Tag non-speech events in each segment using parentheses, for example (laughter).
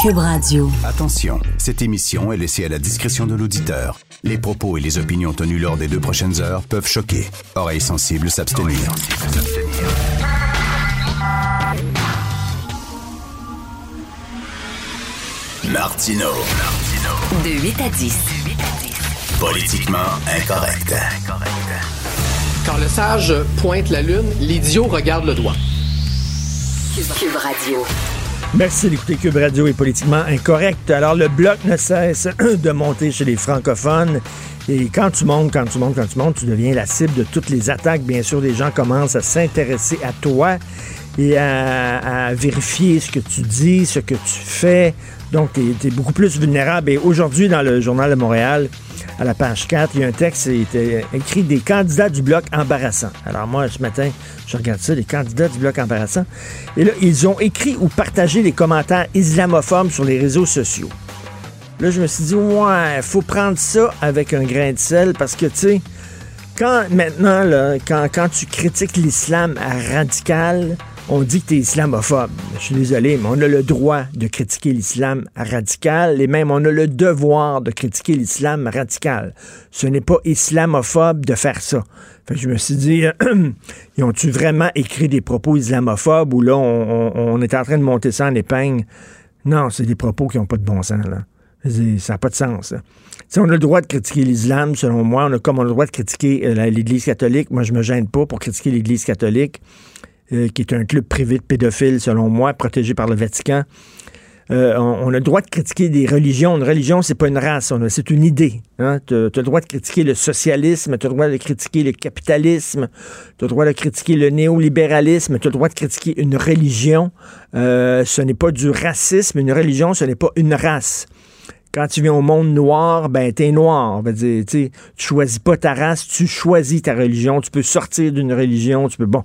Cube Radio. Attention, cette émission est laissée à la discrétion de l'auditeur. Les propos et les opinions tenues lors des deux prochaines heures peuvent choquer. Oreilles sensibles s'abstenir. Martino. De 8 à 10. Politiquement incorrect. Quand le sage pointe la lune, l'idiot regarde le doigt. Cube Radio. Merci d'écouter Cube Radio est politiquement incorrect. Alors, le bloc ne cesse (clears throat) de monter chez les francophones. Et quand tu montes, quand tu montes, quand tu montes, tu deviens la cible de toutes les attaques. Bien sûr, les gens commencent à s'intéresser à toi et à, à vérifier ce que tu dis, ce que tu fais. Donc, tu es, beaucoup plus vulnérable. Et aujourd'hui, dans le Journal de Montréal, à la page 4, il y a un texte qui était écrit des candidats du bloc embarrassants. Alors moi, ce matin, je regarde ça, les candidats du bloc embarrassant. Et là, ils ont écrit ou partagé des commentaires islamophobes sur les réseaux sociaux. Là, je me suis dit, ouais, faut prendre ça avec un grain de sel parce que, tu sais, quand maintenant, quand tu critiques l'islam radical, on dit que tu es islamophobe. Je suis désolé, mais on a le droit de critiquer l'islam radical et même on a le devoir de critiquer l'islam radical. Ce n'est pas islamophobe de faire ça. Fait que je me suis dit, (clears throat) ils ont-tu vraiment écrit des propos islamophobes ou là, on, est en train de monter ça en épingle? Non, c'est des propos qui n'ont pas de bon sens, là. Ça n'a pas de sens. on a le droit de critiquer l'islam, selon moi. On a, comme on a le droit de critiquer euh, l'Église catholique. Moi, je me gêne pas pour critiquer l'Église catholique. Euh, qui est un club privé de pédophiles, selon moi, protégé par le Vatican. Euh, on, a le droit de critiquer des religions. Une religion, c'est pas une race, c'est une idée. Hein? Tu as, le droit de critiquer le socialisme, tu as le droit de critiquer le capitalisme, tu as le droit de critiquer le néolibéralisme, tu as le droit de critiquer une religion. Euh, ce n'est pas du racisme. Une religion, ce n'est pas une race. Quand tu viens au monde noir, ben t'es noir. Ben, tu choisis pas ta race, tu choisis ta religion. Tu peux sortir d'une religion, tu peux... Bon.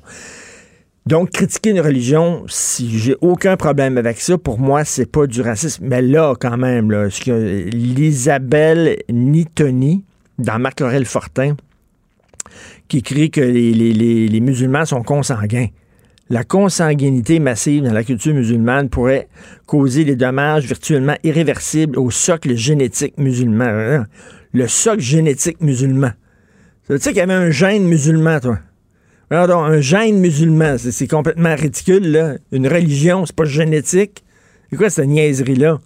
Donc, critiquer une religion, si j'ai aucun problème avec ça, pour moi, c'est pas du racisme. Mais là, quand même, là, l'Isabelle Nitoni, dans Marc Aurel Fortin, qui écrit que les, les, musulmans sont consanguins. La consanguinité massive dans la culture musulmane pourrait causer des dommages virtuellement irréversibles au socle génétique musulman. Le socle génétique musulman. Tu sais qu'il y avait un gène musulman, toi. Alors, un gène musulman, c'est complètement ridicule, là. Une religion, c'est pas génétique. C'est quoi cette niaiserie-là?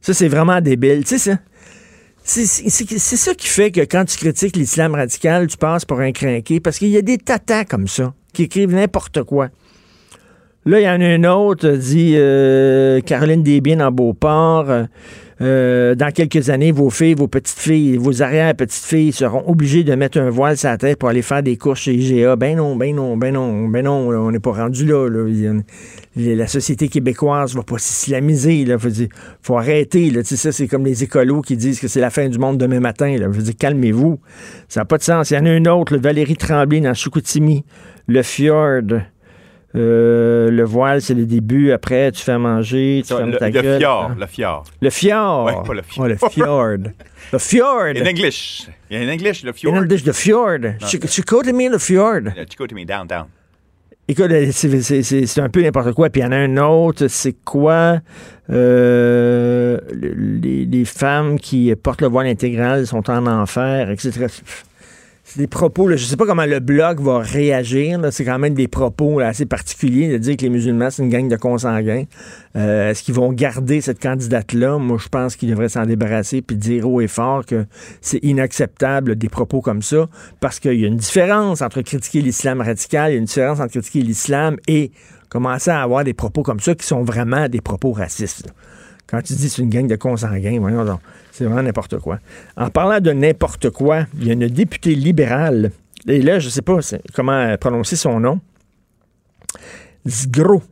Ça, c'est vraiment débile. Tu sais. C'est ça qui fait que quand tu critiques l'islam radical, tu passes pour un crinqué, parce qu'il y a des tatas comme ça, qui écrivent n'importe quoi. Là, il y en a un autre, dit euh, Caroline Desbiens en Beauport. Euh, euh, dans quelques années, vos filles, vos petites filles, vos arrière-petites filles seront obligées de mettre un voile sur la tête pour aller faire des courses chez IGA. Ben non, ben non, ben non, ben non, on n'est pas rendu là, La société québécoise va pas s'islamiser. Il faut, arrêter. Là. Ça, c'est comme les écolos qui disent que c'est la fin du monde demain matin. Là. Je veux dire, calmez-vous. Ça n'a pas de sens. Il y en a un autre, Valérie Tremblay dans Chicoutimi, le fjord. Euh, le voile, c'est le début. Après, tu fais manger, tu fermes ta le gueule. Fjord, le fjord. Le fjord? Ouais, pas le fjord. Oh, le fjord. le fjord. In English. In English, le fjord. In English, le fjord. Chicoutimi, le fjord. Chicoutimi, down, down. Écoute, c'est un peu n'importe quoi. Puis il y en a un autre, c'est quoi? Euh, les, les, femmes qui portent le voile intégral sont en enfer, etc des propos, je ne sais pas comment le blog va réagir. C'est quand même des propos assez particuliers de dire que les musulmans, c'est une gang de consanguins. Euh, est-ce qu'ils vont garder cette candidate-là? Moi, je pense qu'ils devraient s'en débarrasser puis dire haut et fort que c'est inacceptable des propos comme ça parce qu'il y a une différence entre critiquer l'islam radical, il y a une différence entre critiquer l'islam et commencer à avoir des propos comme ça qui sont vraiment des propos racistes. Quand tu dis c'est une gang de consanguins, voyons donc, c'est vraiment n'importe quoi. En parlant de n'importe quoi, il y a une députée libérale, et là, je ne sais pas comment prononcer son nom, Zgro.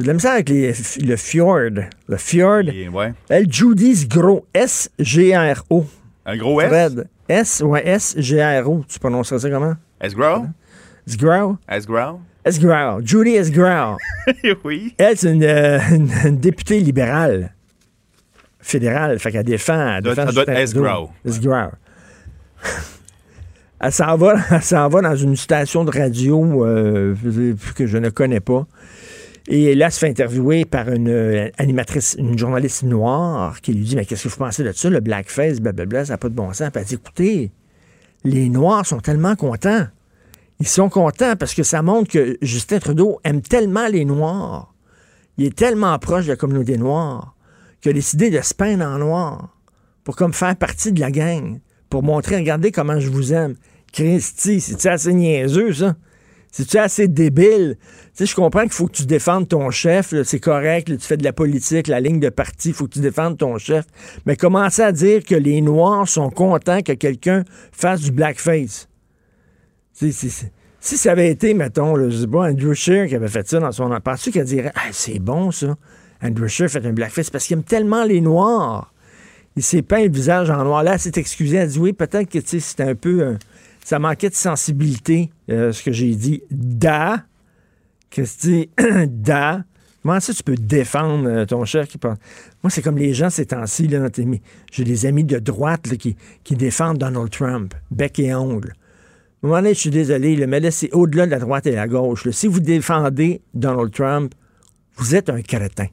J'ai de la misère avec le fjord. Le fjord. Elle, Judy Zgro. S-G-R-O. Un gros S? S, ouais, S-G-R-O. Tu prononcerais ça comment? S-Grow? Zgro? S-Grow? Esgrau, Judy Esgrau. (laughs) oui. Elle, c'est euh, une, députée libérale fédérale. Fait qu'elle défend. Elle défend ça doit être Esgrau. Esgrau. (laughs) elle s'en va, va, dans une station de radio euh, que je ne connais pas. Et là, elle se fait interviewer par une euh, animatrice, une journaliste noire qui lui dit Mais qu'est-ce que vous pensez de ça, le blackface, blablabla, ça n'a pas de bon sens. Puis elle dit Écoutez, les Noirs sont tellement contents. Ils sont contents parce que ça montre que Justin Trudeau aime tellement les Noirs. Il est tellement proche de la communauté noire qu'il a décidé de se peindre en noir pour comme faire partie de la gang, pour montrer, regardez comment je vous aime. Christy, c'est-tu assez niaiseux, ça? C'est-tu assez débile? Tu sais, je comprends qu'il faut que tu défendes ton chef, c'est correct, tu fais de la politique, la ligne de parti, il faut que tu défendes ton chef. Mais commencer à dire que les Noirs sont contents que quelqu'un fasse du blackface. Si ça avait été, mettons, je sais pas, Andrew Scheer qui avait fait ça dans son... Penses-tu qu'elle dirait, ah, c'est bon, ça? Andrew Scheer fait un blackface parce qu'il aime tellement les Noirs. Il s'est peint le visage en noir. Là, elle s'est excusée. Elle dit oui, peut-être que c'était un peu. Ça manquait de sensibilité, euh, ce que j'ai dit. Da. Christy, (clears throat) da. Comment ça, tu peux défendre euh, ton chef qui pense. Moi, c'est comme les gens ces temps-ci. J'ai des amis de droite qui, qui, défendent Donald Trump, bec et ongle. Donné, je suis désolé, mais là, c'est au-delà de la droite et la gauche. Si vous défendez Donald Trump, vous êtes un crétin.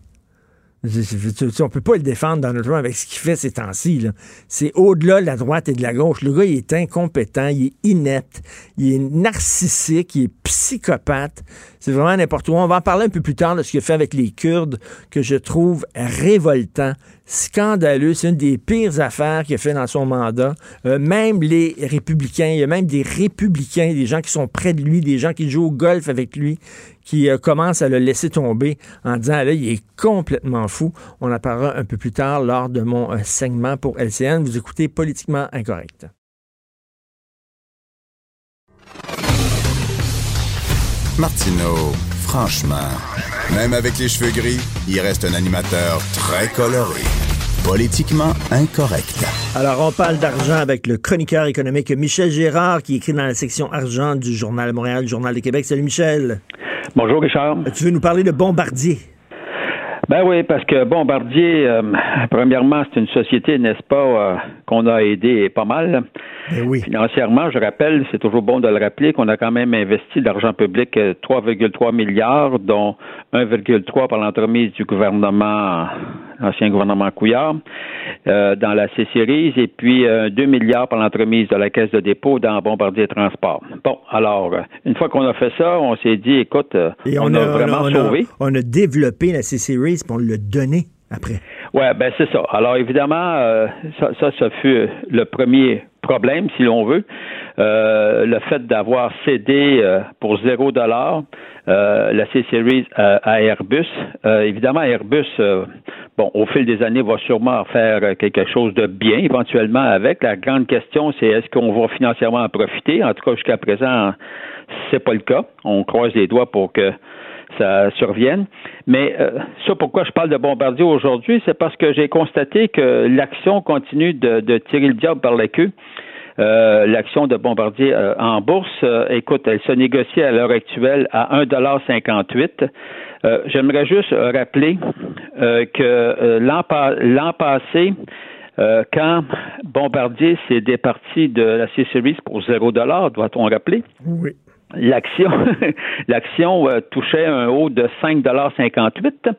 On peut pas le défendre dans notre avec ce qu'il fait ces temps-ci. C'est au-delà de la droite et de la gauche. Le gars, il est incompétent, il est inepte, il est narcissique, il est psychopathe. C'est vraiment n'importe où. On va en parler un peu plus tard de ce qu'il a fait avec les Kurdes, que je trouve révoltant, scandaleux. C'est une des pires affaires qu'il a fait dans son mandat. Euh, même les républicains, il y a même des républicains, des gens qui sont près de lui, des gens qui jouent au golf avec lui, qui euh, commencent à le laisser tomber en disant, là, il est complètement fou. On en parlera un peu plus tard lors de mon euh, segment pour LCN. Vous écoutez Politiquement Incorrect. Martineau, franchement, même avec les cheveux gris, il reste un animateur très coloré. Politiquement incorrect. Alors, on parle d'argent avec le chroniqueur économique Michel Gérard, qui écrit dans la section argent du Journal Montréal, du Journal de Québec. Salut Michel. Bonjour Richard. Tu veux nous parler de Bombardier? Ben oui, parce que Bombardier, euh, premièrement, c'est une société, n'est-ce pas, euh, qu'on a aidé pas mal. Ben oui. Financièrement, je rappelle, c'est toujours bon de le rappeler, qu'on a quand même investi d'argent public 3,3 euh, milliards, dont 1,3 par l'entremise du gouvernement, l'ancien gouvernement Couillard, dans la C-Series, et puis 2 milliards par l'entremise de la Caisse de dépôt dans Bombardier Transport. Bon, alors, une fois qu'on a fait ça, on s'est dit, écoute, on, a, vraiment sauvé. on a développé la C-Series pour le donner après. Oui, ben c'est ça. Alors évidemment, euh, ça, ça, fut le premier problème, si l'on veut. Euh, le fait d'avoir cédé euh, pour zéro dollar la C-Series à Airbus. évidemment, Airbus, bon, au fil des années, va sûrement faire quelque chose de bien éventuellement avec. La grande question, c'est est-ce qu'on va financièrement en profiter? En tout cas, jusqu'à présent, c'est pas le cas. On croise les doigts pour que ça survienne. Mais euh, ça, pourquoi je parle de Bombardier aujourd'hui, c'est parce que j'ai constaté que l'action continue de, tirer le diable par la queue. Euh, l'action de Bombardier euh, en bourse, écoute, elle se négocie à l'heure actuelle à 1,58 J'aimerais juste rappeler que l'an passé, quand Bombardier s'est départi de la C-Series pour 0 doit-on rappeler? Oui. L'action (laughs) l'action euh, touchait un haut de 5,58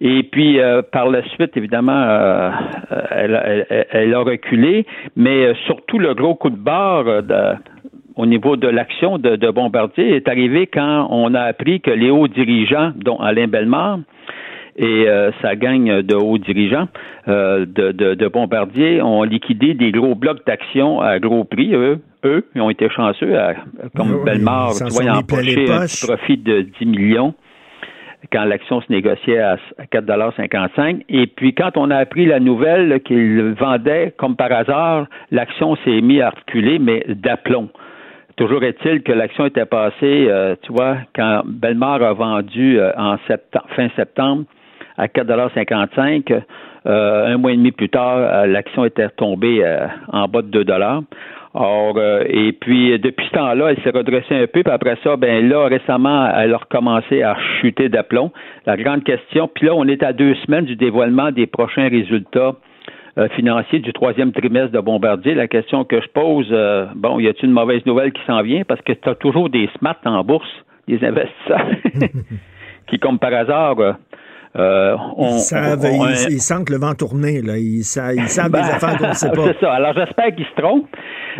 et puis euh, par la suite évidemment euh, elle, elle, a reculé. Mais surtout le gros coup de barre au niveau de l'action de, de, Bombardier est arrivé quand on a appris que les hauts dirigeants dont Alain Bellemare et sa gang de hauts dirigeants de, de, de, Bombardier ont liquidé des gros blocs d'actions à gros prix, eux, eux, ils ont été chanceux, comme oui, Bellemare, tu vois, un profit de 10 millions quand l'action se négociait à 4,55 Et puis, quand on a appris la nouvelle qu'ils vendaient, comme par hasard, l'action s'est mise à reculer, mais d'aplomb. Toujours est-il que l'action était passée, euh, tu vois, quand Bellemare a vendu euh, en septembre, fin septembre à 4,55 euh, un mois et demi plus tard, l'action était retombée en bas de 2 dollars. Or, euh, et puis depuis ce temps-là, elle s'est redressée un peu, puis après ça, ben là, récemment, elle a recommencé à chuter d'aplomb. La grande question, puis là, on est à deux semaines du dévoilement des prochains résultats euh, financiers du troisième trimestre de Bombardier. La question que je pose, euh, bon, y a-t-il une mauvaise nouvelle qui s'en vient? Parce que tu as toujours des smart en bourse, des investisseurs. (laughs) qui, comme par hasard, euh, ils, savent, ils, sentent le vent tourner, là. Ils, savent, ils savent (laughs) des ben, affaires qu'on ne sait pas. C'est ça. Alors, j'espère qu'ils se trompent.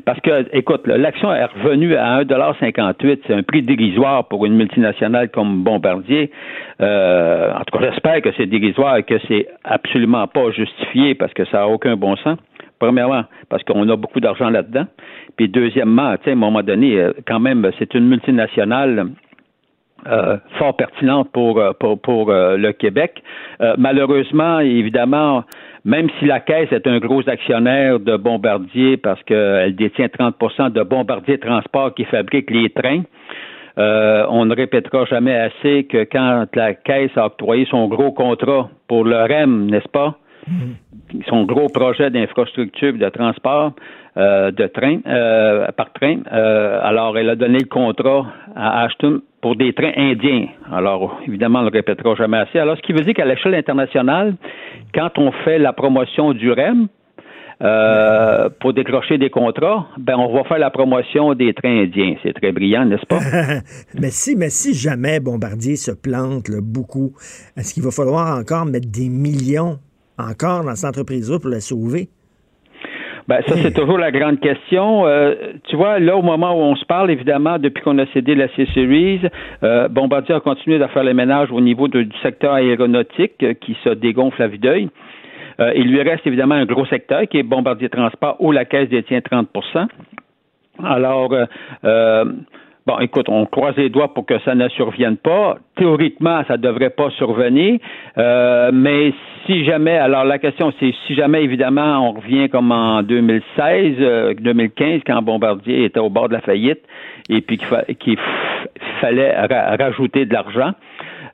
Parce que, écoute, l'action est revenue à 1,58 C'est un prix dérisoire pour une multinationale comme Bombardier. Euh, en tout cas, j'espère que c'est dérisoire et que c'est absolument pas justifié parce que ça n'a aucun bon sens. Premièrement, parce qu'on a beaucoup d'argent là-dedans. Puis deuxièmement, à un moment donné, euh, quand même, c'est une multinationale euh, fort pertinente pour, euh, pour, pour euh, le Québec. malheureusement, évidemment, même si la Caisse est un gros actionnaire de Bombardier parce qu'elle détient 30% de Bombardier Transport qui fabrique les trains, on ne répétera jamais assez que quand la Caisse a octroyé son gros contrat pour le REM, n'est-ce pas? Mm-hmm. Son gros projet d'infrastructure de transport, euh, de train, euh, par train. Euh, alors, elle a donné le contrat à Ashton pour des trains indiens. Alors, évidemment, on ne le répétera jamais assez. Alors, ce qui veut dire qu'à l'échelle internationale, quand on fait la promotion du REM, pour décrocher des contrats, ben on va faire la promotion des trains indiens. C'est très brillant, n'est-ce pas? (laughs) mais si, mais si jamais Bombardier se plante beaucoup, est-ce qu'il va falloir encore mettre des millions encore dans cette entreprise-là pour la sauver? Ben, ça, c'est (laughs) toujours la grande question. Euh, tu vois, là, au moment où on se parle, évidemment, depuis qu'on a cédé la C-Series, euh, Bombardier a continué à faire les ménages au niveau du secteur aéronautique euh, qui se dégonfle à vue d'œil. il lui reste évidemment un gros secteur qui est Bombardier Transport où la caisse détient 30% Alors, Bon, écoute, on croise les doigts pour que ça ne survienne pas. Théoriquement, ça ne devrait pas survenir. Euh, mais si jamais, alors la question, c'est si jamais, évidemment, on revient comme en 2016, 2015, euh, quand Bombardier était au bord de la faillite, et puis qu'il fallait rajouter de l'argent.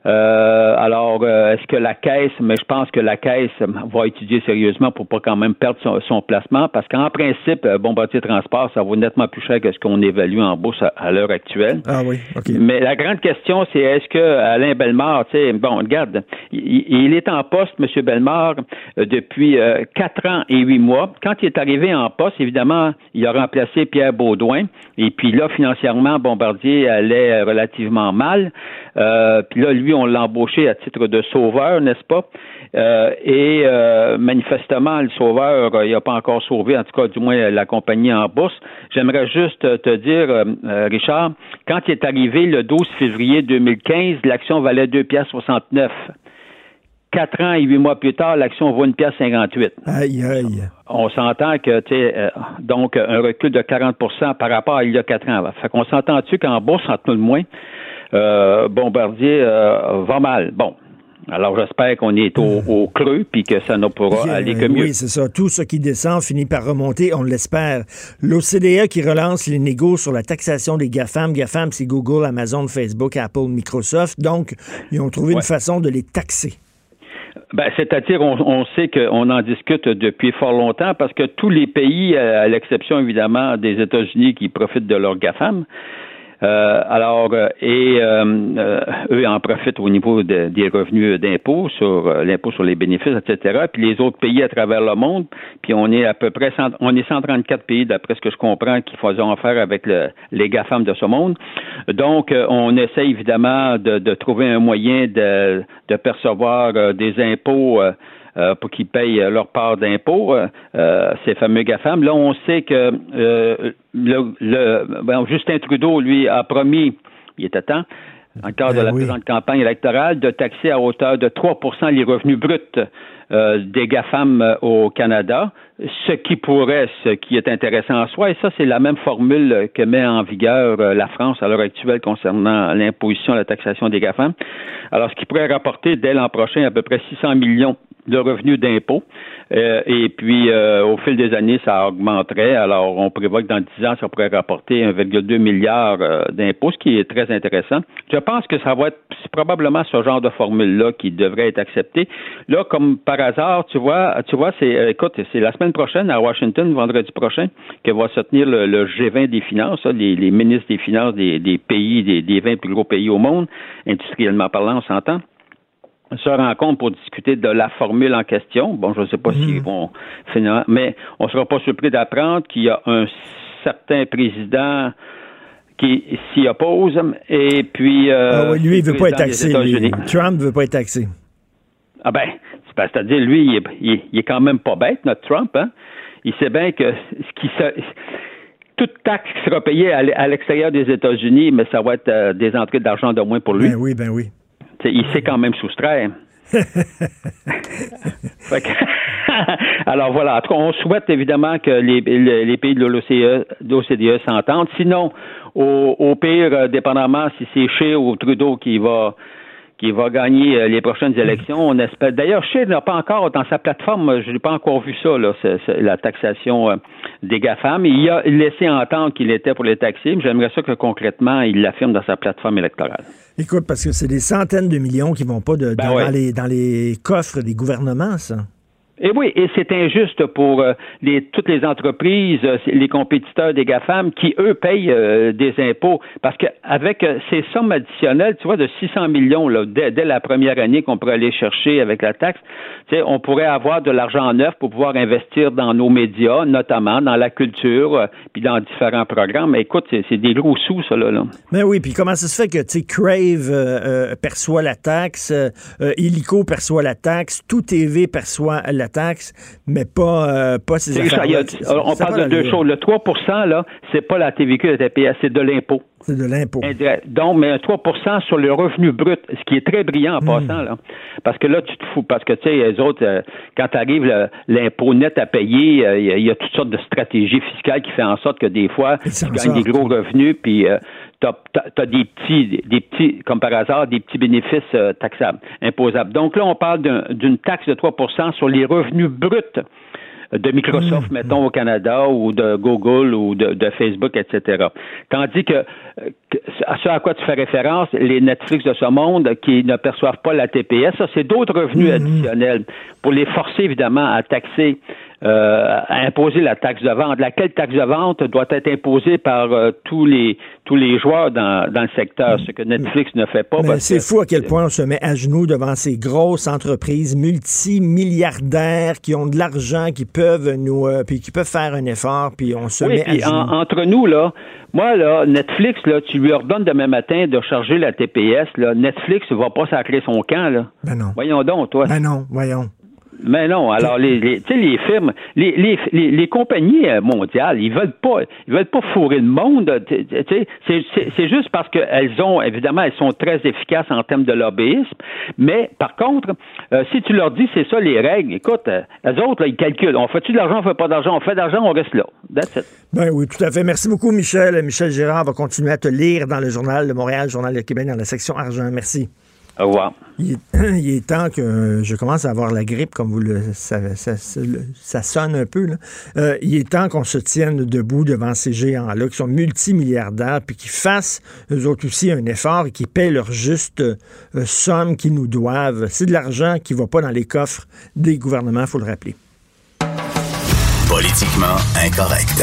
Euh, alors, euh, est-ce que la caisse, mais je pense que la caisse va étudier sérieusement pour pas quand même perdre son, placement, parce qu'en principe, euh, Bombardier Transport, ça vaut nettement plus cher que ce qu'on évalue en bourse à, l'heure actuelle. Ah oui, OK. Mais la grande question, c'est est-ce que Alain Bellemare, tu sais, bon, regarde, il, est en poste, M. Bellemare, depuis quatre ans et huit mois. Quand il est arrivé en poste, évidemment, il a remplacé Pierre Baudouin, et puis là, financièrement, Bombardier allait relativement mal. puis là, lui, on l'a embauché à titre de sauveur, n'est-ce pas? Euh, et euh, manifestement, le sauveur, euh, il n'a pas encore sauvé, en tout cas, du moins, la compagnie en bourse. J'aimerais juste te dire, Richard, quand il est arrivé le 12 février 2015, l'action valait 2 pièces 69. Quatre ans et huit mois plus tard, l'action vaut une pièce 58. Aïe, aïe. On s'entend que, tu sais, donc, un recul de 40% par rapport à il y a quatre ans. Fait qu'on s'entend-tu qu'en bourse, entre nous le moins, euh, Bombardier euh, va mal. Bon, alors j'espère qu'on est au, creux puis que ça ne pourra aller que mieux. Oui, c'est ça. Tout ce qui descend finit par remonter, on l'espère. L'OCDE qui relance les négos sur la taxation des GAFAM. GAFAM, c'est Google, Amazon, Facebook, Apple, Microsoft. Donc, ils ont trouvé une façon de les taxer. Ben, c'est-à-dire, on, on sait qu'on en discute depuis fort longtemps parce que tous les pays, à l'exception évidemment des États-Unis qui profitent de leur GAFAM, euh, alors, euh, et euh, eux en profitent au niveau des revenus d'impôts sur l'impôt sur les bénéfices, etc. Puis les autres pays à travers le monde, puis on est à peu près on est 134 pays d'après ce que je comprends qui font affaire avec les GAFAM de ce monde. Donc, on essaie évidemment de, trouver un moyen de percevoir des impôts euh, pour qu'ils payent leur part d'impôt, euh, ces fameux GAFAM. Là, on sait que euh, le, Justin Trudeau, lui, a promis, il était temps, en cadre de ben la présente campagne électorale, de taxer à hauteur de 3% les revenus bruts des GAFAM au Canada, ce qui pourrait, ce qui est intéressant en soi, et ça, c'est la même formule que met en vigueur la France à l'heure actuelle concernant l'imposition, la taxation des GAFAM. Alors, ce qui pourrait rapporter dès l'an prochain à peu près 600 millions de revenus d'impôt. Euh, et puis, euh, au fil des années, ça augmenterait. Alors, on prévoit que dans 10 ans, ça pourrait rapporter 1,2 milliard euh, d'impôts, ce qui est très intéressant. Je pense que ça va être probablement ce genre de formule-là qui devrait être accepté. Là, comme par hasard, tu vois, tu vois, c'est, écoute, c'est la semaine prochaine à Washington, vendredi prochain, que va se tenir le, G20 des finances, les, ministres des finances des, pays, des, des 20 plus gros pays au monde, industriellement parlant, on s'entend se rencontrent pour discuter de la formule en question. Bon, je ne sais pas s'ils mhm. vont finir, mais on ne sera pas surpris d'apprendre qu'il y a un certain président qui s'y oppose. Et puis. ah oui, lui, il veut pas être taxé. Trump veut pas être taxé. Ah ben, c'est-à-dire, lui, il est, quand même pas bête, notre Trump. Hein? Il sait bien que ce qui toute taxe qui sera payée à l'extérieur des États-Unis, mais ça va être euh, des entrées d'argent de moins pour lui. Ben oui, ben oui. il sait quand même soustraire. (laughs) (laughs) Alors voilà, on souhaite évidemment que les, pays de l'OCDE e s'entendent. Sinon, au, pire, euh, dépendamment si c'est Scheer ou Trudeau qui va qui va gagner euh, les prochaines élections. On espère. D'ailleurs, Scheer n'a pas encore dans sa plateforme, je n'ai pas encore vu ça, là, la taxation euh, des GAFAM. Il a laissé entendre qu'il était pour les taxer, mais j'aimerais ça que concrètement, il l'affirme dans sa plateforme électorale. Écoute, parce que c'est des centaines de millions qui vont pas de, ben dans, les, dans les coffres des gouvernements, ça. Et oui, et c'est injuste pour euh, toutes les entreprises, euh, les compétiteurs des GAFAM qui, eux, payent euh, des impôts. Parce qu'avec ces sommes additionnelles, tu vois, de 600 millions dès, la première année qu'on pourrait aller chercher avec la taxe, on pourrait avoir de l'argent neuf pour pouvoir investir dans nos médias, notamment dans la culture, puis dans différents programmes. Mais écoute, c'est des gros sous, ça, là. Mais oui, puis comment ça se fait que, Crave perçoit la taxe, Illico perçoit la taxe, Tout TV perçoit la taxe, mais pas, euh, pas ces affaires On parle de deux choses. Le 3 là, c'est pas la TVQ, la TPS, c'est de l'impôt. C'est de l'impôt. Donc, mais un 3% sur le revenu brut, ce qui est très brillant en hmm. passant, là. Parce que là, tu te fous, parce que, tu sais, les autres, euh, quand tu arrives l'impôt net à payer, euh, il y, a toutes sortes de stratégies fiscales qui font en sorte que des fois, tu gagnes des gros revenus, puis tu as, des petits, des petits, comme par hasard, des petits bénéfices euh, taxables, imposables. Donc là, on parle d'une taxe de 3% sur les revenus bruts de Microsoft, mmh. mettons, au Canada, ou de Google, ou de, Facebook, etc. Tandis que, à ce à quoi tu fais référence, les Netflix de ce monde qui ne perçoivent pas la TPS, ça, c'est d'autres revenus mmh. additionnels pour les forcer, évidemment, à taxer euh, imposer la taxe de vente. Laquelle taxe de vente doit être imposée par euh, tous les tous les joueurs dans, dans le secteur, ce que Netflix ne fait pas. C'est fou à quel point on se met à genoux devant ces grosses entreprises multimilliardaires qui ont de l'argent, qui peuvent nous euh, puis qui peuvent faire un effort, puis on se met à genoux. entre nous là, moi là, Netflix là, tu lui ordonnes demain matin de charger la TPS là, Netflix va pas sacrer son camp là. Ben non. Voyons donc toi. Ben non, voyons. Mais non, alors les, les, les firmes, les, les, les, compagnies euh, mondiales, ils veulent pas, ils veulent pas fourrer le monde. C'est juste parce qu'elles ont, évidemment, elles sont très efficaces en termes de lobbyisme. Mais par contre, euh, si tu leur dis c'est ça les règles, écoute, euh, les autres là, ils calculent. On fait-tu de l'argent, on fait pas d'argent, on fait d'argent, on reste là. That's it. Ben oui, tout à fait. Merci beaucoup, Michel. Michel Gérard va continuer à te lire dans le journal de Montréal, Journal de Québec, dans la section argent. Merci. Au revoir. Il est, (clears throat) temps que je commence à avoir la grippe, comme vous le savez. Ça, sonne un peu. Là. Euh, il est temps qu'on se tienne debout devant ces géants-là qui sont multimilliardaires, puis qui fassent, eux autres aussi, un effort et qui paient leur juste euh, somme qu'ils nous doivent. C'est de l'argent qui ne va pas dans les coffres des gouvernements, il faut le rappeler. Politiquement incorrect.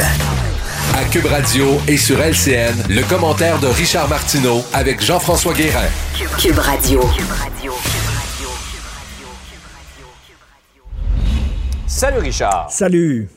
À Cube Radio et sur LCN, le commentaire de Richard Martineau avec Jean-François Guérin. Cube Radio. Salut Richard. Salut.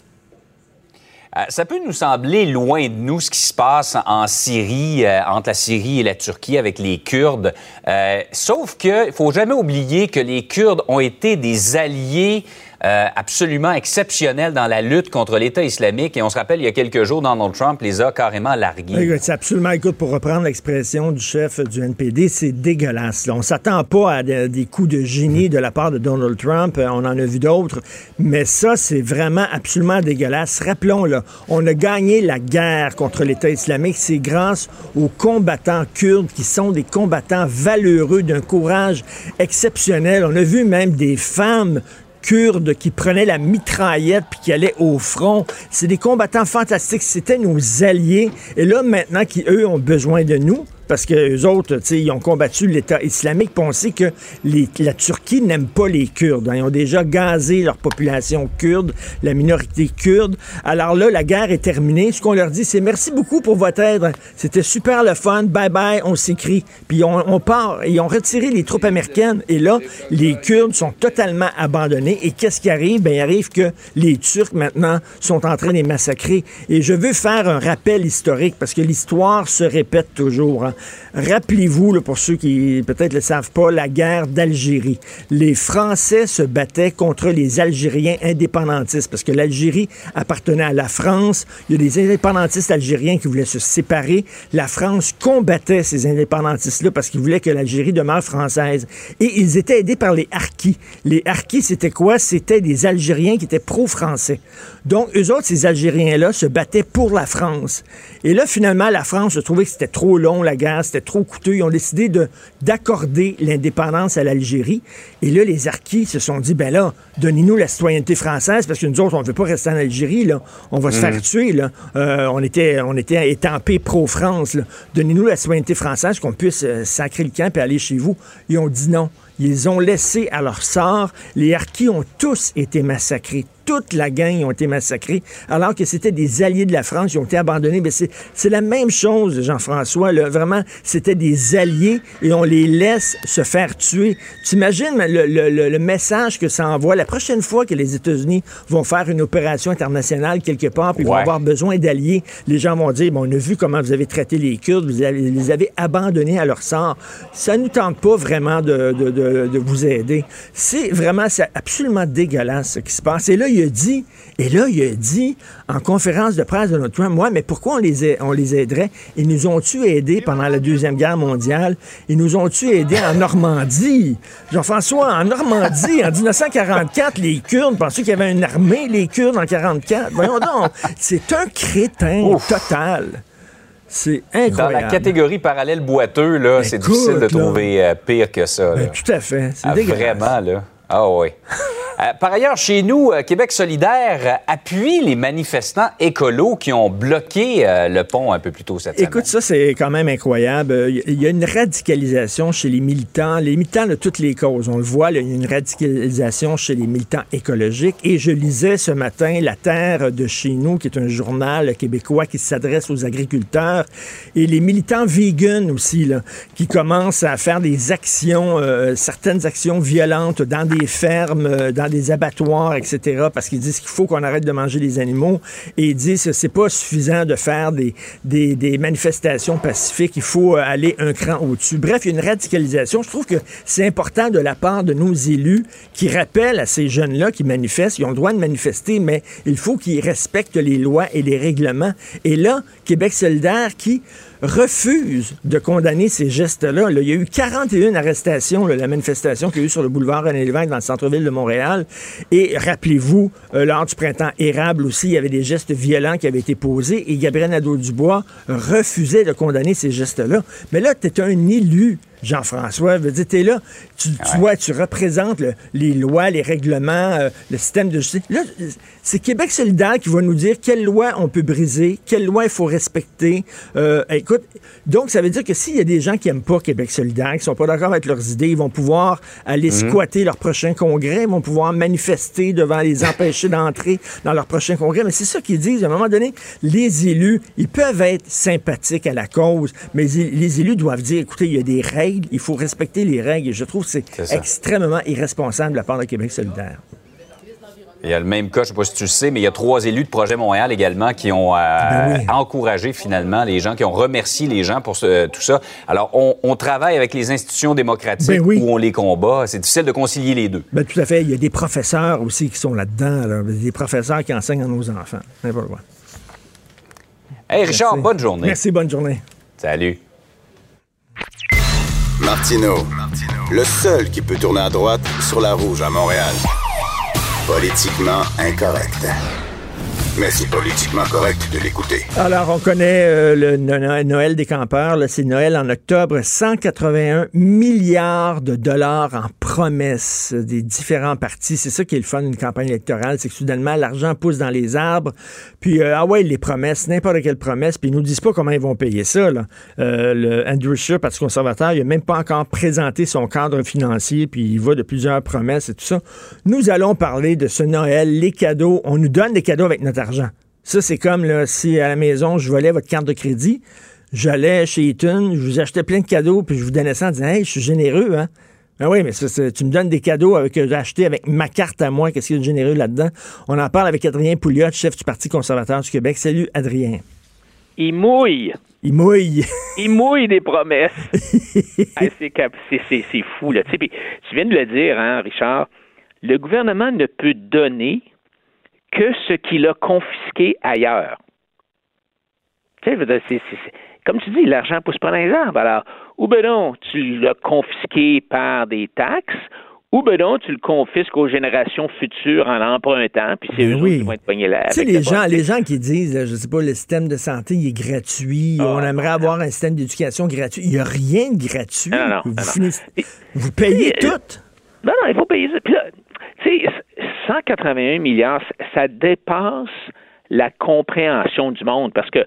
Euh, ça peut nous sembler loin de nous ce qui se passe en Syrie, euh, entre la Syrie et la Turquie avec les Kurdes. Euh, sauf qu'il ne faut jamais oublier que les Kurdes ont été des alliés euh, absolument exceptionnel dans la lutte contre l'État islamique. Et on se rappelle, il y a quelques jours, Donald Trump les a carrément largués. C'est absolument, écoute, pour reprendre l'expression du chef du NPD, c'est dégueulasse. On On s'attend pas à des coups de génie de la part de Donald Trump. Euh, on en a vu d'autres. Mais ça, c'est vraiment absolument dégueulasse. Rappelons-le, on a gagné la guerre contre l'État islamique. C'est grâce aux combattants kurdes qui sont des combattants valeureux d'un courage exceptionnel. On a vu même des femmes Kurdes qui prenaient la mitraillette puis qui allaient au front. C'est des combattants fantastiques. C'était nos alliés. Et là, maintenant, qui, eux, ont besoin de nous, parce que les autres, tu sais, ils ont combattu l'État islamique. Puis on sait que la Turquie n'aime pas les Kurdes. hein. Ils ont déjà gazé leur population kurde, la minorité kurde. Alors là, la guerre est terminée. Ce qu'on leur dit, c'est merci beaucoup pour votre aide. C'était super le fun. Bye bye, on s'écrit. Puis on, on part. Ils ont retiré les troupes américaines. Et là, les Kurdes sont totalement abandonnés. Et qu'est-ce qui arrive? Ben, il arrive que les Turcs, maintenant, sont en train de les massacrer. Et je veux faire un rappel historique parce que l'histoire se répète toujours. hein. Rappelez-vous, pour ceux qui peut-être ne le savent pas, la guerre d'Algérie. Les Français se battaient contre les Algériens indépendantistes parce que l'Algérie appartenait à la France. Il y a des indépendantistes algériens qui voulaient se séparer. La France combattait ces indépendantistes-là parce qu'ils voulaient que l'Algérie demeure française. Et ils étaient aidés par les Harkis. Les Harkis, c'était quoi? C'était des Algériens qui étaient pro-français. Donc, eux autres, ces Algériens-là, se battaient pour la France. Et là, finalement, la France a trouvé que c'était trop long, la guerre, c'était trop coûteux. Ils ont décidé de- d'accorder l'indépendance à l'Algérie. Et là, les Harkis se sont dit, ben là, donnez-nous la citoyenneté française, parce que nous autres, on ne veut pas rester en Algérie, là. On va se faire tuer, là. Euh, on était, on était étampés pro-France. Donnez-nous la citoyenneté française, qu'on puisse euh, sacrer le camp et aller chez vous. Ils ont dit non. Ils ont laissé à leur sort. Les Harkis ont tous été massacrés. Toute la gang ont été massacrés, alors que c'était des alliés de la France. Ils ont été abandonnés. Mais c'est c'est la même chose, Jean-François. là. Vraiment, c'était des alliés et on les laisse se faire tuer. Tu imagines le, le- le- le message que ça envoie la prochaine fois que les États-Unis vont faire une opération internationale quelque part, puis vont avoir besoin d'alliés. Les gens vont dire, bon, on a vu comment vous avez traité les Kurdes, vous avez- les avez abandonnés à leur sort. Ça ne nous tente pas vraiment de, de- de- de vous aider. C'est vraiment, c'est absolument dégueulasse ce qui se passe. Et là, il a dit, et là, il a dit en conférence de presse de notre Trump, moi, mais pourquoi on les, a- on les aiderait? Ils nous ont-tu aidés pendant la Deuxième Guerre mondiale? Ils nous ont-tu aidés en Normandie? Jean-François, en Normandie, en 1944, les Kurdes pensaient qu'il y avait une armée, les Kurdes, en 44. Voyons donc, c'est un crétin total. C'est Dans incroyable. la catégorie parallèle boiteux, là, c'est difficile de là. trouver euh, pire que ça. Ben, tout à fait. C'est Ah, dégueulasse. vraiment, là. Ah oui. Euh, par ailleurs, chez nous, euh, Québec solidaire euh, appuie les manifestants écolos qui ont bloqué euh, le pont un peu plus tôt cette Écoute, ça, c'est quand même incroyable. Euh, Il y a une radicalisation chez les militants, les militants de toutes les causes. On le voit, il y a une radicalisation chez les militants écologiques. Et je lisais ce matin La Terre de chez nous, qui est un journal québécois qui s'adresse aux agriculteurs, et les militants vegan aussi, là, qui commencent à faire des actions, euh, certaines actions violentes dans des fermes, euh, dans des abattoirs, etc., parce qu'ils disent qu'il faut qu'on arrête de manger les animaux. Et ils disent que c'est pas suffisant de faire des, des, des manifestations pacifiques, il faut euh, aller un cran au-dessus. Bref, il y a une radicalisation. Je trouve que c'est important de la part de nos élus qui rappellent à ces jeunes-là qui manifestent, ils ont le droit de manifester, mais il faut qu'ils respectent les lois et les règlements. Et là, Québec solidaire qui refuse de condamner ces gestes-là. Là, il y a eu 41 arrestations, la manifestation qu'il y a eu sur le boulevard René Lévesque dans le centre-ville de Montréal. Et rappelez-vous, euh, lors du printemps érable aussi, il y avait des gestes violents qui avaient été posés et Gabriel Nadeau-Dubois refusait de condamner ces gestes-là. Mais là, tu es un élu. Jean-François, veut dire, t'es là, tu, tu vois, tu représentes le- les lois, les règlements, euh, le système de justice. Là, c'est Québec solidaire qui va nous dire quelles lois on peut briser, quelles lois il faut respecter. Euh, écoute, donc ça veut dire que s'il y a des gens qui n'aiment pas Québec solidaire, qui sont pas d'accord avec leurs idées, ils vont pouvoir aller squatter leur prochain congrès, ils vont pouvoir manifester devant les (laughs) empêcher d'entrer dans leur prochain congrès. Mais c'est ça qu'ils disent. À un moment donné, les élus, ils peuvent être sympathiques à la cause, mais les les élus doivent dire, écoutez, il y a des règles, il faut respecter les règles. Et je trouve que c'est extrêmement irresponsable de la part de Québec solidaire. Il y a le même cas, je ne sais pas si tu le sais, mais il y a trois élus de Projet Montréal également qui ont euh, Ben oui. encouragé finalement les gens, qui ont remercié les gens pour ce- tout ça. Alors, on, on travaille avec les institutions démocratiques Ben oui. où on les combat. C'est difficile de concilier les deux. Ben, tout à fait. Il y a des professeurs aussi qui sont là-dedans, là. des professeurs qui enseignent à nos enfants. N'importe quoi. Hey Richard, Merci. bonne journée. Merci, bonne journée. Salut. Martino, le seul qui peut tourner à droite sur la rouge à Montréal. Politiquement incorrect. Mais c'est politiquement correct de l'écouter. Alors, on connaît euh, le no- Noël des campeurs. C'est Noël en octobre. 181 milliards de dollars en promesses des différents partis. C'est ça qui est le fun d'une campagne électorale, c'est que soudainement, l'argent pousse dans les arbres. Puis, euh, ah ouais, les promesses, n'importe quelle promesse. Puis, ils nous disent pas comment ils vont payer ça. Là. Euh, le Andrew Scheer, Parti conservateur, il a même pas encore présenté son cadre financier. Puis, il va de plusieurs promesses et tout ça. Nous allons parler de ce Noël, les cadeaux. On nous donne des cadeaux avec notre argent. Ça, c'est comme si à la maison, je volais votre carte de crédit j'allais chez Eaton, je vous achetais plein de cadeaux, puis je vous donnais ça en disant Hey, je suis généreux, hein? Ben oui, mais tu me donnes des cadeaux que j'ai achetés avec ma carte à moi. Qu'est-ce qu'il y a de généreux là-dedans? On en parle avec Adrien Pouliot, chef du Parti conservateur du Québec. Salut, Adrien. Il mouille. Il mouille. (laughs) Il mouille des promesses. (laughs) c'est fou, là. Tu, tu viens de le dire, hein, Richard. Le gouvernement ne peut donner que ce qu'il a confisqué ailleurs. Tu sais, c'est comme tu dis, l'argent pousse pas dans les arbres. Alors, ou ben non, tu l'as confisqué par des taxes, ou ben non, tu le confisques aux générations futures en l'empruntant, puis c'est ben eux qui vont être pognés là. Tu sais, les gens, les gens qui disent, je sais pas, le système de santé, il est gratuit, ah, on aimerait avoir un système d'éducation gratuit. Il n'y a rien de gratuit. Non, non, vous, vous payez tout. Non, non, il faut payer ça. Puis là, tu sais, 181 milliards, ça dépasse la compréhension du monde, parce que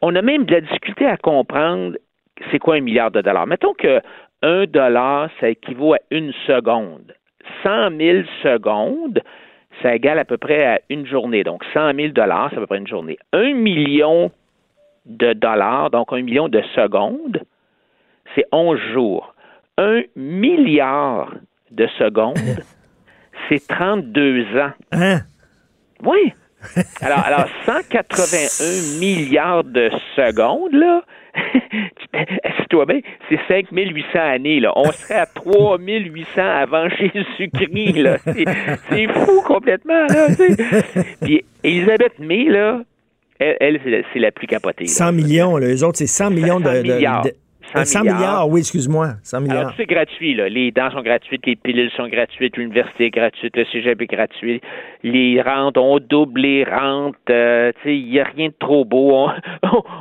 on a même de la difficulté à comprendre c'est quoi un milliard de dollars? Mettons que un dollar, ça équivaut à une seconde. 100 000 secondes, ça égale à peu près à une journée. Donc, 100 000 dollars, c'est à peu près une journée. Un million de dollars, donc un million de secondes, c'est 11 jours. Un milliard de secondes, (laughs) c'est 32 ans. Hein? Oui. Alors, alors 181 milliards de secondes, là, (laughs) toi bien, c'est 5800 années, là. On serait à 3800 avant (laughs) Jésus-Christ, là. C'est fou complètement, là. Puis Elisabeth May, là, elle, c'est la, plus capotée. 100 millions, là. Les autres, c'est 100 millions de, de 100, milliards. oui, excuse-moi. 100 milliards. Alors, c'est gratuit, là. Les dents sont gratuites, les pilules sont gratuites, l'université est gratuite, le cégep est gratuit. Les rentes, on double les rentes. Euh, tu sais, il n'y a rien de trop beau.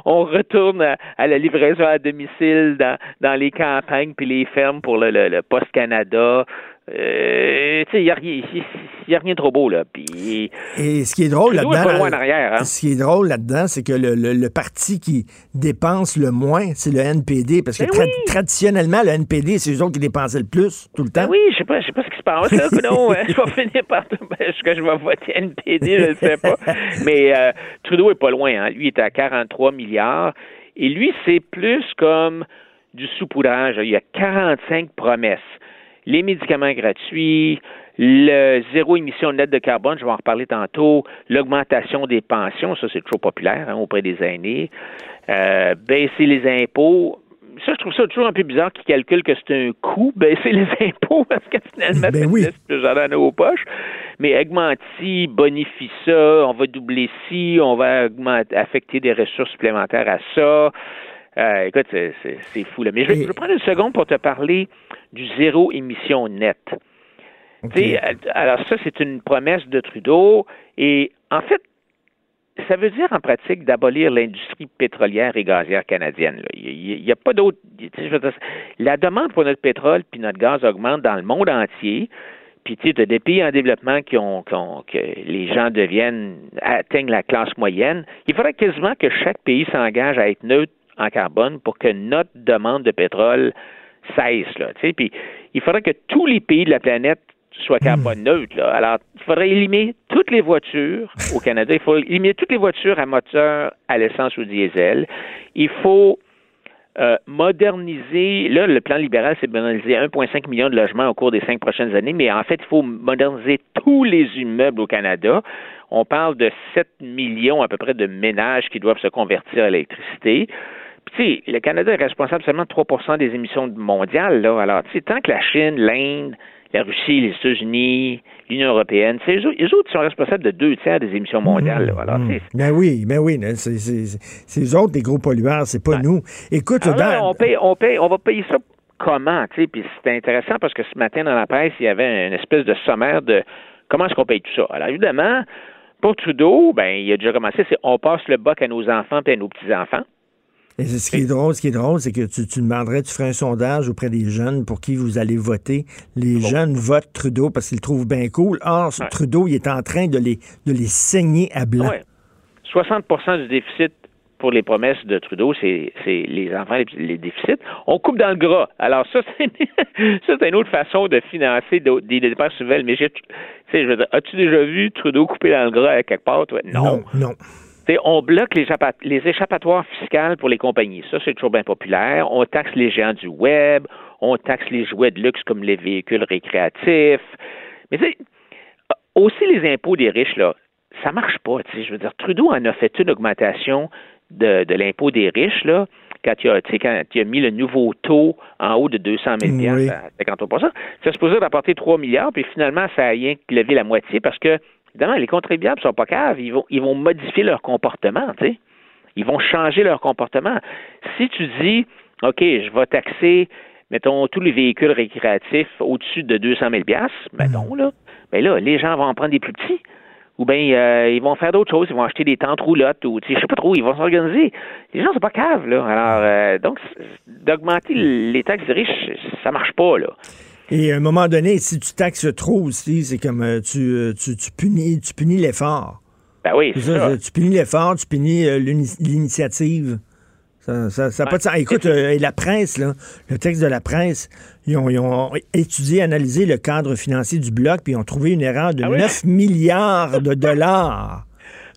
On, (laughs) retourne à, la livraison à domicile dans, dans les campagnes puis les fermes pour le, le, le Post Canada. Euh, il n'y a, a, rien de trop beau, là. Puis, Et ce qui est drôle là-dedans. Hein. Ce qui est drôle là-dedans, c'est que le, le, parti qui dépense le moins, c'est le NPD. Parce que ben traditionnellement, le NPD, c'est eux autres qui dépensaient le plus, tout le temps. Ben oui, je sais pas, je sais pas ce qui se passe, là. non, (laughs) je vais finir par. Est-ce que je vais voter NPD, je ne sais pas. (laughs) Mais euh, Trudeau est pas loin, hein. Lui, il est à 43 milliards. Et lui, c'est plus comme du saupoudrage. Il y a 45 promesses les médicaments gratuits, le zéro émission nette de carbone, je vais en reparler tantôt, l'augmentation des pensions, ça c'est toujours populaire hein, auprès des aînés, euh, baisser les impôts. Ça, je trouve ça toujours un peu bizarre qu'ils calculent que c'est un coût, (laughs) baisser les impôts, parce que finalement, ben oui. c'est plus dans nos poches. Mais augmente ci, bonifie ça, on va doubler ci, on va affecter des ressources supplémentaires à ça. Euh, écoute, c'est fou. Là. Mais je vais, prendre une seconde pour te parler du zéro émission nette. Euh, alors ça, c'est une promesse de Trudeau. Et en fait, ça veut dire en pratique d'abolir l'industrie pétrolière et gazière canadienne. Il n'y a, pas d'autre. La demande pour notre pétrole puis notre gaz augmente dans le monde entier. Puis, tu sais, des pays en développement qui ont, que les gens deviennent, atteignent la classe moyenne. Il faudrait quasiment que chaque pays s'engage à être neutre en carbone pour que notre demande de pétrole cesse. Là, puis il faudrait que tous les pays de la planète soient carbone neutres. Alors, il faudrait éliminer toutes les voitures au Canada. Il faut éliminer toutes les voitures à moteur à l'essence ou au diesel. Il faut euh, moderniser, là, le plan libéral, c'est moderniser 1,5 million de logements au cours des cinq prochaines années, mais en fait, il faut moderniser tous les immeubles au Canada. On parle de 7 millions à peu près de ménages qui doivent se convertir à l'électricité le Canada est responsable seulement de 3% des émissions mondiales. Là. Alors, tu sais, tant que la Chine, l'Inde, la Russie, les États-Unis, l'Union européenne, eux, autres sont responsables de deux tiers des émissions mondiales. Là. Alors, mmh. Ben oui, ben oui, c'est eux autres des gros pollueurs, c'est pas nous. Écoute, on, paye, on, paye, on va payer ça comment, tu sais, puis c'est intéressant parce que ce matin dans la presse, il y avait une espèce de sommaire de comment est-ce qu'on paye tout ça? Alors évidemment, pour Trudeau, ben il a déjà commencé, c'est on passe le bac à nos enfants et à nos petits-enfants. Et ce qui est drôle, ce qui est drôle, c'est que tu, tu, demanderais, tu ferais un sondage auprès des jeunes pour qui vous allez voter. Les jeunes votent Trudeau parce qu'ils le trouvent bien cool. Or, Trudeau, il est en train de les, de les saigner à blanc. 60% du déficit pour les promesses de Trudeau, c'est les enfants, les, déficits. On coupe dans le gras. Alors ça, c'est une (laughs) autre façon de financer des dépenses nouvelles. Mais as-tu déjà vu Trudeau couper dans le gras à quelque part? Toi? Non. Non. On bloque les, les échappatoires fiscales pour les compagnies. Ça, c'est toujours bien populaire. On taxe les géants du web. On taxe les jouets de luxe comme les véhicules récréatifs. Mais tu sais, aussi les impôts des riches, là, ça marche pas. Je veux dire, Trudeau en a fait une augmentation de, de l'impôt des riches, là, quand il, a, quand il a mis le nouveau taux en haut de 200 000 oui. à 53 c'est supposé rapporter 3 milliards, puis finalement, ça a rien que levé la moitié parce que, évidemment, les contribuables sont pas caves. Ils vont, ils vont modifier leur comportement, tu sais. Ils vont changer leur comportement. Si tu dis, OK, je vais taxer, mettons, tous les véhicules récréatifs au-dessus de 200 000 mettons, là, ben là, les gens vont en prendre des plus petits ou bien euh, ils vont faire d'autres choses, ils vont acheter des tentes roulottes ou je sais pas trop, ils vont s'organiser. Les gens sont pas caves là. Alors euh, donc d'augmenter les taxes des riches, ça marche pas là. Et à un moment donné, si tu taxes trop aussi, c'est comme euh, tu, tu, tu, punis tu punis l'effort. Ben oui, c'est ça. Tu punis l'effort, tu punis l'initiative. Ça, ça, pas de sens. Écoute, et la presse, là, le texte de la presse, ils ont, étudié, analysé le cadre financier du bloc, puis ils ont trouvé une erreur de 9 ah milliards de dollars.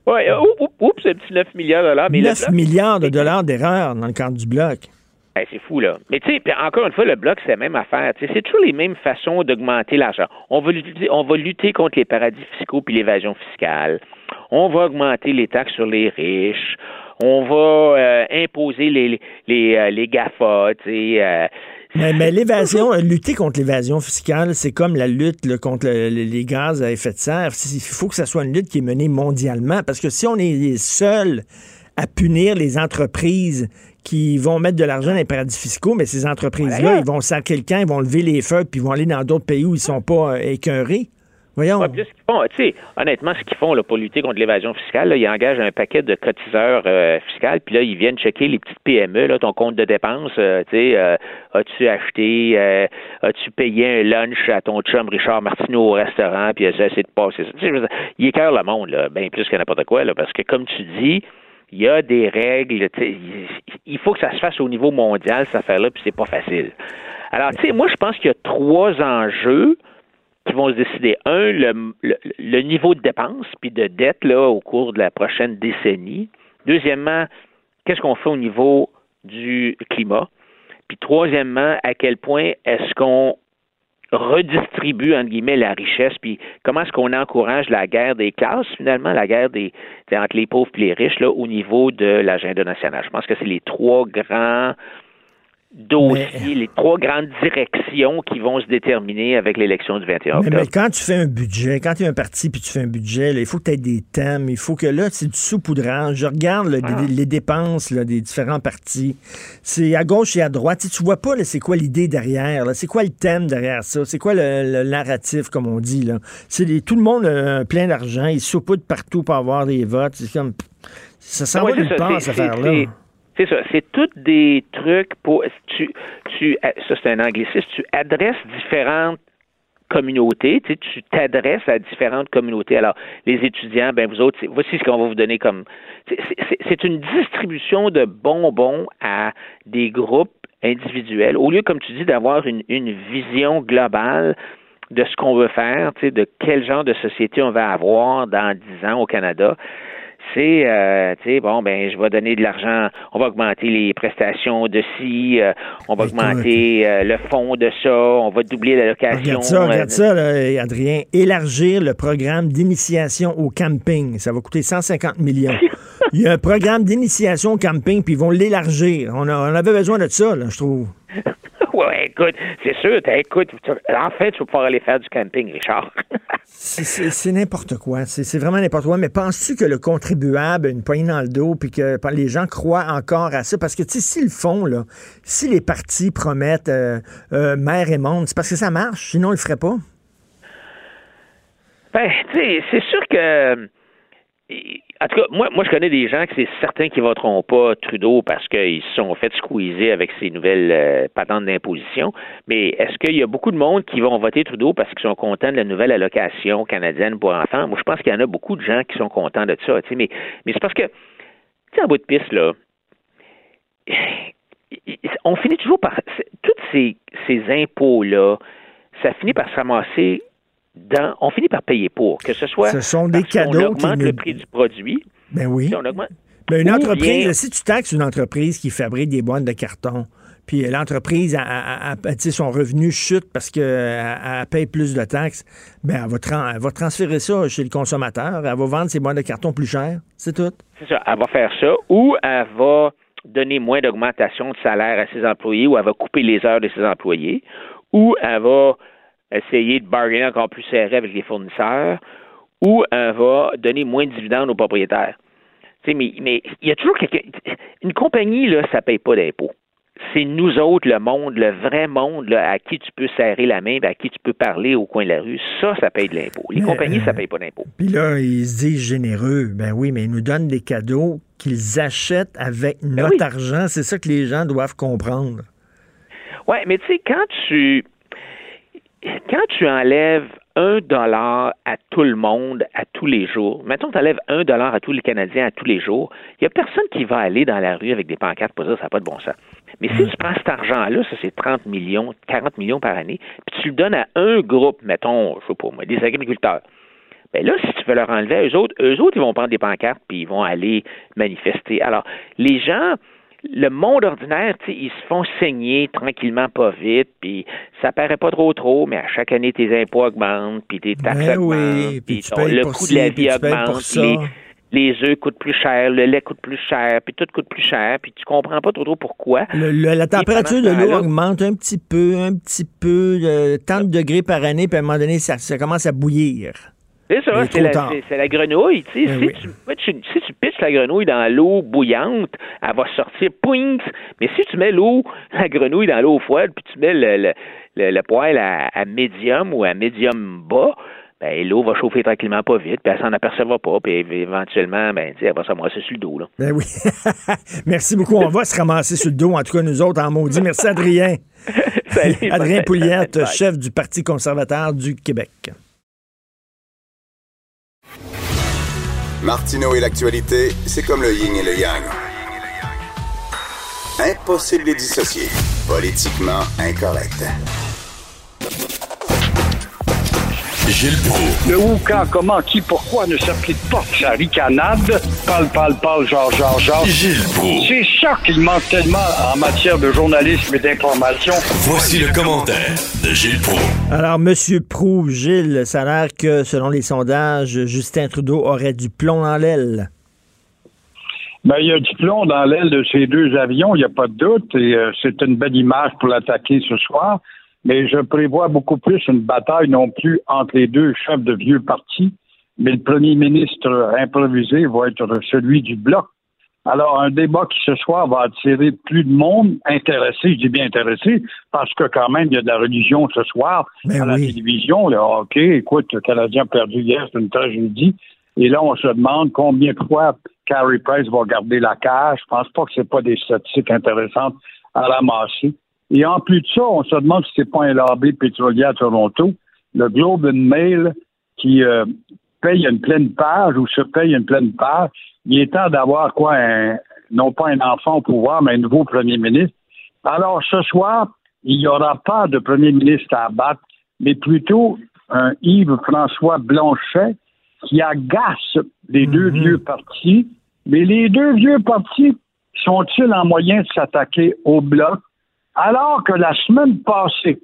Oui, euh, oups, un petit 9 milliards de dollars. 9 milliards de dollars d'erreur dans le cadre du bloc. C'est fou, là. Mais tu sais, encore une fois, le bloc, c'est la même affaire. c'est toujours les mêmes façons d'augmenter l'argent. On va, lutter, on va lutter contre les paradis fiscaux puis l'évasion fiscale. On va augmenter les taxes sur les riches. On va euh, imposer les, les, euh, les GAFA, tu sais. Mais, l'évasion, lutter contre l'évasion fiscale, c'est comme la lutte contre les gaz à effet de serre. Il faut que ça soit une lutte qui est menée mondialement parce que si on est les seuls à punir les entreprises qui vont mettre de l'argent dans les paradis fiscaux, mais ces entreprises-là, ils vont saquer quelqu'un, ils vont lever les feux, puis ils vont aller dans d'autres pays où ils sont pas euh, écœurés. Voyons. honnêtement, ce qu'ils font là, pour lutter contre l'évasion fiscale, ils engagent un paquet de cotiseurs euh, fiscaux, puis là, ils viennent checker les petites PME, là, ton compte de dépenses. Euh, euh, as-tu acheté, as-tu payé un lunch à ton chum Richard Martineau au restaurant, puis ça, c'est de passer ça. Il écœure le monde, là, bien plus que n'importe quoi, là, parce que comme tu dis, il y a des règles. Il faut que ça se fasse au niveau mondial, cette affaire-là, puis c'est pas facile. Alors, tu sais, moi, je pense qu'il y a trois enjeux qui vont se décider. Un, le, niveau de dépenses puis de dette là, au cours de la prochaine décennie. Deuxièmement, qu'est-ce qu'on fait au niveau du climat? Puis troisièmement, à quel point est-ce qu'on redistribue, entre guillemets, la richesse, puis comment est-ce qu'on encourage la guerre des classes, finalement, la guerre des, entre les pauvres et les riches, là, au niveau de l'agenda national? Je pense que c'est les trois grands dossiers, les trois grandes directions qui vont se déterminer avec l'élection du 21 octobre. Mais, quand tu fais un budget, quand tu es un parti puis tu fais un budget, il faut que tu aies des thèmes, il faut que là, c'est du saupoudrage. Je regarde ah. les, dépenses des différents partis. C'est à gauche et à droite. Tu, vois pas c'est quoi l'idée derrière, c'est quoi le thème derrière ça, c'est quoi le, narratif, comme on dit. Là? tout le monde a plein d'argent, ils saupoudrent partout pour avoir des votes. C'est comme... Ça s'en va nulle part, cette affaire-là. C'est ça. C'est tous des trucs pour. Tu, ça, c'est un anglicisme. Tu adresses différentes communautés, tu t'adresses à différentes communautés. Alors, les étudiants, ben vous autres, voici ce qu'on va vous donner comme. C'est une distribution de bonbons à des groupes individuels, au lieu, comme tu dis, d'avoir une, vision globale de ce qu'on veut faire, de quel genre de société on va avoir dans dix ans au Canada c'est, euh, tu sais, bon, ben, je vais donner de l'argent, on va augmenter les prestations de ci, euh, on va augmenter euh, le fonds de ça, on va doubler la location. Regarde ça, regarde ça, là, Adrien. Élargir le programme d'initiation au camping. Ça va coûter 150 millions. (laughs) Il y a un programme d'initiation au camping, puis ils vont l'élargir. On, on avait besoin de ça, là, je trouve. (laughs) ouais, écoute, c'est sûr, écoute, en fait, tu vas pouvoir aller faire du camping, Richard. (laughs) c'est n'importe quoi. C'est vraiment n'importe quoi. Mais penses-tu que le contribuable a une poignée dans le dos puis que les gens croient encore à ça? Parce que, tu sais, s'ils le font, là, si les partis promettent euh, euh, mer et monde, c'est parce que ça marche. Sinon, ils le feraient pas. Ben, tu sais, c'est sûr que en tout cas, moi, moi, je connais des gens que c'est certains qui voteront pas Trudeau parce qu'ils se sont fait squeezer avec ces nouvelles euh, patentes d'imposition. Mais est-ce qu'il y a beaucoup de monde qui vont voter Trudeau parce qu'ils sont contents de la nouvelle allocation canadienne pour enfants? Moi, je pense qu'il y en a beaucoup de gens qui sont contents de ça. Mais, mais c'est parce que, tu sais, en bout de piste, là, (sighs) on finit toujours par. Tous ces, ces impôts-là, ça finit par on finit par payer pour, que ce soit. Ce sont des cadeaux. On augmente le prix du produit. Ben oui. on augmente, ben une entreprise, si tu taxes une entreprise qui fabrique des boîtes de carton, puis l'entreprise, a, son revenu chute parce qu'elle paye plus de taxes, ben elle va, elle va, transférer ça chez le consommateur. Elle va vendre ses boîtes de carton plus cher. C'est tout. C'est ça. Elle va faire ça. Ou elle va donner moins d'augmentation de salaire à ses employés, ou elle va couper les heures de ses employés, ou elle va essayer de bargainer encore plus serré avec les fournisseurs, ou elle va donner moins de dividendes aux propriétaires. mais, mais il y a toujours quelqu'un. Une compagnie, là, ça ne paye pas d'impôts. C'est nous autres, le monde, le vrai monde, à qui tu peux serrer la main, à qui tu peux parler au coin de la rue. Ça, ça paye de l'impôt. Les compagnies, ça ne paye pas d'impôt. Puis là, ils se disent généreux. Ben oui, mais ils nous donnent des cadeaux qu'ils achètent avec ben notre argent. C'est ça que les gens doivent comprendre. Oui, mais tu sais, quand tu quand tu enlèves un dollar à tout le monde à tous les jours, mettons tu enlèves un dollar à tous les Canadiens à tous les jours, il n'y a personne qui va aller dans la rue avec des pancartes pour dire ça n'a pas de bon sens. Mais si tu prends cet argent-là, ça c'est 30 millions, 40 millions par année, puis tu le donnes à un groupe, mettons, je sais pas moi, des agriculteurs. Ben là, si tu veux leur enlever à eux autres, eux autres, ils vont prendre des pancartes puis ils vont aller manifester. Alors, les gens, le monde ordinaire, ils se font saigner tranquillement, pas vite, puis ça paraît pas trop trop, mais à chaque année, tes impôts augmentent, puis tes taxes ben augmentent, puis le coût de la vie augmente, les, œufs coûtent plus cher, le lait coûte plus cher, puis tout coûte plus cher, puis tu comprends pas trop trop pourquoi. la température de l'eau augmente un petit peu, un petit peu, de, tant de degrés par année, puis à un moment donné, ça, ça commence à bouillir. C'est ça, c'est la, la, grenouille. Tu sais, ben si, tu, si tu pitches la grenouille dans l'eau bouillante, elle va sortir poing. Mais si tu mets l'eau, (laughs) la grenouille dans l'eau froide, puis tu mets le, le, le, poêle à, médium ou à médium bas, ben, l'eau va chauffer tranquillement pas vite, puis elle s'en apercevra pas, puis éventuellement, ben, elle va se ramasser sur le dos. Là. Ben oui. (laughs) Merci beaucoup. On va se ramasser sur le dos, en tout cas nous autres en maudit. Merci Adrien. (laughs) Salut, Adrien Pouliette, chef du Parti conservateur du Québec. Martineau et l'actualité, c'est comme le yin et le yang. Impossible de dissocier. Politiquement incorrect. Gilles Le où, quand, comment, qui, pourquoi ne s'applique pas sa ricanade? Parle, parle, parle, genre, genre, genre. Gilles C'est ça qu'il manque tellement en matière de journalisme et d'information. Voici le commentaire de Gilles Proulx. Alors, Monsieur Proulx, Gilles, ça a l'air que, selon les sondages, Justin Trudeau aurait du plomb dans l'aile. Ben, il y a du plomb dans l'aile de ces deux avions, il n'y a pas de doute, et euh, c'est une belle image pour l'attaquer ce soir mais je prévois beaucoup plus une bataille non plus entre les deux chefs de vieux partis, mais le premier ministre improvisé va être celui du bloc. Alors, un débat qui ce soir va attirer plus de monde intéressé, je dis bien intéressé, parce que quand même, il y a de la religion ce soir ben à la télévision. Le hockey, écoute, le Canadien a perdu hier, c'est une tragédie. Et là, on se demande combien de fois Carrie Price va garder la cage. Je pense pas que c'est pas des statistiques intéressantes à ramasser. Et en plus de ça, on se demande si c'est pas un lobby pétrolier à Toronto. Le Globe and Mail qui euh, paye une pleine page ou se paye une pleine page. Il est temps d'avoir quoi, non pas un enfant au pouvoir, mais un nouveau premier ministre. Alors ce soir, il n'y aura pas de premier ministre à abattre, mais plutôt un Yves-François Blanchet qui agace les deux mhm. vieux partis. Mais les deux vieux partis sont-ils en moyen de s'attaquer au bloc? Alors que la semaine passée,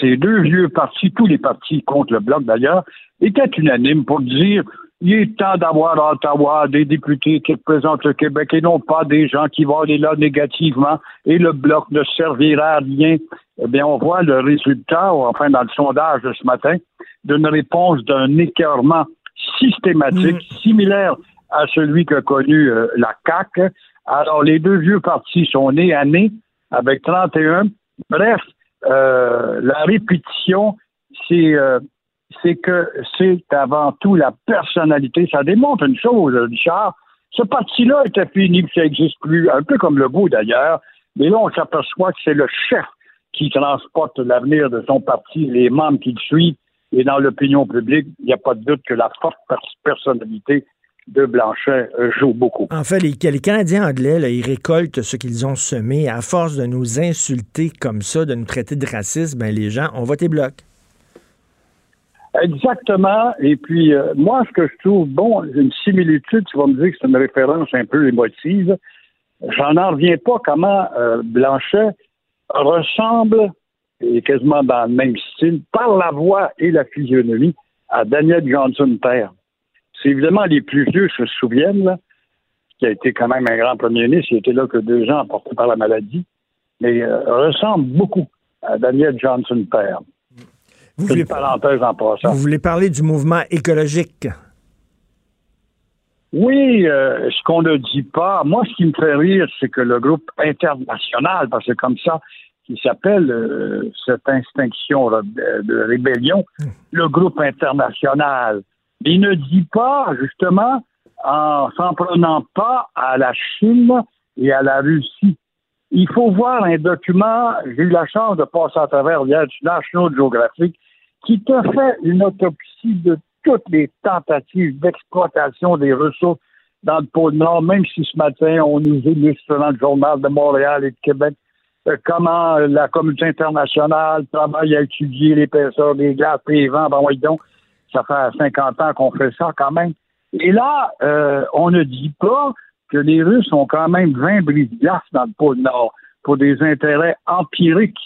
ces deux vieux partis, tous les partis contre le Bloc d'ailleurs, étaient unanimes pour dire il est temps d'avoir à Ottawa des députés qui représentent le Québec et non pas des gens qui vont aller là négativement et le Bloc ne servira à rien. Eh bien, on voit le résultat, enfin dans le sondage de ce matin, d'une réponse d'un écœurement systématique, mm. similaire à celui qu'a connu euh, la CAQ. Alors, les deux vieux partis sont nés à nez avec 31. Bref, euh, la répétition, c'est euh, que c'est avant tout la personnalité. Ça démontre une chose, Richard. Ce parti-là était fini, ça n'existe plus, un peu comme le goût d'ailleurs. Mais là, on s'aperçoit que c'est le chef qui transporte l'avenir de son parti, les membres qui le suivent. Et dans l'opinion publique, il n'y a pas de doute que la forte personnalité de Blanchet euh, joue beaucoup. En fait, les, les Canadiens anglais, là, ils récoltent ce qu'ils ont semé. À force de nous insulter comme ça, de nous traiter de racistes, ben, les gens ont voté bloc. Exactement. Et puis, euh, moi, ce que je trouve, bon, une similitude, tu vas me dire que c'est une référence un peu émotive. J'en en reviens pas comment euh, Blanchet ressemble, et quasiment dans le même style, par la voix et la physionomie, à Daniel Johnson père. C'est évidemment les plus vieux se souviennent, là, qui a été quand même un grand premier ministre, il était là que deux ans emporté par la maladie, mais euh, ressemble beaucoup à Daniel Johnson père. Vous voulez, parenthèse en passant. vous voulez parler du mouvement écologique? Oui, euh, ce qu'on ne dit pas, moi, ce qui me fait rire, c'est que le groupe international, parce que comme ça, qui s'appelle euh, cette instinction de rébellion, hmm. le groupe international, il ne dit pas, justement, en s'en prenant pas à la Chine et à la Russie. Il faut voir un document, j'ai eu la chance de passer à travers du National Geographic, qui te fait une autopsie de toutes les tentatives d'exploitation des ressources dans le pôle Nord, même si ce matin, on nous illustre dans le journal de Montréal et de Québec euh, comment la communauté internationale travaille à étudier l'épaisseur des glaces et les vents. Ben oui, donc, ça fait 50 ans qu'on fait ça quand même. Et là, euh, on ne dit pas que les Russes ont quand même 20 brises-glaces dans le pôle Nord pour des intérêts empiriques.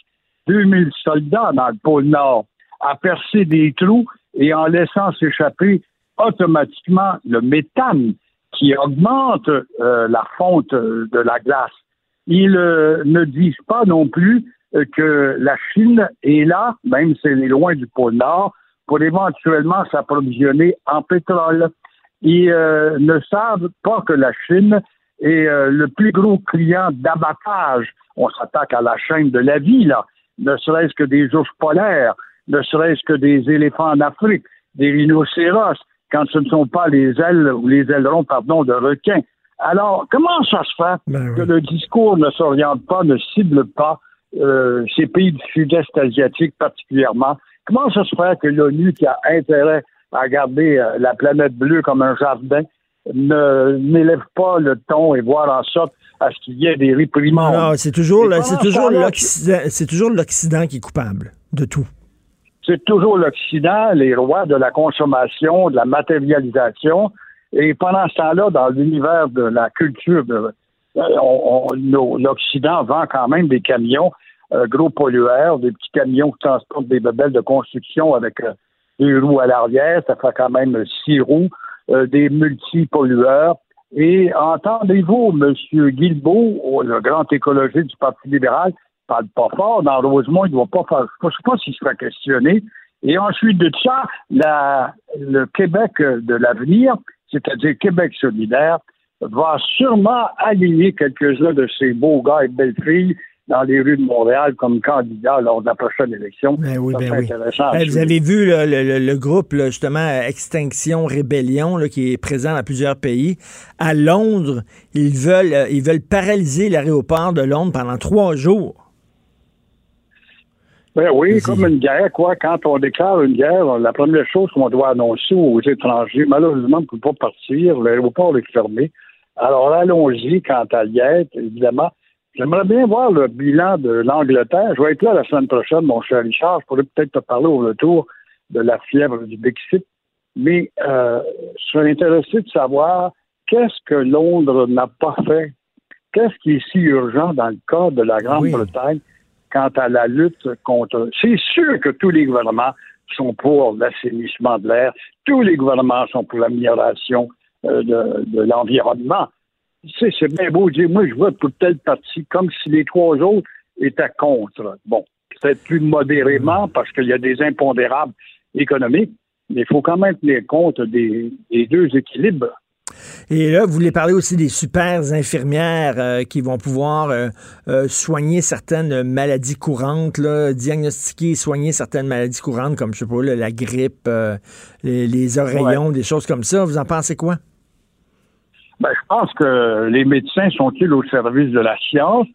2000 soldats dans le pôle Nord à percer des trous et en laissant s'échapper automatiquement le méthane qui augmente euh, la fonte de la glace. Ils euh, ne disent pas non plus euh, que la Chine est là, même si elle est loin du pôle Nord, pour éventuellement s'approvisionner en pétrole. Ils ne savent pas que la Chine est le plus gros client d'abattage. On s'attaque à la chaîne de la vie, là, ne serait-ce que des ours polaires, ne serait-ce que des éléphants en Afrique, des rhinocéros, quand ce ne sont pas les ailes ou les ailerons, pardon, de requins. Alors, comment ça se fait ben que le discours ne s'oriente pas, ne cible pas euh, ces pays du sud-est asiatique particulièrement? Comment ça se fait que l'ONU, qui a intérêt à garder euh, la planète bleue comme un jardin, ne n'élève pas le ton et voir en sorte à ce qu'il y ait des réprimandes? Non, c'est toujours, c'est toujours l'Occident, c'est toujours l'Occident qui est coupable de tout c'est toujours l'Occident, les rois de la consommation, de la matérialisation. Et pendant ce temps-là, dans l'univers de la culture, euh, l'Occident vend quand même des camions gros pollueurs, des petits camions qui transportent des bebelles de construction avec euh, deux roues à l'arrière, ça fait quand même six roues, des multipollueurs. Et entendez-vous, M. Guilbeault, le grand écologiste du Parti libéral, parle pas fort. Dans Rosemont, il ne doit pas faire. Je ne sais pas s'il sera questionné. Et ensuite de ça, le Québec de l'avenir, c'est-à-dire Québec solidaire, va sûrement aligner quelques-uns de ces beaux gars et belles filles dans les rues de Montréal comme candidats lors de la prochaine élection. Ben oui, ben oui. Ben, vous avez vu le, groupe, justement, Extinction Rébellion, qui est présent dans plusieurs pays. À Londres, ils veulent, ils veulent paralyser l'aéroport de Londres pendant trois jours. Ben oui, comme une guerre, quoi. Quand on déclare une guerre, la première chose qu'on doit annoncer aux étrangers, malheureusement, on ne peut pas partir, l'aéroport est fermé. Alors allons-y quant à Liette, évidemment. J'aimerais bien voir le bilan de l'Angleterre. Je vais être là la semaine prochaine, mon cher Richard. Je pourrais peut-être te parler au retour de la fièvre du Brexit. Mais euh, je serais intéressé de savoir qu'est-ce que Londres n'a pas fait. Qu'est-ce qui est si urgent dans le cas de la Grande-Bretagne? quant à la lutte contre. C'est sûr que tous les gouvernements sont pour l'assainissement de l'air, tous les gouvernements sont pour l'amélioration euh, de, l'environnement. C'est bien beau de dire, moi, je vote pour telle partie, comme si les trois autres étaient contre. Bon, peut-être plus modérément, parce qu'il y a des impondérables économiques, mais il faut quand même tenir compte des deux équilibres Et là, vous voulez parler aussi des super infirmières euh, qui vont pouvoir soigner certaines maladies courantes, là, diagnostiquer et soigner certaines maladies courantes, comme, je sais pas, la grippe, les, les, oreillons, des choses comme ça. Vous en pensez quoi? Ben, je pense que les médecins sont-ils au service de la science?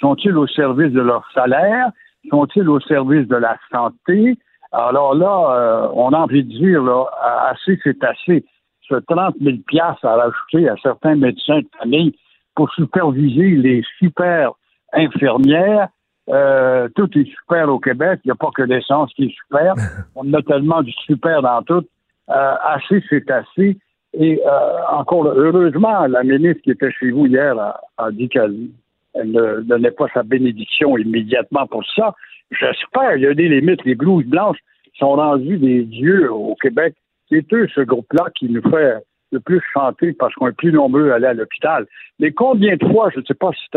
Sont-ils au service de leur salaire? Sont-ils au service de la santé? Alors là, euh, on a envie de dire, là, assez, c'est assez. Ce 30 000 à rajouter à certains médecins de famille pour superviser les super infirmières, euh, tout est super au Québec. Il n'y a pas que l'essence qui est super. (laughs) On a tellement du super dans tout. Euh, assez, c'est assez. Et euh, encore, heureusement, la ministre qui était chez vous hier a, dit qu'elle ne donnait pas sa bénédiction immédiatement pour ça. J'espère, il y a des limites. Les blouses blanches sont rendues des dieux au Québec. C'est eux, ce groupe-là, qui nous fait le plus chanter parce qu'on est plus nombreux à aller à l'hôpital. Mais combien de fois, je ne sais pas si tu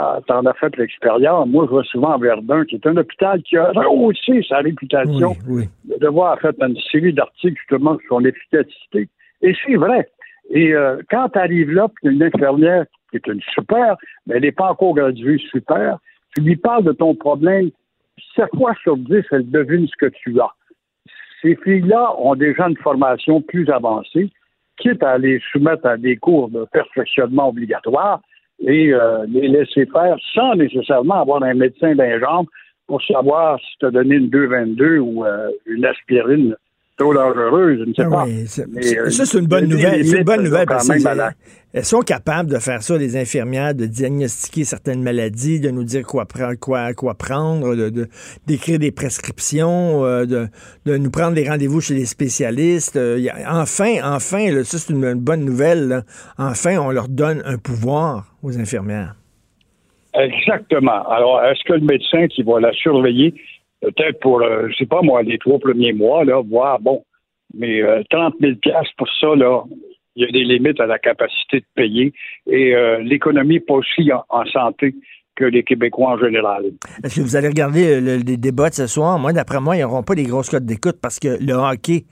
en as fait l'expérience. Moi, je vois souvent à Verdun, qui est un hôpital qui a rehaussé sa réputation de devoir faire une série d'articles justement sur son efficacité. Et c'est vrai. Et euh, quand tu arrives là, puis une infirmière qui est une super, mais elle n'est pas encore graduée super, tu lui parles de ton problème, 7 fois sur 10, elle devine ce que tu as. Ces filles-là ont déjà une formation plus avancée, quitte à les soumettre à des cours de perfectionnement obligatoires et euh, les laisser faire sans nécessairement avoir un médecin d'un pour savoir si tu as donné une 222 ou euh, une aspirine trop dangereuse, je ne sais ah pas. Euh, ça, c'est une bonne nouvelle. une bonne nouvelle parce elles sont capables de faire ça, les infirmières, de diagnostiquer certaines maladies, de nous dire quoi, quoi, quoi prendre, de, d'écrire des prescriptions, euh, de, de, nous prendre des rendez-vous chez les spécialistes. Euh, enfin, enfin, ça c'est une, bonne nouvelle. Enfin, on leur donne un pouvoir aux infirmières. Exactement. Alors, est-ce que le médecin qui va la surveiller peut-être pour, euh, je sais pas moi, les trois premiers mois, là, voir, bon, mais 30 000 pour ça, là, il y a des limites à la capacité de payer et euh, l'économie pas aussi en, santé que les Québécois en général. Est-ce que vous allez regarder euh, les débats de ce soir? Moi, d'après moi, ils n'auront pas des grosses codes d'écoute parce que le hockey,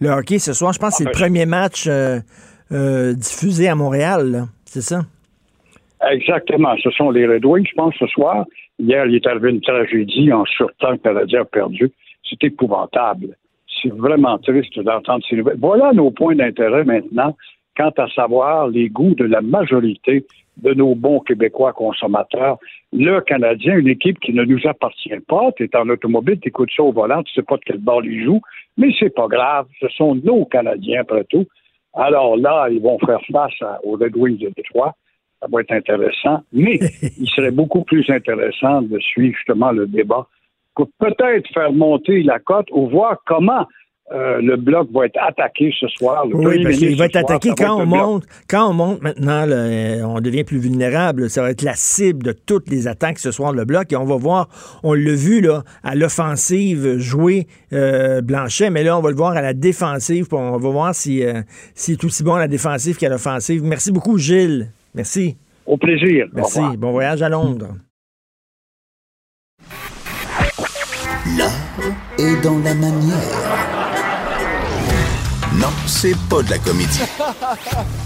le hockey ce soir, je pense que c'est le ah, premier match diffusé à Montréal, c'est ça? Exactement. Ce sont les Red Wings, je pense, ce soir. Hier, il est arrivé une tragédie en surtemps le Canadien a perdu. C'est épouvantable. C'est vraiment triste d'entendre ces nouvelles. Voilà nos points d'intérêt maintenant quant à savoir les goûts de la majorité de nos bons Québécois consommateurs. Le Canadien, une équipe qui ne nous appartient pas. Tu es en automobile, tu écoutes ça au volant, tu sais pas de quel bord ils jouent, mais c'est pas grave. Ce sont nos Canadiens, après tout. Alors là, ils vont faire face aux Red Wings de Détroit ça va être intéressant, mais (laughs) il serait beaucoup plus intéressant de suivre justement le débat pour peut-être faire monter la cote ou voir comment euh, le bloc va être attaqué ce soir. oui, parce qu'il va être attaqué quand on monte. Quand on monte maintenant, euh, on devient plus vulnérable. Ça va être la cible de toutes les attaques ce soir, le bloc. Et on va voir, on l'a vu là, à l'offensive jouer euh, Blanchet, mais là, on va le voir à la défensive. On va voir s'il si, est aussi bon à la défensive qu'à l'offensive. Merci beaucoup, Gilles. Merci. Au plaisir. Merci. Bon voyage à Londres. L'art est dans la manière. Non, c'est pas de la comédie.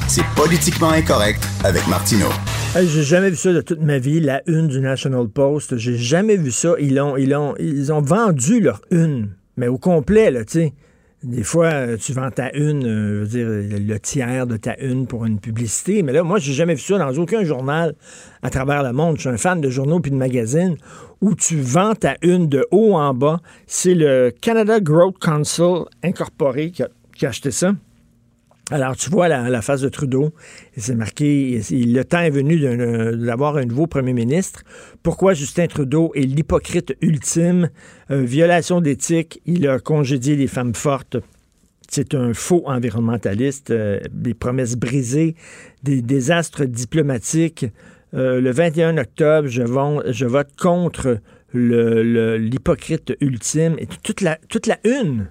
C'est politiquement incorrect avec Martineau. j'ai jamais vu ça de toute ma vie, la une du National Post. J'ai jamais vu ça. Ils ont, ils ont, ils ont vendu leur une, mais au complet, là, tu sais. Des fois, euh, tu vends ta une, euh, je veux dire, le tiers de ta une pour une publicité. Mais là, moi, j'ai jamais vu ça dans aucun journal à travers le monde. Je suis un fan de journaux puis de magazines où tu vends ta une de haut en bas. C'est le Canada Growth Council incorporé qui a, qui a acheté ça. Alors, tu vois la, face de Trudeau, c'est marqué, le temps est venu d'avoir un nouveau premier ministre. Pourquoi Justin Trudeau est l'hypocrite ultime? Euh, violation d'éthique, il a congédié les femmes fortes. C'est un faux environnementaliste, euh, des promesses brisées, des désastres diplomatiques. Euh, le 21 octobre, je, je vote contre l'hypocrite ultime et toute la, toute la une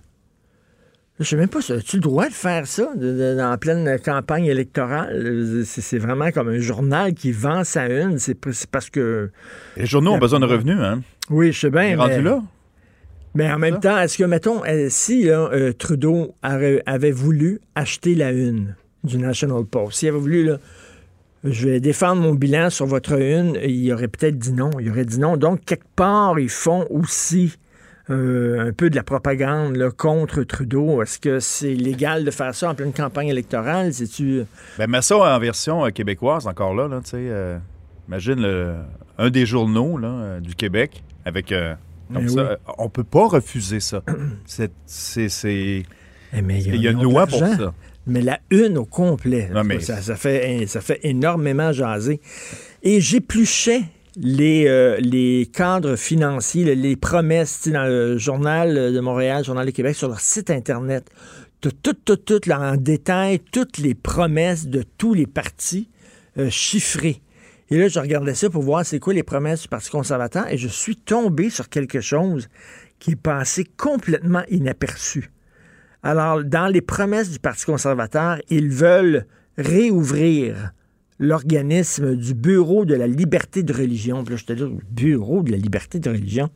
je sais même pas, as-tu le droit de faire ça en pleine campagne électorale? C'est vraiment comme un journal qui vend sa une. C'est parce que. Les journaux ont besoin de revenus, hein? Oui, je sais bien. rendu là? Mais en même temps, est-ce que, mettons, euh, si euh, Trudeau avait voulu acheter la une, du National Post. S'il avait voulu, là, je vais défendre mon bilan sur votre une, il aurait peut-être dit non. Il aurait dit non. Donc, quelque part, ils font aussi euh, un peu de la propagande là, contre Trudeau. Est-ce que c'est légal de faire ça en pleine campagne électorale? C'est-tu... Ben, mets ça en version euh, québécoise encore là. là tu sais, euh, imagine le, un des journaux là, du Québec avec... comme ça, oui. on peut pas refuser ça. (clears throat) C'est... Eh, mais Il y a une loi pour ça. Mais la une au complet, Non, mais- ça, ça fait, ça fait énormément jaser. Et j'épluchais les, euh, les cadres financiers, le- les promesses tu dans le journal de Montréal, journal de Québec, sur leur site Internet. T'as tout, tout, tout, là, en détail, toutes les promesses de tous les partis euh, chiffrées. Et là, je regardais ça pour voir c'est quoi les promesses du Parti conservateur et je suis tombé sur quelque chose qui est passé complètement inaperçu. Alors, dans les promesses du Parti conservateur, ils veulent réouvrir l'organisme du Bureau de la liberté de religion. Puis là, je te dis, Bureau de la liberté de religion,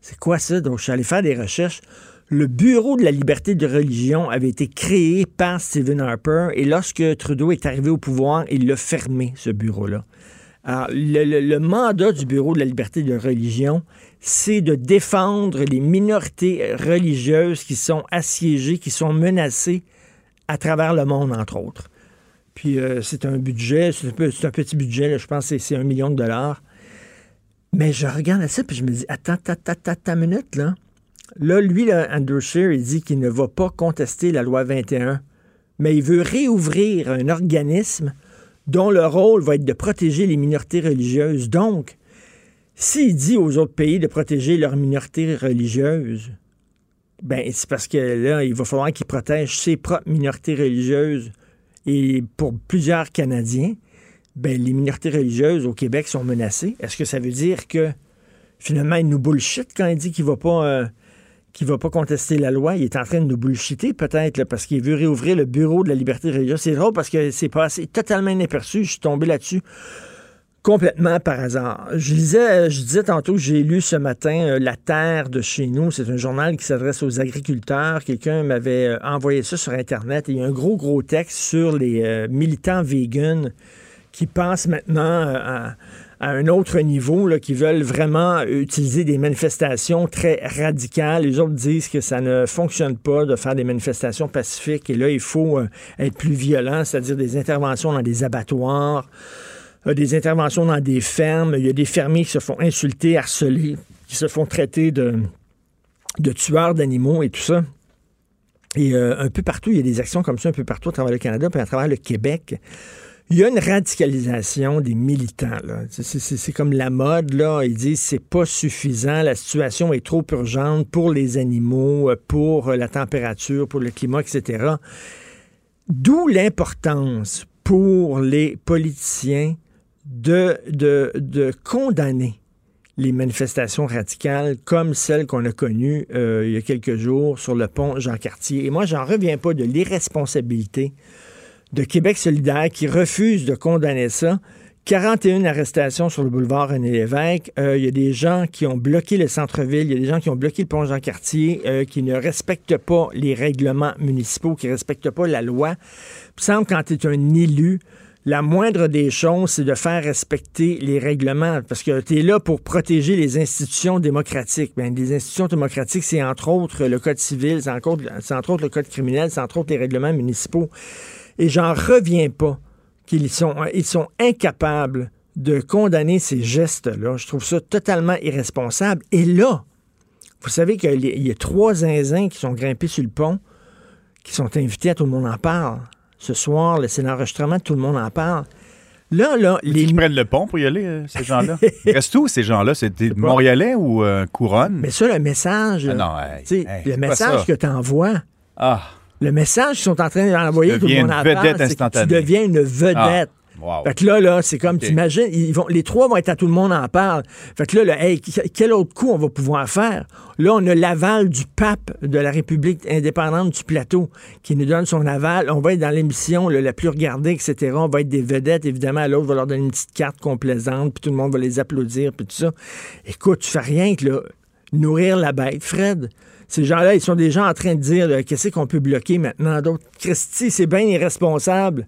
c'est quoi ça? Donc, je suis allé faire des recherches. Le Bureau de la liberté de religion avait été créé par Stephen Harper et lorsque Trudeau est arrivé au pouvoir, il l'a fermé, ce bureau-là. Alors, le, mandat du Bureau de la liberté de religion, c'est de défendre les minorités religieuses qui sont assiégées, qui sont menacées à travers le monde, entre autres. Puis euh, c'est un budget, c'est un, petit budget, je pense que c'est- un million de dollars. Mais je regarde ça, puis je me dis, attends, attends, attends, attends minute, là. Là, lui, là, Andrew Scheer, il dit qu'il ne va pas contester la loi 21, mais il veut réouvrir un organisme dont le rôle va être de protéger les minorités religieuses. Donc, s'il dit aux autres pays de protéger leurs minorités religieuses, ben c'est parce que là, il va falloir qu'il protège ses propres minorités religieuses. Et pour plusieurs Canadiens, ben les minorités religieuses au Québec sont menacées. Est-ce que ça veut dire que finalement il nous bullshit quand il dit qu'il va pas euh, va pas contester la loi, il est en train de nous bullshiter peut-être parce qu'il veut réouvrir le bureau de la liberté religieuse. C'est drôle parce que c'est passé totalement inaperçu. Je suis tombé là-dessus complètement par hasard. Je lisais, je disais tantôt j'ai lu ce matin euh, La Terre de chez nous. C'est un journal qui s'adresse aux agriculteurs. Quelqu'un m'avait euh, envoyé ça sur Internet. Et il y a un gros, gros texte sur les euh, militants véganes qui pensent maintenant à, un autre niveau, là, qui veulent vraiment utiliser des manifestations très radicales. Les autres disent que ça ne fonctionne pas de faire des manifestations pacifiques. Et là, il faut être plus violent, c'est-à-dire des interventions dans des abattoirs des interventions dans des fermes. Il y a des fermiers qui se font insulter, harceler, qui se font traiter de, de tueurs d'animaux et tout ça. Et euh, un peu partout, il y a des actions comme ça un peu partout à travers le Canada, puis à travers le Québec. Il y a une radicalisation des militants. c'est comme la mode. Là. Ils disent c'est pas suffisant, la situation est trop urgente pour les animaux, euh, pour euh, la température, pour le climat, etc. D'où l'importance pour les politiciens de, condamner les manifestations radicales comme celles qu'on a connues euh, il y a quelques jours sur le pont Jean-Cartier. Et moi, j'en reviens pas de l'irresponsabilité de Québec solidaire qui refuse de condamner ça. 41 arrestations sur le boulevard René Lévesque. Euh, Il y a des gens qui ont bloqué le centre-ville. Il y a des gens qui ont bloqué le pont Jean-Cartier, euh, qui ne respectent pas les règlements municipaux, qui ne respectent pas la loi. Il me semble quand tu es un élu, la moindre des choses, c'est de faire respecter les règlements, parce que tu es là pour protéger les institutions démocratiques. Bien, les institutions démocratiques, c'est entre autres le Code civil, c'est entre, autres- le Code criminel, c'est entre autres les règlements municipaux. Et j'en reviens pas qu'ils sont, sont incapables de condamner ces gestes-là. Je trouve ça totalement irresponsable. Et là, vous savez qu'il y a- il y a trois zinzins qui sont grimpés sur le pont, qui sont invités à Tout le monde en parle. Ce soir, c'est l'enregistrement Tout le monde en parle. Là, là, les... Qui prennent le pont pour y aller, euh, ces gens-là? (laughs) Restent où, ces gens-là? C'est des Montréalais ou euh, Couronne? Mais ça, le message, Ah non, hey, hey, le message que tu envoies, Ah, le message qu'ils sont en train d'envoyer, tout le monde en parle, tu instantanée. deviens une vedette. Wow. Fait que là, là, c'est comme, t'imagines, ils vont, les trois vont être à tout le monde en parle. Fait que là, là, hey, qu- quel autre coup on va pouvoir faire? Là, on a l'aval du pape de la République indépendante du plateau qui nous donne son aval. On va être dans l'émission la plus regardée, etc. On va être des vedettes, évidemment. L'autre va leur donner une petite carte complaisante, puis tout le monde va les applaudir, puis tout ça. Écoute, tu fais rien que là, nourrir la bête, Fred. Ces gens-là, ils sont déjà en train de dire qu'est-ce qu'on peut bloquer maintenant. D'autres, Christy, c'est bien irresponsable.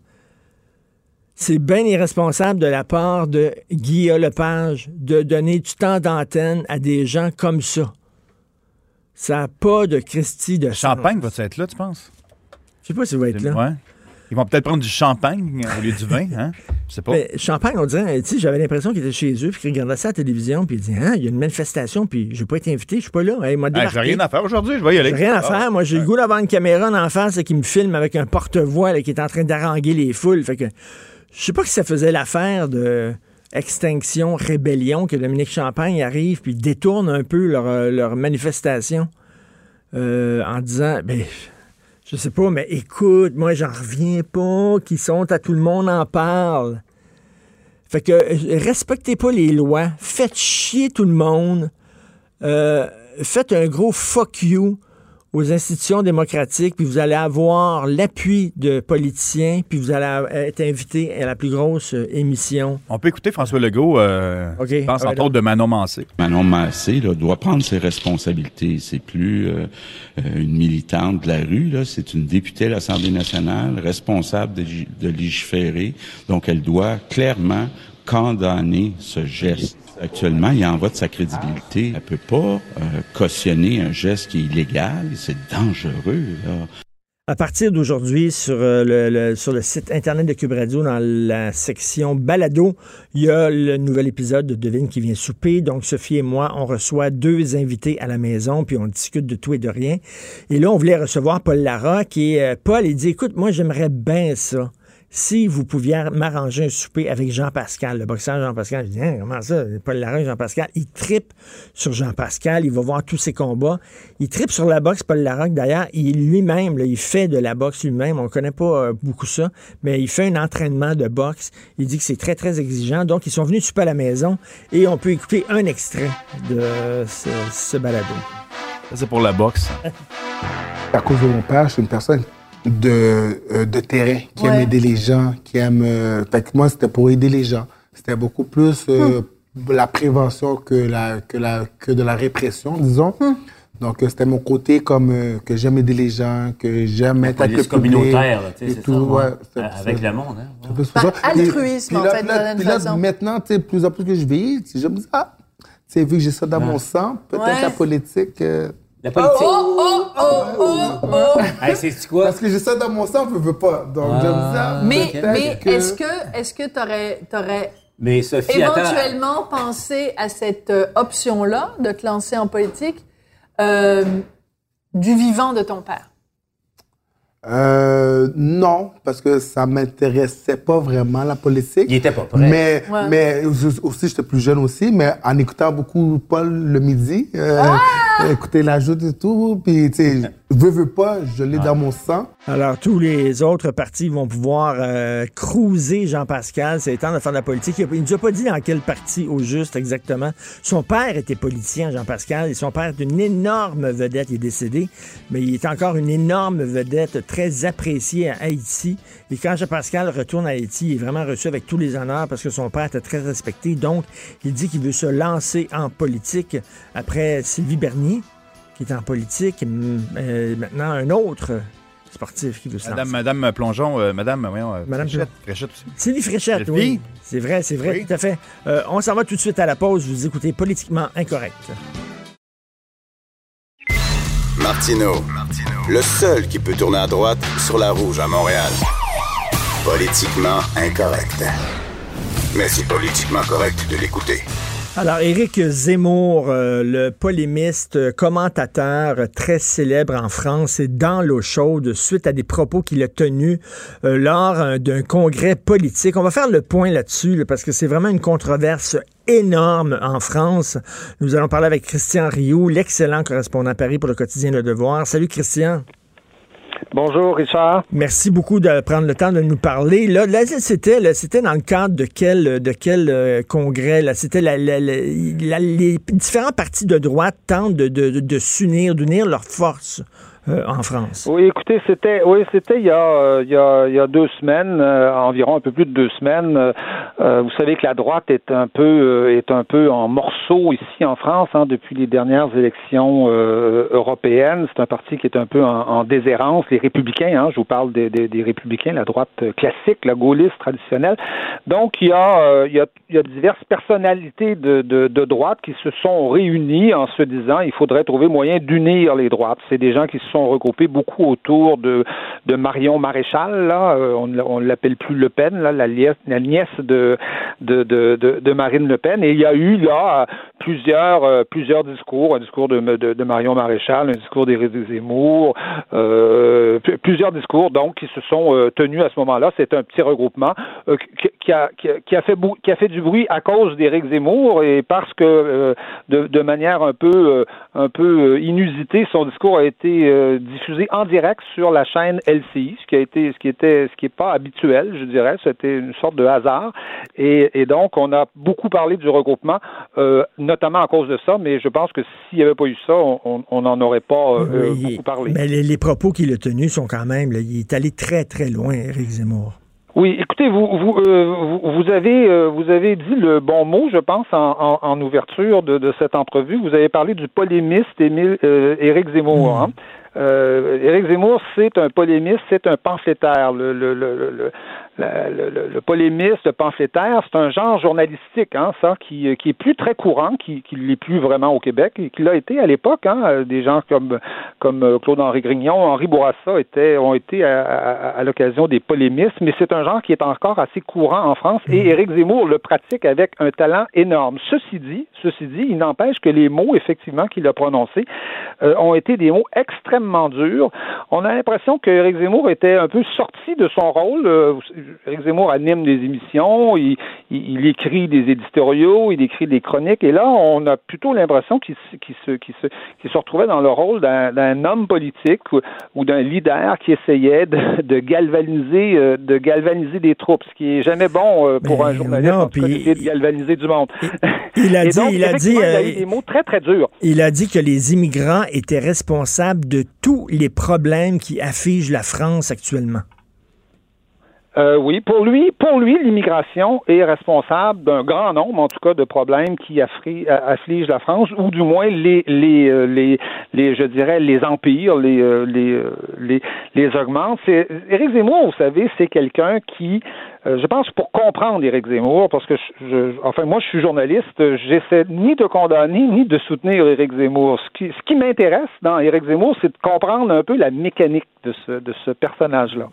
C'est bien irresponsable de la part de Guillaume Lepage de donner du temps d'antenne à des gens comme ça. Ça n'a pas de Christy de Champagne va être là, tu penses? Je sais pas s'il va être là. Ouais. Ils vont peut-être prendre du champagne au lieu du vin, (laughs) hein? Je sais pas. Mais champagne, on dirait, tu sais, j'avais l'impression qu'il était chez eux, puis qu'il regardait ça à la télévision, puis il dit, hein, il y a une manifestation, puis je vais pas être invité, je suis pas là. Hey, m'a j'ai rien à faire aujourd'hui, je vais y aller. J'ai rien à faire. Ah. Moi, j'ai le goût d'avoir une caméra en face qui me filme avec un porte-voix qui est en train d'haranguer les foules. Fait que je sais pas si ça faisait l'affaire de extinction, rébellion, que Dominique Champagne arrive puis détourne un peu leur, euh, manifestation euh, en disant, ben, je sais pas, mais écoute, moi, j'en reviens pas, qu'ils sont à tout le monde en parle. Fait que euh, respectez pas les lois, faites chier tout le monde, faites un gros fuck you aux institutions démocratiques, puis vous allez avoir l'appui de politiciens, puis vous allez être invité à la plus grosse euh, émission. On peut écouter François Legault, euh, je pense entre autres de Manon Massé. Manon Massé là, doit prendre ses responsabilités. C'est plus euh, une militante de la rue, là, c'est une députée à l'Assemblée nationale, responsable de, de légiférer, donc elle doit clairement condamner ce geste. Actuellement, il en va de sa crédibilité. Elle peut pas euh, cautionner un geste qui est illégal. C'est dangereux. À partir d'aujourd'hui, sur, euh, le, sur le site Internet de Cube Radio, dans la section Balado, il y a le nouvel épisode de Devine qui vient souper. Donc, Sophie et moi, on reçoit deux invités à la maison, puis on discute de tout et de rien. Et là, on voulait recevoir Paul Larocque. Et euh, Paul, il dit, écoute, moi, j'aimerais bien ça si vous pouviez m'arranger un souper avec Jean-Pascal, le boxeur Jean-Pascal, je dis, hein, comment ça, Paul Larocque, Jean-Pascal, il tripe sur Jean-Pascal, il va voir tous ses combats. Il tripe sur la boxe, Paul Larocque, d'ailleurs, il lui-même, il fait de la boxe lui-même, on ne connaît pas euh, beaucoup ça, mais il fait un entraînement de boxe. Il dit que c'est très, très exigeant. Donc, ils sont venus souper à la maison et on peut écouter un extrait de ce, ce balado. Ça, c'est pour la boxe. à cause de mon père, je suis une personne de, euh, de terrain, qui aime aider les gens, qui aime... Euh, fait moi, c'était pour aider les gens. C'était beaucoup plus euh, hmm. la prévention que, la, que, la, que de la répression, disons. Hmm. Donc, c'était mon côté comme que j'aime aider les gens, que j'aime être avec le communautaire, tu sais, c'est ça. Ouais, avec le monde, hein. Ouais. altruisme, en fait, puis là, maintenant, tu sais, plus en plus que je vis, je me dis, ah, tu sais, vu que j'ai ça dans mon sang, peut-être la politique... La politique. Oh, oh, oh, oh, oh. hey, c'est quoi? Parce que j'ai ça dans mon sang, je veux pas. Donc, ah, j'aime ça. Mais, mais est-ce que, est-ce que t'aurais, t'aurais mais Sophie, éventuellement pensé à cette euh, option-là de te lancer en politique euh, du vivant de ton père? Euh, non, parce que ça m'intéressait pas vraiment la politique. Il était pas prêt. Mais, mais aussi, j'étais plus jeune aussi, mais en écoutant beaucoup Paul le midi, euh, ah! écouter la joute et tout, puis tu sais, veux, veux pas, je l'ai dans mon sang. Alors, tous les autres partis vont pouvoir euh, cruiser Jean-Pascal. C'est le temps de faire de la politique. Il ne nous a pas dit dans quel parti au juste exactement. Son père était politicien, Jean-Pascal, et son père est une énorme vedette. Il est décédé, mais il est encore une énorme vedette très appréciée à Haïti. Et quand Jean-Pascal retourne à Haïti, il est vraiment reçu avec tous les honneurs parce que son père était très respecté. Donc, il dit qu'il veut se lancer en politique après Sylvie Bernier, qui est en politique. Euh, maintenant, un autre sportif qui veut se Madame, Madame Plongeon, euh, Madame, voyons, euh, Madame Fréchette, Fréchette aussi. Sylvie Fréchette, oui. C'est vrai, c'est vrai, tout à fait. Euh, on s'en va tout de suite à la pause. Vous écoutez Politiquement Incorrect. Martino, le seul qui peut tourner à droite sur la rouge à Montréal. Politiquement incorrect. Mais c'est politiquement correct de l'écouter. Alors, Éric Zemmour, euh, le polémiste, commentateur très célèbre en France, est dans l'eau chaude suite à des propos qu'il a tenus euh, lors euh, d'un congrès politique. On va faire le point là-dessus parce que c'est vraiment une controverse énorme en France. Nous allons parler avec Christian Rioux, l'excellent correspondant à Paris pour le quotidien Le Devoir. Salut Christian. Bonjour, Richard. Merci beaucoup de prendre le temps de nous parler. Là, c'était, dans le cadre de quel, euh, congrès? C'était les différents partis de droite tentent de s'unir, d'unir leurs forces euh, en France. Oui, écoutez, c'était oui, c'était il, y a, a, il y a deux semaines, environ un peu plus de deux semaines. vous savez que la droite est un peu est un peu en morceaux ici en France hein, depuis les dernières élections européennes. C'est un parti qui est un peu en, en déshérence. Les républicains, hein, je vous parle des, des, républicains, la droite classique, la gaulliste traditionnelle. Donc il y a il y a, il y a diverses personnalités de, de, droite qui se sont réunies en se disant il faudrait trouver moyen d'unir les droites. C'est des gens qui sont regroupés beaucoup autour de, de Marion Maréchal, là, euh, on ne l'appelle plus Le Pen, là, la, la nièce de, de, de, de, Marine Le Pen. Et il y a eu là plusieurs, euh, plusieurs discours, un discours de, de, de Marion Maréchal, un discours d'Éric Zemmour, euh, plusieurs discours donc qui se sont euh, tenus à ce moment-là. C'est un petit regroupement qui, qui, a, qui, a, fait qui a fait du bruit à cause d'Éric Zemmour et parce que de, de manière un peu un peu inusitée, son discours a été diffusé en direct sur la chaîne LCI, ce qui a été ce qui était ce qui est pas habituel, je dirais. C'était une sorte de hasard et, et donc on a beaucoup parlé du regroupement. Euh, notamment à cause de ça, mais je pense que s'il n'y avait pas eu ça, on n'en aurait pas euh, euh, beaucoup parlé. Mais les, propos qu'il a tenus sont quand même, il est allé très, très loin, Éric Zemmour. Oui, écoutez, vous vous, euh, vous avez vous avez dit le bon mot, je pense, en, en, ouverture de, de, cette entrevue. Vous avez parlé du polémiste Émile, Éric Zemmour. Hein? Euh, Éric Zemmour, c'est un polémiste, c'est un pamphlétaire. Le, le, le, le, le, polémiste, le pamphlétaire, c'est un genre journalistique, hein, ça, qui, qui est plus très courant, qui, qui l'est plus vraiment au Québec, et qui l'a été à l'époque. Hein, des gens comme, comme Claude-Henri Grignon, Henri Bourassa étaient, ont été à, à, l'occasion des polémistes, mais c'est un genre qui est encore assez courant en France, et mmh. Éric Zemmour le pratique avec un talent énorme. Ceci dit, ceci dit, il n'empêche que les mots, effectivement, qu'il a prononcés euh, ont été des mots extrêmement dur. On a l'impression qu'Éric Zemmour était un peu sorti de son rôle. Euh, Éric Zemmour anime des émissions, il, il, écrit des éditoriaux, il écrit des chroniques, et là, on a plutôt l'impression qu'il se, se, se, retrouvait dans le rôle d'un homme politique ou, d'un leader qui essayait de, galvaniser, euh, de galvaniser des troupes, ce qui est jamais bon euh, pour un journaliste non, de galvaniser du monde. Il, a (laughs) dit, il a dit, il a eu des mots très très durs. Il a dit que les immigrants étaient responsables de tous les problèmes qui affigent la France actuellement. Euh, oui, pour lui, pour lui, l'immigration est responsable d'un grand nombre, en tout cas, de problèmes qui affligent la France, ou du moins les, les, euh, les, je dirais, les empires, les, euh, les, les, les augmentent. Éric Zemmour, vous savez, c'est quelqu'un qui, je pense, pour comprendre Éric Zemmour, parce que, je, enfin, moi, je suis journaliste, j'essaie ni de condamner ni de soutenir Éric Zemmour. Ce qui, ce qui m'intéresse dans Éric Zemmour, c'est de comprendre un peu la mécanique de ce, de ce personnage-là.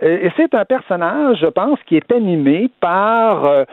Et c'est un personnage, je pense, qui est animé par euh,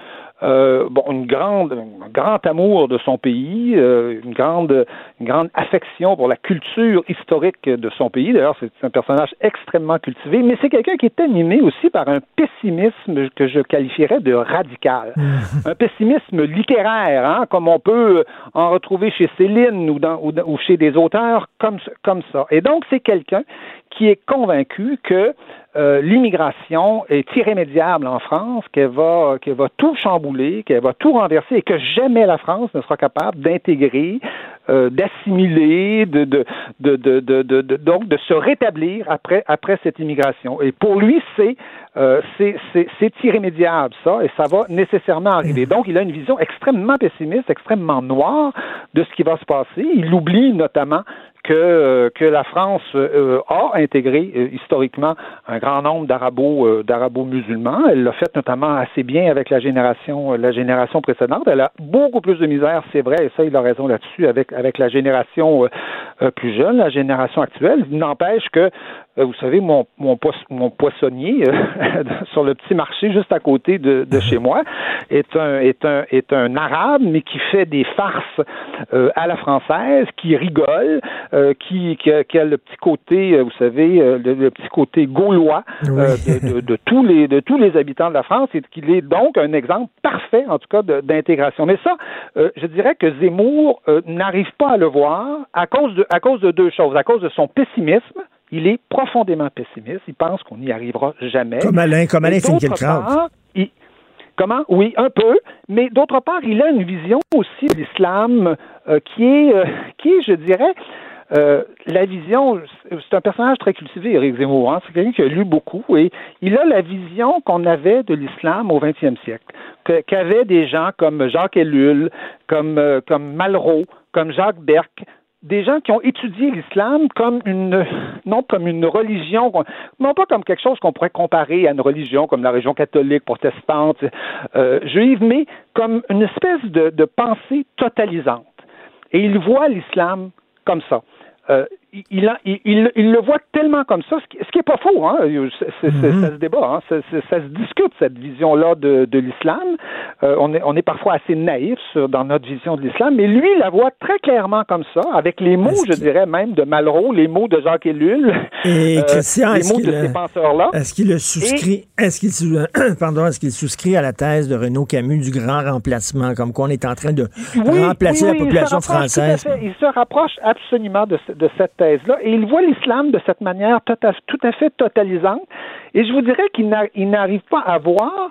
euh, bon, une grande, un grand amour de son pays, euh, une grande, une grande affection pour la culture historique de son pays. D'ailleurs, c'est un personnage extrêmement cultivé, mais c'est quelqu'un qui est animé aussi par un pessimisme que je qualifierais de radical, (laughs) un pessimisme littéraire, hein, comme on peut en retrouver chez Céline ou, dans, ou, ou chez des auteurs comme, comme ça. Et donc, c'est quelqu'un qui est convaincu que euh, l'immigration est irrémédiable en France, qu'elle va, qu'elle va tout chambouler, qu'elle va tout renverser et que jamais la France ne sera capable d'intégrer, euh, d'assimiler, de, donc de se rétablir après, après cette immigration. Et pour lui, c'est, euh, c'est, c'est irrémédiable, ça, et ça va nécessairement arriver. Donc, il a une vision extrêmement pessimiste, extrêmement noire de ce qui va se passer. Il oublie notamment que, euh, que la France euh, a intégré euh, historiquement un grand nombre d'arabo d'arabo-musulmans. Elle l'a fait notamment assez bien avec la génération la génération précédente. Elle a beaucoup plus de misère, c'est vrai, et ça il a raison là-dessus avec avec la génération plus jeune, la génération actuelle. N'empêche que vous savez, mon, mon, mon poissonnier (laughs) sur le petit marché juste à côté de, de chez moi est un, est, un, est un arabe, mais qui fait des farces à la française, qui rigole, euh, qui, qui, a, qui, a, le petit côté, euh, vous savez, euh, le, petit côté gaulois de, de, tous les de tous les habitants de la France et qu'il est donc un exemple parfait, en tout cas, d'intégration. Mais ça, je dirais que Zemmour n'arrive pas à le voir à cause de à cause de deux choses, à cause de son pessimisme. Il est profondément pessimiste. Il pense qu'on n'y arrivera jamais. Comme Alain, comme Alain Finkielkraut. Comment? Oui, un peu. Mais d'autre part, il a une vision aussi de l'islam qui est, qui est, je dirais, euh, la vision, c'est un personnage très cultivé, Éric Zemmour. Hein? C'est quelqu'un qui a lu beaucoup et il a la vision qu'on avait de l'islam au XXe siècle, qu'avaient des gens comme Jacques Ellul, comme, euh, comme Malraux, comme Jacques Berck, des gens qui ont étudié l'islam comme une, non comme une religion, non pas comme quelque chose qu'on pourrait comparer à une religion comme la religion catholique, protestante, euh, juive, mais comme une espèce de, pensée totalisante. Et ils voient l'islam comme ça. Euh, il, il, il, le voit tellement comme ça, ce qui, n'est est pas faux, hein? Ça se débat, hein? ça, se discute cette vision-là de, de l'islam. Euh, on, est, on est parfois assez naïf dans notre vision de l'islam, mais lui, il la voit très clairement comme ça, avec les mots, je dirais même, de Malraux, les mots de Jacques Ellul, Et euh, les mots de ces penseurs-là. Est-ce qu'il souscrit, est-ce qu'il, (clears throat) pardon, est-ce qu'il souscrit à la thèse de Renaud Camus du grand remplacement, comme qu'on est en train de remplacer la population française? Il se rapproche absolument de, de cette et il voit l'islam de cette manière tout à, fait totalisante. Et je vous dirais qu'il n'arrive pas à voir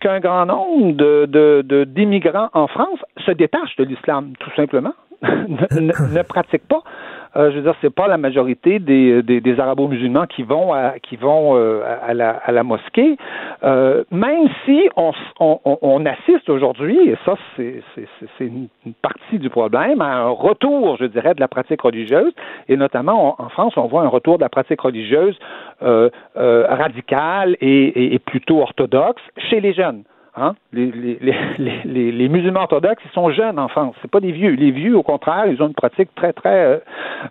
qu'un grand nombre d'immigrants en France se détachent de l'islam, tout simplement, (laughs) ne pratiquent pas. Euh, je veux dire, c'est pas la majorité des, des, des arabo-musulmans qui vont à, qui vont euh, à, la, à la mosquée, euh, même si on, on, on assiste aujourd'hui, et ça c'est, une partie du problème, à un retour, je dirais, de la pratique religieuse, et notamment en France, on voit un retour de la pratique religieuse euh, euh, radicale et, et plutôt orthodoxe chez les jeunes. Hein? (laughs) Les, musulmans orthodoxes, ils sont jeunes en France. C'est pas des vieux. Les vieux, au contraire, ils ont une pratique très, très euh,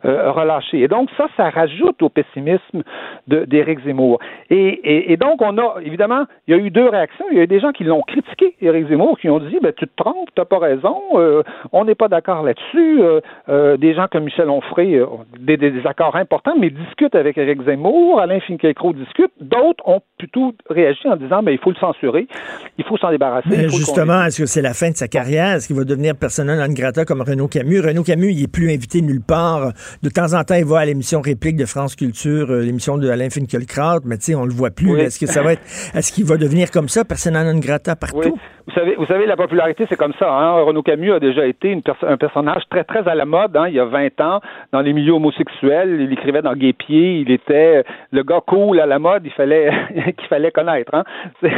euh, relâchée. Et donc, ça, ça rajoute au pessimisme d'Éric Zemmour. Et, donc, on a, évidemment, il y a eu deux réactions. Il y a eu des gens qui l'ont critiqué, Éric Zemmour, qui ont dit, ben, tu te trompes, tu n'as pas raison, euh, on n'est pas d'accord là-dessus. des gens comme Michel Onfray, des, des, accords importants, mais discutent avec Éric Zemmour, Alain Finkielkraut discute. D'autres ont plutôt réagi en disant, ben, il faut le censurer. Il faut s'en débarrasser. justement, est-ce que c'est la fin de sa carrière? Est-ce qu'il va devenir personnel non grata comme Renaud Camus? Renaud Camus, il est plus invité nulle part. De temps en temps, il va à l'émission Réplique de France Culture, euh, l'émission de Alain Finkielkraut, mais tu sais, on le voit plus. Est-ce que ça va être, est-ce qu'il va devenir comme ça, personnel non grata partout? Vous savez, vous savez, la popularité, c'est comme ça. Hein? Renaud Camus a déjà été un personnage très, très à la mode, hein, il y a 20 ans, dans les milieux homosexuels. Il écrivait dans Gay Pied. Il était le gars cool à la mode, il fallait, (laughs) qu'il fallait connaître. Hein? (laughs)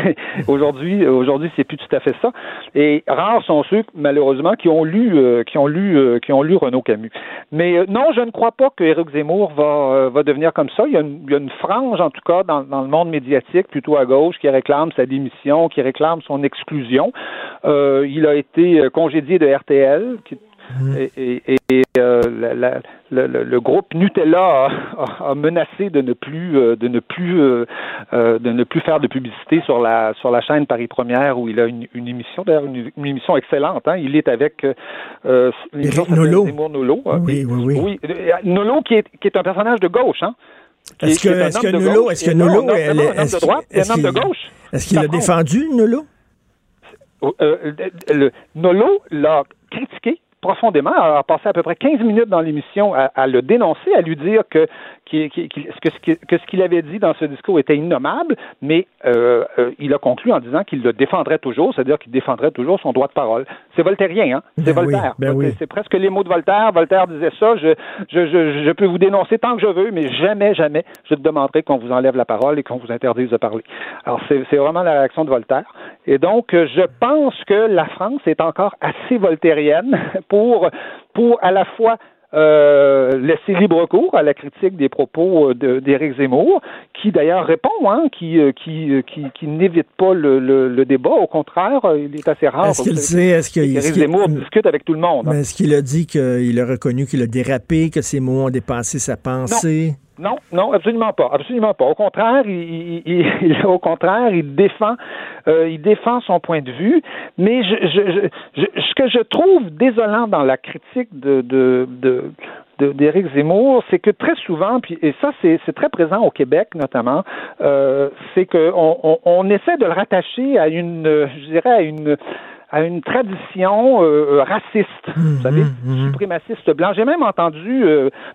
Aujourd'hui, aujourd'hui, c'est plus tout à fait ça. Et rares sont ceux, malheureusement, qui ont lu, euh, qui ont lu, euh, qui ont lu Renaud Camus. Mais euh, non, je ne crois pas que Éric Zemmour va, va devenir comme ça. Il y, a une, il y, a une, frange, en tout cas, dans, dans le monde médiatique, plutôt à gauche, qui réclame sa démission, qui réclame son exclusion. Il a été congédié de RTL. Mmh. Et, euh, le, groupe Nutella a, menacé de ne plus de ne plus de ne plus faire de publicité sur la sur la chaîne Paris Première où il a une, émission d'ailleurs une, émission excellente hein. il est avec euh, Nolo. Nolo oui, oui, oui, Nolo qui est qui est un personnage de gauche hein est-ce que, est-ce que Nolo, est-ce que Nolo, est, un homme de droite, un homme de gauche. Est-ce qu'il a défendu Nolo? Euh, Nolo l'a critiqué profondément, a passé à peu près 15 minutes dans l'émission à, le dénoncer, à lui dire que, que, ce qu'il avait dit dans ce discours était innommable, mais euh, euh, il a conclu en disant qu'il le défendrait toujours, c'est-à-dire qu'il défendrait toujours son droit de parole. C'est voltairien, hein? C'est ben Voltaire. Ben c'est presque les mots de Voltaire. Voltaire disait ça, je, je, je, je, peux vous dénoncer tant que je veux, mais jamais, jamais, je te demanderai qu'on vous enlève la parole et qu'on vous interdise de parler. Alors, c'est vraiment la réaction de Voltaire. Et donc, je pense que la France est encore assez voltairienne pour, pour à la fois euh, laisser libre cours à la critique des propos euh, d'Éric Zemmour, qui d'ailleurs répond, hein, qui, euh, qui, qui, qui n'évite pas le, le, débat. Au contraire, il est assez rare. Est-ce qu'il sait, est-ce qu'Éric Zemmour discute avec tout le monde. Mais est-ce qu'il a dit qu'il a reconnu qu'il a dérapé, que ses mots ont dépassé sa pensée? Non, non, absolument pas, absolument pas. Au contraire, (laughs) il, au contraire, il défend, euh, il défend son point de vue. Mais ce que je trouve désolant dans la critique de, de, de d'Éric Zemmour, c'est que très souvent, puis et ça c'est très présent au Québec notamment, euh, c'est qu'on on, on, essaie de le rattacher à une, je dirais à une à une tradition raciste, vous savez, suprémaciste blanc. J'ai même entendu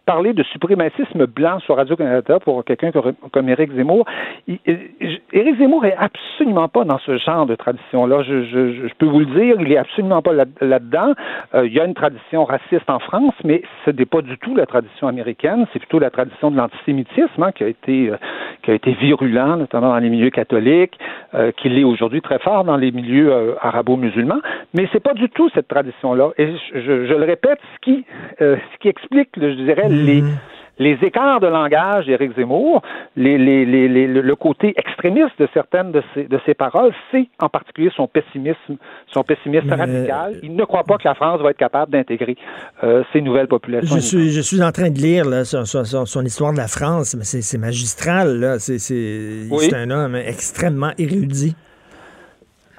parler de suprémacisme blanc sur Radio-Canada pour quelqu'un comme Éric Zemmour. Éric Zemmour est absolument pas dans ce genre de tradition-là. Je, je, je, peux vous le dire, il est absolument pas là-dedans. il y a une tradition raciste en France, mais ce n'est pas du tout la tradition américaine. C'est plutôt la tradition de l'antisémitisme hein, qui a été qui a été virulent, notamment dans les milieux catholiques, euh, qui l'est aujourd'hui très fort dans les milieux euh, arabo-musulmans. Mais c'est pas du tout cette tradition-là. Et je, je, le répète, ce qui, euh, ce qui explique, je dirais, les mhm les écarts de langage d'Éric Zemmour, les, les, les, le côté extrémiste de certaines de ses, de ses paroles, c'est en particulier son pessimisme, son pessimisme radical. Il ne croit pas que la France va être capable d'intégrer euh, ces nouvelles populations. Je suis, je suis en train de lire là, son, son, histoire de la France, mais c'est magistral. C'est un homme extrêmement érudit.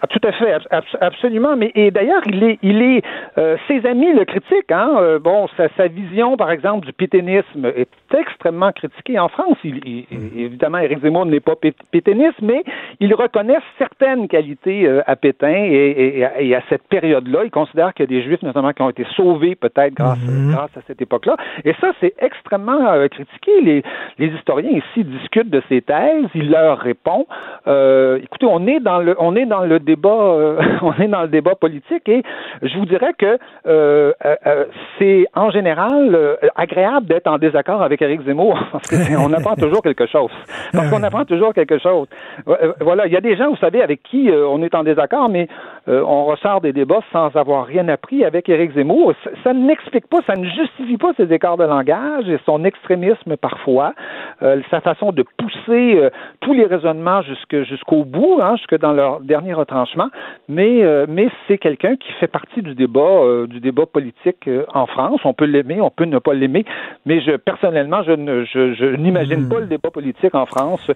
Ah, tout à fait, absolument. Mais et d'ailleurs, il est, il est, euh, ses amis le critiquent. Hein? Euh, bon, sa, sa, vision, par exemple, du pétainisme est extrêmement critiquée en France. Il, mm. évidemment, Éric Zemmour n'est pas pétainiste, mais il reconnaît certaines qualités euh, à Pétain et, et, à cette période-là, il considère qu'il y a des Juifs, notamment, qui ont été sauvés peut-être grâce, mm-hmm. grâce à cette époque-là. Et ça, c'est extrêmement critiqué. Les, les historiens ici discutent de ces thèses. Il leur répond. écoutez, on est dans le, on est dans le débat, euh, (laughs) on est dans le débat politique et je vous dirais que euh, euh, c'est en général agréable d'être en désaccord avec Éric Zemmour (laughs) parce qu'on apprend (laughs) toujours quelque chose. Parce qu'on apprend toujours quelque chose. Voilà, il y a des gens, vous savez, avec qui on est en désaccord, mais on ressort des débats sans avoir rien appris avec Éric Zemmour. Ça, ça n'explique pas, ça ne justifie pas ces écarts de langage et son extrémisme parfois, sa façon de pousser tous les raisonnements jusqu'au bout, hein, jusque dans leur dernier retranchement mais, euh, mais c'est quelqu'un qui fait partie du débat, euh, du débat politique euh, en France. On peut l'aimer, on peut ne pas l'aimer, mais je, personnellement, je, ne, je, n'imagine hmm. pas le débat politique en France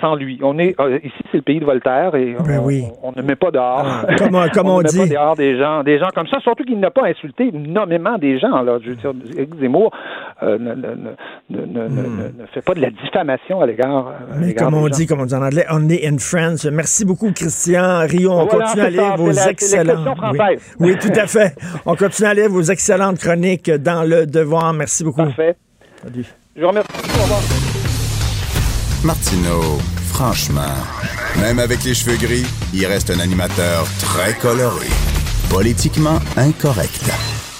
sans lui. On est ici, c'est le pays de Voltaire et ben on, ne met pas dehors. Ah, (laughs) comme, on, on, dit. Pas dehors des gens, des gens comme ça. Surtout qu'il n'a pas insulté nommément des gens. Là, je veux dire, Zemmour ne, ne, ne, hmm. ne, fait pas de la diffamation à l'égard. Mais comme on dit, comme on dit en anglais, on est in France. Merci beaucoup, Christian. Rio, on continue à lire vos excellentes. Oui. tout à fait. (laughs) On continue à lire vos excellentes chroniques dans le Devoir. Merci beaucoup. Parfait. Je vous remercie. Au revoir. Martineau, franchement, même avec les cheveux gris, il reste un animateur très coloré. Politiquement incorrect.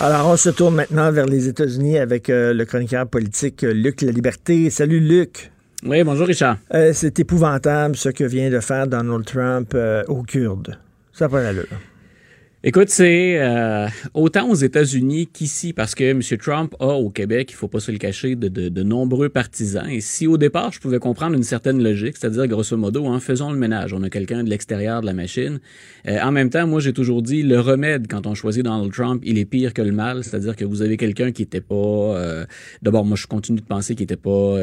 Alors, on se tourne maintenant vers les États-Unis avec euh, le chroniqueur politique euh, Luc La Liberté. Salut, Luc. Oui, bonjour Richard. Euh, c'est épouvantable ce que vient de faire Donald Trump euh, aux Kurdes. Ça pas l'allure. Écoute, c'est euh, autant aux États-Unis qu'ici, parce que M. Trump a au Québec, il faut pas se le cacher, de, de, de, nombreux partisans. Et si au départ, je pouvais comprendre une certaine logique, c'est-à-dire grosso modo, en faisant le ménage, on a quelqu'un de l'extérieur de la machine. Euh, en même temps, moi, j'ai toujours dit, le remède quand on choisit Donald Trump, il est pire que le mal, c'est-à-dire que vous avez quelqu'un qui était pas... Euh, d'abord, moi, je continue de penser qu'il était pas...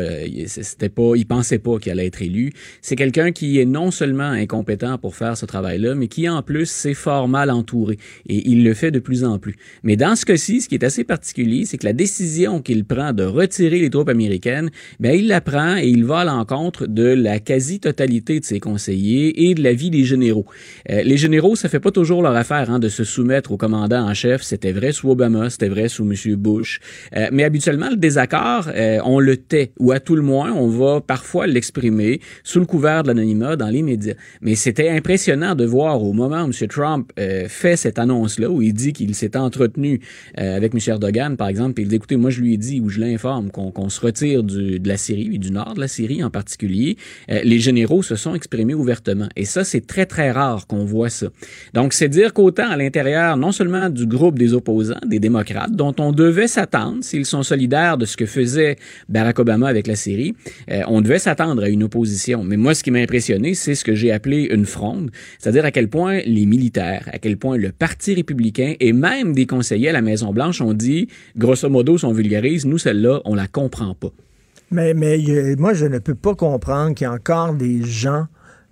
c'était pas... Il pensait pas qu'il allait être élu. C'est quelqu'un qui est non seulement incompétent pour faire ce travail-là, mais qui, en plus, s'est fort mal entouré et il le fait de plus en plus. Mais dans ce cas-ci, ce qui est assez particulier, c'est que la décision qu'il prend de retirer les troupes américaines, ben il la prend et il va à l'encontre de la quasi-totalité de ses conseillers et de la vie des généraux. Euh, les généraux, ça fait pas toujours leur affaire hein, de se soumettre au commandant en chef. C'était vrai sous Obama, c'était vrai sous M. Bush. Euh, mais habituellement, le désaccord, euh, on le tait, ou à tout le moins, on va parfois l'exprimer sous le couvert de l'anonymat dans les médias. Mais c'était impressionnant de voir au moment où M. Trump fait cette annonce-là où il dit qu'il s'est entretenu euh, avec M. Erdogan, par exemple, et il dit, écoutez, moi je lui ai dit ou je l'informe qu'on se retire du, de la Syrie, du nord de la Syrie en particulier, euh, les généraux se sont exprimés ouvertement. Et ça, c'est très, très rare qu'on voit ça. Donc, c'est dire qu'autant à l'intérieur, non seulement du groupe des opposants, des démocrates, dont on devait s'attendre, s'ils sont solidaires de ce que faisait Barack Obama avec la Syrie, euh, on devait s'attendre à une opposition. Mais moi, ce qui m'a impressionné, c'est ce que j'ai appelé une fronde, c'est-à-dire à quel point les militaires, à quel point le Parti républicain et même des conseillers à la Maison-Blanche ont dit, grosso modo, si on vulgarise, nous, celle-là, on la comprend pas. Mais, mais moi, je ne peux pas comprendre qu'il y a encore des gens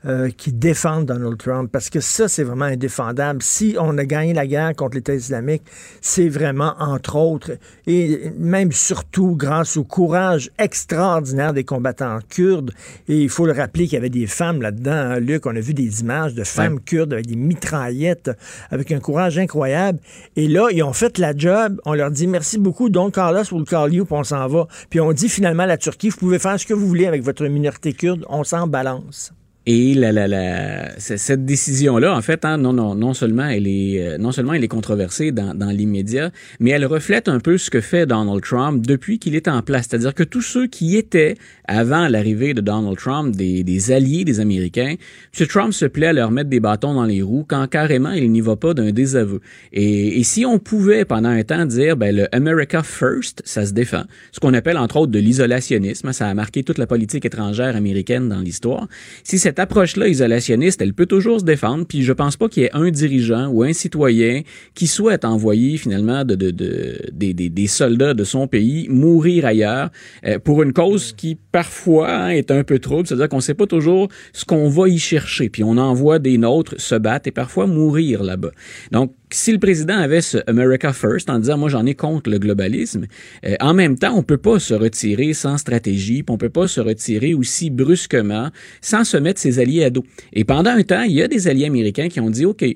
euh, qui défendent Donald Trump, parce que ça, c'est vraiment indéfendable. Si on a gagné la guerre contre l'État islamique, c'est vraiment, entre autres, et même surtout grâce au courage extraordinaire des combattants kurdes. Et il faut le rappeler qu'il y avait des femmes là-dedans, hein, Luc, on a vu des images de femmes kurdes avec des mitraillettes, avec un courage incroyable. Et là, ils ont fait la job, on leur dit merci beaucoup, donc Carlos ou le call you, puis on s'en va. Puis on dit finalement à la Turquie, vous pouvez faire ce que vous voulez avec votre minorité kurde, on s'en balance. Et la, la, la, cette décision-là, en fait, hein, non, non, non seulement elle est, euh, non seulement elle est controversée dans, dans l'immédiat, mais elle reflète un peu ce que fait Donald Trump depuis qu'il est en place. C'est-à-dire que tous ceux qui étaient avant l'arrivée de Donald Trump des, des, alliés des Américains, M. Trump se plaît à leur mettre des bâtons dans les roues quand carrément il n'y va pas d'un désaveu. Et, et, si on pouvait pendant un temps dire, ben le America First, ça se défend, ce qu'on appelle entre autres de l'isolationnisme, ça a marqué toute la politique étrangère américaine dans l'histoire. Si cette approche-là isolationniste, elle peut toujours se défendre, puis je pense pas qu'il y ait un dirigeant ou un citoyen qui souhaite envoyer finalement de, de, de des, des, des, soldats de son pays mourir ailleurs euh, pour une cause qui parfois hein, est un peu trouble, c'est-à-dire qu'on sait pas toujours ce qu'on va y chercher, puis on envoie des nôtres se battre et parfois mourir là-bas. Donc si le président avait ce America First en disant moi j'en ai contre le globalisme, euh, en même temps on peut pas se retirer sans stratégie, puis on peut pas se retirer aussi brusquement sans se mettre ses alliés à dos. Et pendant un temps, il y a des alliés américains qui ont dit OK, M.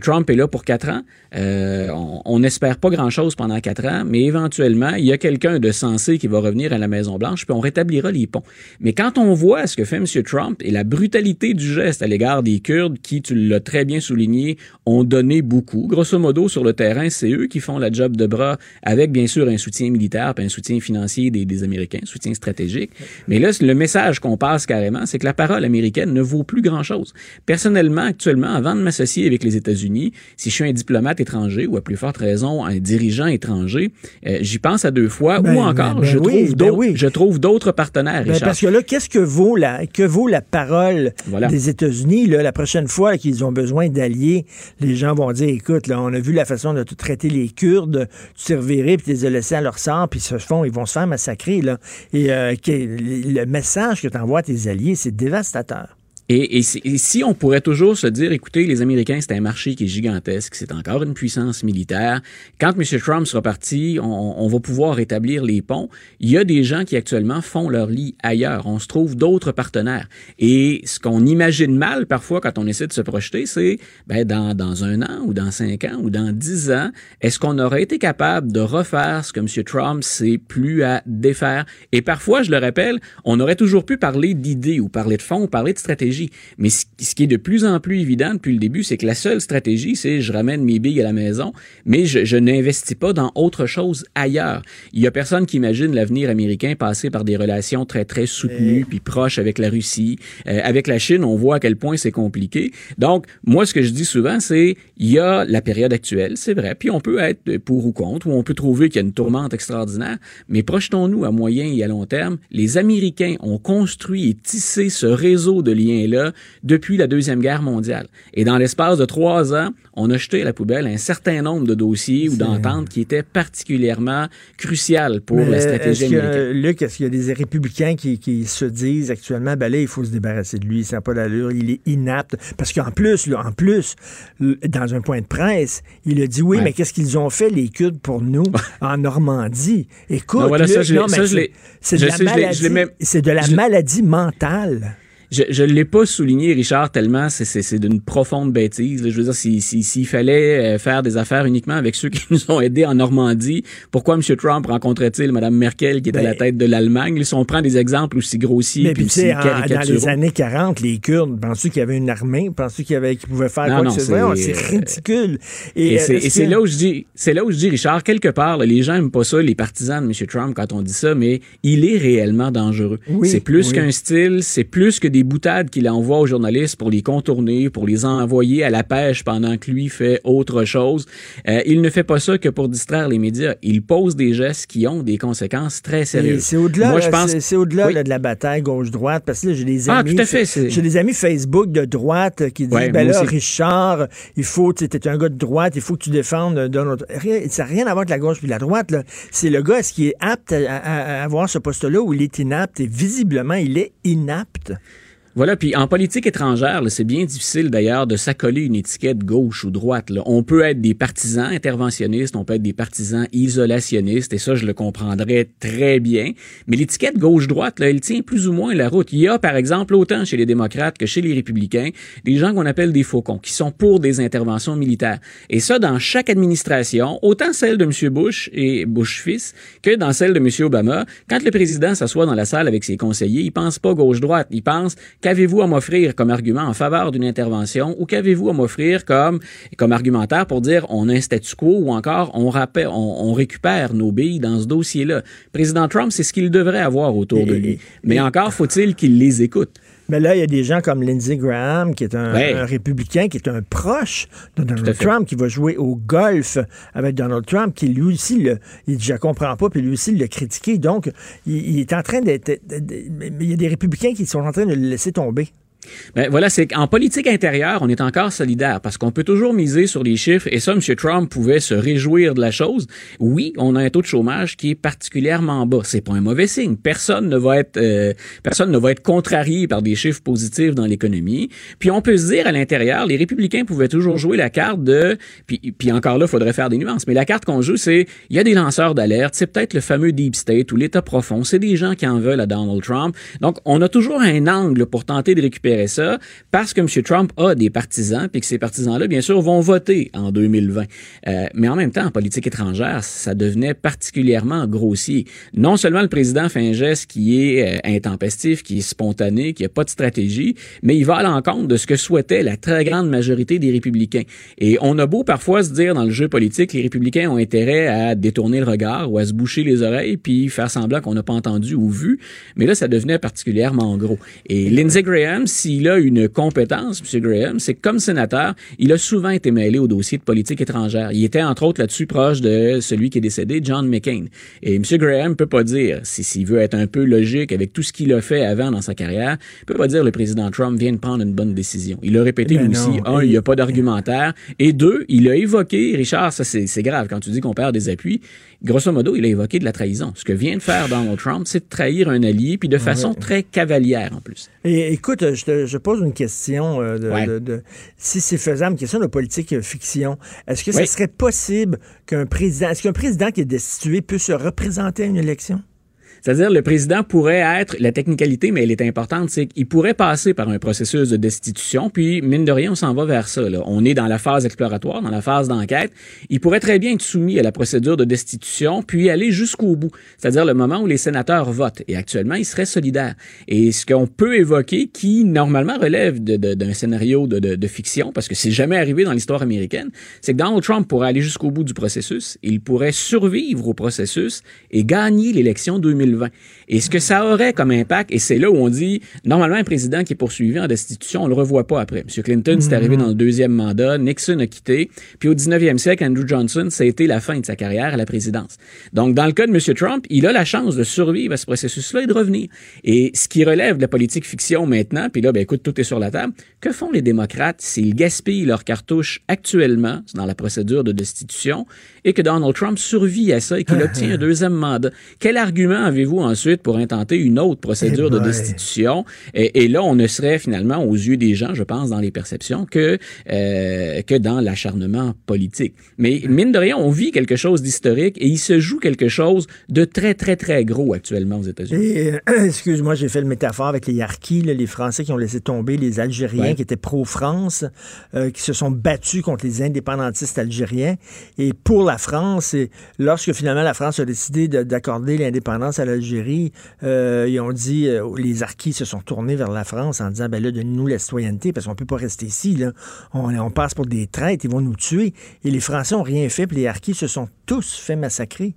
Trump est là pour quatre ans, euh, on n'espère pas grand-chose pendant quatre ans, mais éventuellement il y a quelqu'un de sensé qui va revenir à la Maison Blanche, puis on rétablira les ponts. Mais quand on voit ce que fait M. Trump et la brutalité du geste à l'égard des Kurdes, qui tu l'as très bien souligné, ont donné beaucoup grosso modo, sur le terrain, c'est eux qui font la job de bras avec, bien sûr, un soutien militaire puis un soutien financier des, des Américains, soutien stratégique. Mais là, le message qu'on passe carrément, c'est que la parole américaine ne vaut plus grand-chose. Personnellement, actuellement, avant de m'associer avec les États-Unis, si je suis un diplomate étranger ou à plus forte raison un dirigeant étranger, euh, j'y pense à deux fois Ben, ou encore, ben, ben je, trouve ben d'autres, oui. je trouve d'autres partenaires. Ben, parce que là, qu'est-ce que vaut la, que vaut la parole Voilà. des États-Unis? là, La prochaine fois qu'ils ont besoin d'alliés, les gens vont dire, écoute, on a vu la façon de traiter les Kurdes, tu t'es reviré, puis tu les as à leur sort, puis ils se font, ils vont se faire massacrer. Là. Et euh, le message que tu envoies à tes alliés, c'est dévastateur. Et, si on pourrait toujours se dire, écoutez, les Américains, c'est un marché qui est gigantesque, c'est encore une puissance militaire. Quand M. Trump sera parti, on, on va pouvoir rétablir les ponts. Il y a des gens qui actuellement font leur lit ailleurs. On se trouve d'autres partenaires. Et ce qu'on imagine mal parfois quand on essaie de se projeter, c'est ben, dans, dans un an ou dans cinq ans ou dans dix ans, est-ce qu'on aurait été capable de refaire ce que M. Trump s'est plus à défaire? Et parfois, je le rappelle, on aurait toujours pu parler d'idées ou parler de fonds ou parler de stratégie. Mais ce ce qui est de plus en plus évident depuis le début, c'est que la seule stratégie, c'est je ramène mes billes à la maison, mais je, je n'investis pas dans autre chose ailleurs. Il y a personne qui imagine l'avenir américain passer par des relations très, très soutenues puis proches avec la Russie. Euh, avec la Chine, on voit à quel point c'est compliqué. Donc, moi, ce que je dis souvent, c'est il y a la période actuelle, c'est vrai, puis on peut être pour ou contre, ou on peut trouver qu'il y a une tourmente extraordinaire, mais projetons-nous à moyen et à long terme. Les Américains ont construit et tissé ce réseau de liens-là depuis la Deuxième Guerre mondiale. Et dans l'espace de trois ans, on a jeté à la poubelle un certain nombre de dossiers ou d'ententes qui étaient particulièrement cruciales pour Mais la stratégie que, américaine. Luc, est-ce qu'il y a des républicains qui, qui se disent actuellement, ben là, il faut se débarrasser de lui, ça n'a pas d'allure, il est inapte? Parce qu'en plus, là, en plus, dans un point de presse, il a dit oui, Ouais. mais qu'est-ce qu'ils ont fait, les Kurdes, pour nous, (laughs) en Normandie? Écoute, Non, voilà, ça, je non, mais ça, je c'est- de, la je je de maladie mentale. Je ne l'ai pas souligné, Richard, tellement c'est- c'est c'est d'une profonde bêtise. là. Je veux dire, s'il si, s'il fallait euh, faire des affaires uniquement avec ceux (laughs) qui nous ont aidés en Normandie, pourquoi M. Trump rencontrait-il Mme Merkel qui est à Ben- la tête de l'Allemagne? Si on prend des exemples aussi grossiers Mais puis aussi en- dans les caricaturaux. années 40, les Kurdes, penses-tu qu'il y avait une armée? Penses-tu qu'il y avait, qu'ils pouvaient faire Non, quoi non, que ce c'est- soit? C'est ridicule. Et, euh, c'est est-ce et c'est que- là où je dis, c'est là où je dis, Richard, quelque part, là, les gens aiment pas ça, les partisans de M. Trump, quand on dit ça, mais il est réellement dangereux. Oui, c'est plus oui. qu'un style, c'est plus que des boutades qu'il envoie aux journalistes pour les contourner, pour les envoyer à la pêche pendant que lui fait autre chose. Euh, il ne fait pas ça que pour distraire les médias. Il pose des gestes qui ont des conséquences très sérieuses. C'est au-delà, Moi, là, je pense. c'est- au-delà Oui. de la bataille gauche-droite, parce que là, j'ai des Ah, amis, j'ai des amis Facebook de droite qui disent, Ouais, ben là, aussi. Richard, il faut, tu es un gars de droite, il faut que tu défendes Donald. Rien, ça n'a rien à voir avec la gauche puis la droite. C'est le gars, est-ce qu'il est apte à, à- à avoir ce poste-là ou il est inapte? Et visiblement, il est inapte. Voilà, puis en politique étrangère, c'est bien difficile d'ailleurs de s'accoler une étiquette gauche ou droite. Là. On peut être des partisans interventionnistes, on peut être des partisans isolationnistes, et ça, je le comprendrais très bien. Mais l'étiquette gauche-droite, elle tient plus ou moins la route. Il y a, par exemple, autant chez les démocrates que chez les républicains, des gens qu'on appelle des faucons, qui sont pour des interventions militaires. Et ça, dans chaque administration, autant celle de M. Bush et Bush fils que dans celle de M. Obama, quand le président s'assoit dans la salle avec ses conseillers, il pense pas gauche-droite, il pense Qu'avez-vous à m'offrir comme argument en faveur d'une intervention ou qu'avez-vous à m'offrir comme, comme argumentaire pour dire on a un statu quo ou encore on, rappelle, on, récupère nos billes dans ce dossier-là? Président Trump, c'est ce qu'il devrait avoir autour de lui. Mais encore faut-il qu'il les écoute. Mais là, il y a des gens comme Lindsey Graham, qui est un, républicain, qui est un proche de Donald Trump, qui va jouer au golf avec Donald Trump, qui lui aussi, le, il dit, je comprends pas, puis lui aussi l'a critiqué. Donc, il, est en train d'être... Il y a des républicains qui sont en train de le laisser tomber. Ben voilà, c'est qu'en politique intérieure, on est encore solidaire parce qu'on peut toujours miser sur les chiffres et ça, M. Trump pouvait se réjouir de la chose. Oui, on a un taux de chômage qui est particulièrement bas. C'est pas un mauvais signe. Personne ne va être euh, personne ne va être contrarié par des chiffres positifs dans l'économie. Puis on peut se dire à l'intérieur, les républicains pouvaient toujours jouer la carte de puis, puis encore là, faudrait faire des nuances. Mais la carte qu'on joue, c'est il y a des lanceurs d'alerte. C'est peut-être le fameux deep state ou l'État profond. C'est des gens qui en veulent à Donald Trump. Donc on a toujours un angle pour tenter de récupérer ça parce que M. Trump a des partisans, puis que ces partisans-là, bien sûr, vont voter en 2020. Euh, mais en même temps, en politique étrangère, ça devenait particulièrement grossier. Non seulement le président fait un geste qui est euh, intempestif, qui est spontané, qui n'a pas de stratégie, mais il va à l'encontre de ce que souhaitait la très grande majorité des républicains. Et on a beau parfois se dire dans le jeu politique, les républicains ont intérêt à détourner le regard ou à se boucher les oreilles, puis faire semblant qu'on n'a pas entendu ou vu, mais là, ça devenait particulièrement gros. Et Lindsey Graham, s'il a une compétence, M. Graham, c'est que comme sénateur, il a souvent été mêlé au dossier de politique étrangère. Il était entre autres là-dessus proche de celui qui est décédé, John McCain. Et M. Graham peut pas dire, s'il veut être un peu logique avec tout ce qu'il a fait avant dans sa carrière, peut pas dire le président Trump vient de prendre une bonne décision. Il a répété lui aussi, un, il n'y a pas d'argumentaire, et deux, il a évoqué, Richard, ça c'est grave quand tu dis qu'on perd des appuis, grosso modo, il a évoqué de la trahison. Ce que vient de faire Donald Trump, c'est de trahir un allié, puis de façon très cavalière en plus. Et écoute, je, te, je pose une question euh, de, si c'est faisable, une question de politique euh, fiction. Est-ce que ce serait possible qu'un président, est-ce qu'un président qui est destitué peut se représenter à une élection? C'est-à-dire, le président pourrait être, la technicalité, mais elle est importante, c'est qu'il pourrait passer par un processus de destitution, puis, mine de rien, on s'en va vers ça. Là. On est dans la phase exploratoire, dans la phase d'enquête. Il pourrait très bien être soumis à la procédure de destitution, puis aller jusqu'au bout, c'est-à-dire le moment où les sénateurs votent. Et actuellement, il serait solidaire. Et ce qu'on peut évoquer, qui normalement relève d'un scénario de, de, de, fiction, parce que c'est jamais arrivé dans l'histoire américaine, c'est que Donald Trump pourrait aller jusqu'au bout du processus, il pourrait survivre au processus et gagner l'élection 2020 et ce que ça aurait comme impact, et c'est là où on dit, normalement, un président qui est poursuivi en destitution, on le revoit pas après. M. Clinton, c'est arrivé dans le deuxième mandat, Nixon a quitté, puis au 19e siècle, Andrew Johnson, ça a été la fin de sa carrière à la présidence. Donc, dans le cas de M. Trump, il a la chance de survivre à ce processus-là et de revenir. Et ce qui relève de la politique fiction maintenant, puis là, ben écoute, tout est sur la table, que font les démocrates s'ils gaspillent leurs cartouches actuellement dans la procédure de destitution et que Donald Trump survit à ça et qu'il (laughs) obtient un deuxième mandat? Quel argument avez vous ensuite pour intenter une autre procédure de destitution? Et, là, on ne serait finalement, aux yeux des gens, je pense, dans les perceptions, que, euh, que dans l'acharnement politique. Mais mine de rien, on vit quelque chose d'historique et il se joue quelque chose de très, très, très gros actuellement aux États-Unis. Euh, (clears throat) excuse-moi, j'ai fait le métaphore avec les Yarkis, les Français qui ont laissé tomber les Algériens qui étaient pro-France, euh, qui se sont battus contre les indépendantistes algériens. Et pour la France, et lorsque finalement la France a décidé d'accorder l'indépendance à l'Algérie, euh, ils ont dit, euh, les Arquis se sont tournés vers la France en disant, ben là, donnez-nous la citoyenneté parce qu'on peut pas rester ici. Là. On, passe pour des traîtres, ils vont nous tuer. Et les Français ont rien fait, puis les Arquis se sont tous fait massacrer.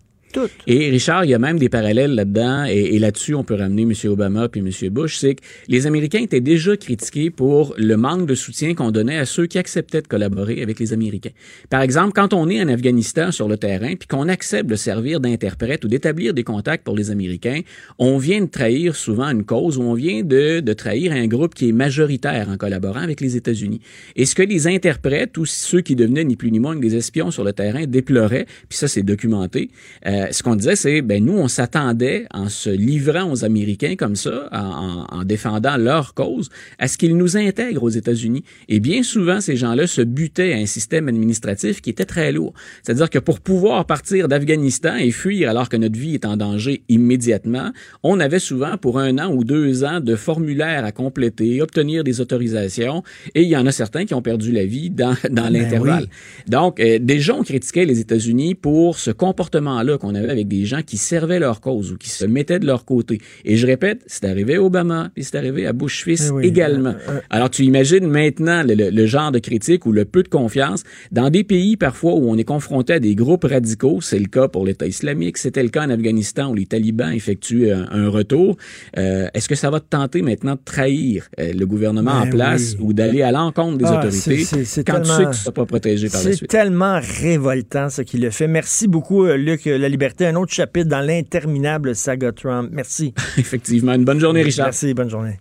Et Richard, il y a même des parallèles là-dedans, et, là-dessus, on peut ramener M. Obama puis M. Bush, c'est que les Américains étaient déjà critiqués pour le manque de soutien qu'on donnait à ceux qui acceptaient de collaborer avec les Américains. Par exemple, quand on est en Afghanistan sur le terrain, puis qu'on accepte de servir d'interprète ou d'établir des contacts pour les Américains, on vient de trahir souvent une cause ou on vient de, de trahir un groupe qui est majoritaire en collaborant avec les États-Unis. Et ce que les interprètes ou ceux qui devenaient ni plus ni moins que des espions sur le terrain déploraient, puis ça c'est documenté, euh, euh, ce qu'on disait, c'est, ben nous, on s'attendait, en se livrant aux Américains comme ça, en, en, défendant leur cause, à ce qu'ils nous intègrent aux États-Unis. Et bien souvent, ces gens-là se butaient à un système administratif qui était très lourd. C'est-à-dire que pour pouvoir partir d'Afghanistan et fuir alors que notre vie est en danger immédiatement, on avait souvent pour un an ou deux ans de formulaires à compléter, obtenir des autorisations, et il y en a certains qui ont perdu la vie dans, dans ben l'intervalle. Donc, euh, des gens critiquaient les États-Unis pour ce comportement-là qu'on avait avec des gens qui servaient leur cause ou qui se mettaient de leur côté. Et je répète, c'est arrivé à Obama, puis c'est arrivé à Bush fils eh également. Euh, euh, Alors, tu imagines maintenant le, le, genre de critique ou le peu de confiance dans des pays parfois où on est confronté à des groupes radicaux. C'est le cas pour l'État islamique, c'était le cas en Afghanistan où les talibans effectuent un, retour. Euh, Est-ce que ça va te tenter maintenant de trahir le gouvernement en ben place ou d'aller à l'encontre des ah, autorités quand tu sais que tu ne seras pas protégé par la suite? C'est tellement révoltant ce qu'il a fait. Merci beaucoup, Luc. Liberté, un autre chapitre dans l'interminable saga Trump. Merci. (laughs) Effectivement. Une bonne journée, Richard. Merci, bonne journée.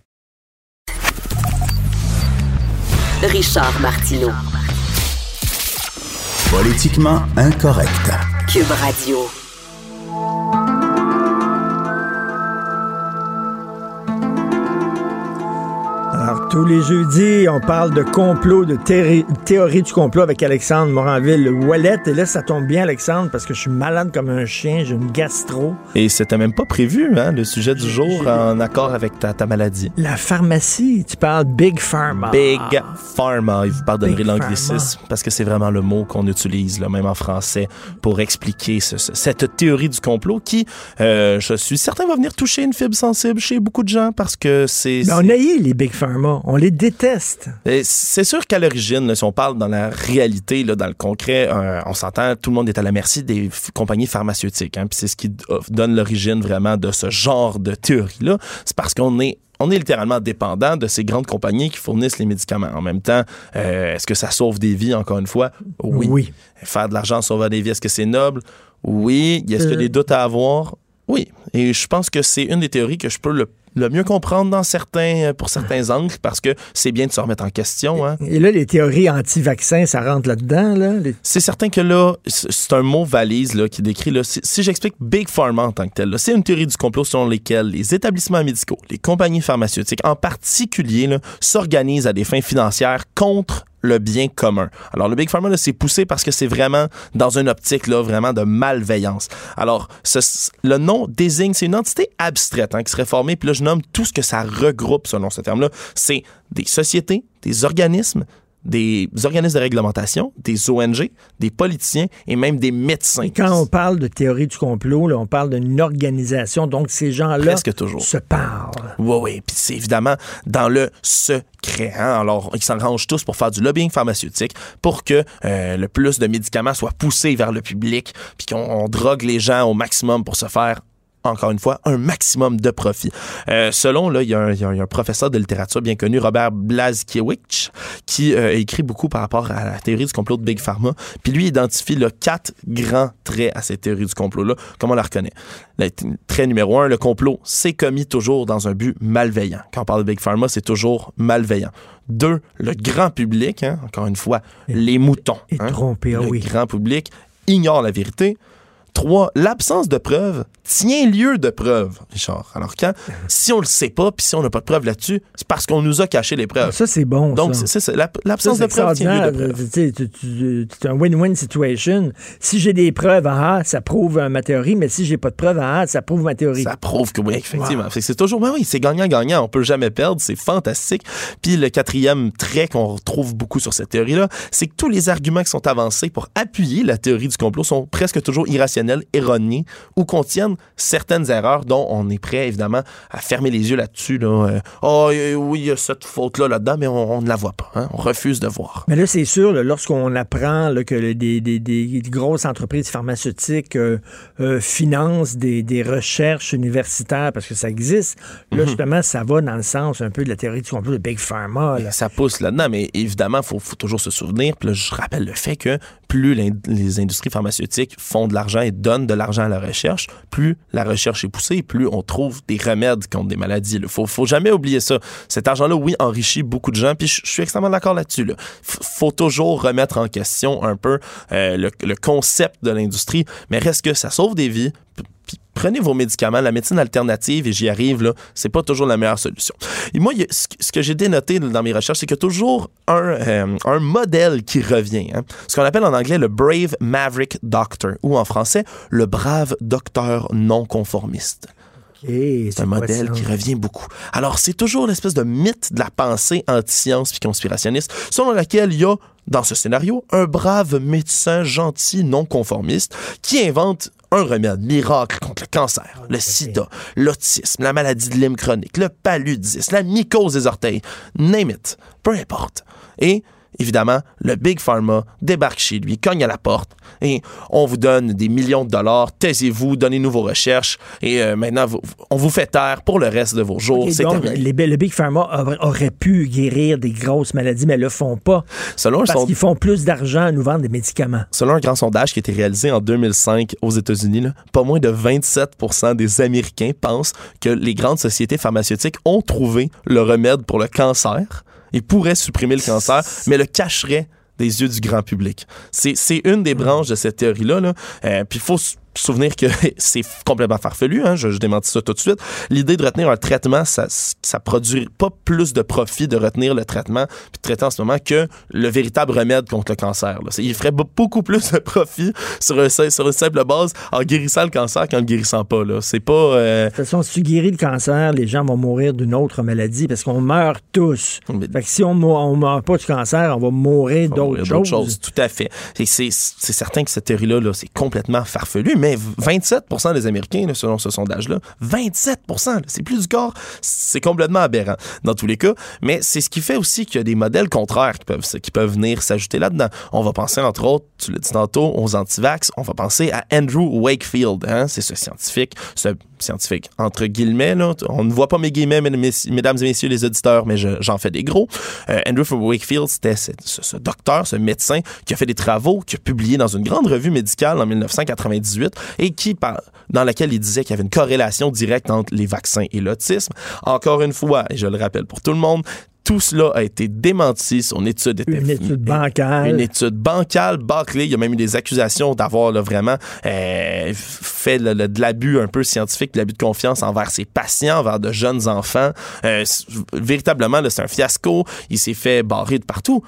Richard Martineau. Politiquement incorrect. Cube Radio. Tous les jeudis, on parle de complot, de théorie du complot avec Alexandre Moranville-Wallet. Et là, ça tombe bien, Alexandre, parce que je suis malade comme un chien, j'ai une gastro. Et c'était même pas prévu, hein, le sujet du jour, en accord avec ta, ta maladie. La pharmacie, tu parles Big Pharma. Big Pharma. Il vous pardonnerez l'anglicisme, parce que c'est vraiment le mot qu'on utilise, là, même en français, pour expliquer cette théorie du complot qui, euh, je suis certain, va venir toucher une fibre sensible chez beaucoup de gens, parce que c'est... Ben, on a eu les Big Pharma on les déteste. C'est sûr qu'à l'origine, si on parle dans la réalité, là, dans le concret, euh, on s'entend, tout le monde est à la merci des compagnies pharmaceutiques. Hein, puis c'est ce qui donne l'origine vraiment de ce genre de théorie-là. C'est parce qu'on est on est littéralement dépendant de ces grandes compagnies qui fournissent les médicaments. En même temps, euh, est-ce que ça sauve des vies, encore une fois? Oui. oui. Faire de l'argent sauver des vies, est-ce que c'est noble? Oui. Est-ce qu'il y a des doutes à avoir? Oui. Et je pense que c'est une des théories que je peux le le mieux comprendre dans certains, pour certains (laughs) angles parce que c'est bien de se remettre en question. Hein. Et là, les théories anti-vaccins, ça rentre là-dedans. Là, C'est certain que là, c'est un mot valise là, qui décrit, là, si, j'explique Big Pharma en tant que tel, c'est une théorie du complot selon laquelle les établissements médicaux, les compagnies pharmaceutiques en particulier, s'organisent à des fins financières contre le bien commun. Alors, le Big Pharma, c'est poussé parce que c'est vraiment dans une optique, là, vraiment de malveillance. Alors, le nom désigne, c'est une entité abstraite hein, qui serait formée, puis là, je nomme tout ce que ça regroupe selon ce terme-là. C'est des sociétés, des organismes, des organismes de réglementation, des ONG, des politiciens et même des médecins. quand on parle de théorie du complot, là, on parle d'une organisation, donc ces gens-là se parlent. Oui, oui. Puis c'est évidemment dans le secret. Hein? Alors, ils s'arrangent tous pour faire du lobbying pharmaceutique pour que euh, le plus de médicaments soient poussés vers le public, puis qu'on drogue les gens au maximum pour se faire encore une fois, un maximum de profit. Euh, selon, là, il y, a un professeur de littérature bien connu, Robert Blazkiewicz, qui euh, écrit beaucoup par rapport à la théorie du complot de Big Pharma. Puis lui, identifie quatre grands traits à cette théorie du complot-là. Comment on la reconnaît? Le trait numéro un, le complot, c'est commis toujours dans un but malveillant. Quand on parle de Big Pharma, c'est toujours malveillant. Deux, le grand public, hein, encore une fois, les moutons. Hein, trompé, ah le grand public ignore la vérité. Trois, l'absence de preuves tient lieu de preuves, Richard. Alors quand, (laughs) si on le sait pas, puis si on n'a pas de preuves là-dessus, c'est parce qu'on nous a caché les preuves. Ça, c'est bon. Donc, c'est ça. L'absence de preuves tient lieu de preuves. C'est un win-win situation. Si j'ai des preuves, ah, ça prouve ma théorie, mais si j'ai pas de preuves, ah, ça prouve ma théorie. Ça prouve que oui, effectivement. C'est toujours, ben oui, c'est gagnant-gagnant. On peut jamais perdre. C'est fantastique. Puis le quatrième trait qu'on retrouve beaucoup sur cette théorie-là, c'est que tous les arguments qui sont avancés pour appuyer la théorie du complot sont presque toujours irrationnels erronés ou contiennent certaines erreurs dont on est prêt, évidemment, à fermer les yeux là-dessus. Là. oh, oui, il y a cette faute-là là-dedans, mais on, ne la voit pas. Hein. On refuse de voir. Mais là, c'est sûr, lorsqu'on apprend que des, grosses entreprises pharmaceutiques euh, euh, financent des, recherches universitaires, parce que ça existe, là, mhm. justement, ça va dans le sens un peu de la théorie du complot de Big Pharma. Ça pousse là-dedans, mais évidemment, il faut, toujours se souvenir, puis là, je rappelle le fait que plus les industries pharmaceutiques font de l'argent et donnent de l'argent à la recherche, plus la recherche est poussée, plus on trouve des remèdes contre des maladies. Il faut, faut jamais oublier ça. Cet argent-là, oui, enrichit beaucoup de gens, puis je, suis extrêmement d'accord là-dessus. Là. faut toujours remettre en question un peu euh, le, le concept de l'industrie, mais reste que ça sauve des vies, prenez vos médicaments. La médecine alternative, et j'y arrive, là, c'est pas toujours la meilleure solution. Et moi, ce que j'ai dénoté dans mes recherches, c'est qu'il y a toujours un, euh, un modèle qui revient. Hein. Ce qu'on appelle en anglais le Brave Maverick Doctor, ou en français, le brave docteur non conformiste. c'est un modèle qui revient beaucoup. Alors, c'est toujours l'espèce de mythe de la pensée anti-science puis conspirationniste, selon laquelle il y a dans ce scénario, un brave médecin gentil non conformiste qui invente un remède miracle contre le cancer, le sida, l'autisme, la maladie de Lyme chronique, le paludisme, la mycose des orteils, name it, peu importe. Et évidemment, le Big Pharma débarque chez lui, cogne à la porte et on vous donne des millions de dollars, taisez-vous, donnez-nous vos recherches et euh, maintenant, on vous fait taire pour le reste de vos jours. C'est le Big Pharma aurait pu guérir des grosses maladies, mais le font pas. Selon parce qu'ils font plus d'argent à nous vendre des médicaments. Selon un grand sondage qui a été réalisé en 2005 aux États-Unis, pas moins de 27 des Américains pensent que les grandes sociétés pharmaceutiques ont trouvé le remède pour le cancer il pourrait supprimer le cancer, mais le cacherait des yeux du grand public. C'est une des branches de cette théorie-là. Là. Euh, puis il faut souvenir que (laughs) c'est complètement farfelu, hein, je, je, démentis ça tout de suite. L'idée de retenir un traitement, ça, ça produit pas plus de profit de retenir le traitement puis de traiter en ce moment que le véritable remède contre le cancer. Là. Il ferait beaucoup plus de profit sur, un, sur une simple base en guérissant le cancer qu'en le guérissant pas. C'est pas... Euh, de toute façon, si tu guéris le cancer, les gens vont mourir d'une autre maladie parce qu'on meurt tous. Fait que si on, on meurt pas du cancer, on va mourir d'autres choses. choses. Tout à fait. C'est certain que cette théorie-là, -là, c'est complètement farfelu, mais 27% des Américains, selon ce sondage-là, 27% c'est plus du corps, c'est complètement aberrant dans tous les cas, mais c'est ce qui fait aussi qu'il y a des modèles contraires qui peuvent, qui peuvent venir s'ajouter là-dedans. On va penser, entre autres, tu l'as dit tantôt, aux antivax, on va penser à Andrew Wakefield, hein, c'est ce scientifique, ce scientifique, entre guillemets, on ne voit pas mes guillemets, mesdames et messieurs les auditeurs, mais j'en fais des gros. Euh, Andrew Wakefield, c'était ce, ce, docteur, ce médecin qui a fait des travaux, qui a publié dans une grande revue médicale en 1998 et qui, dans laquelle il disait qu'il y avait une corrélation directe entre les vaccins et l'autisme. Encore une fois, et je le rappelle pour tout le monde, tout cela a été démenti. Son étude était une étude bancale. Une étude bancale, bâclée. Il y a même eu des accusations d'avoir vraiment euh, fait de l'abus un peu scientifique, de l'abus de confiance envers ses patients, envers de jeunes enfants. Euh, véritablement, c'est un fiasco. Il s'est fait barrer de partout.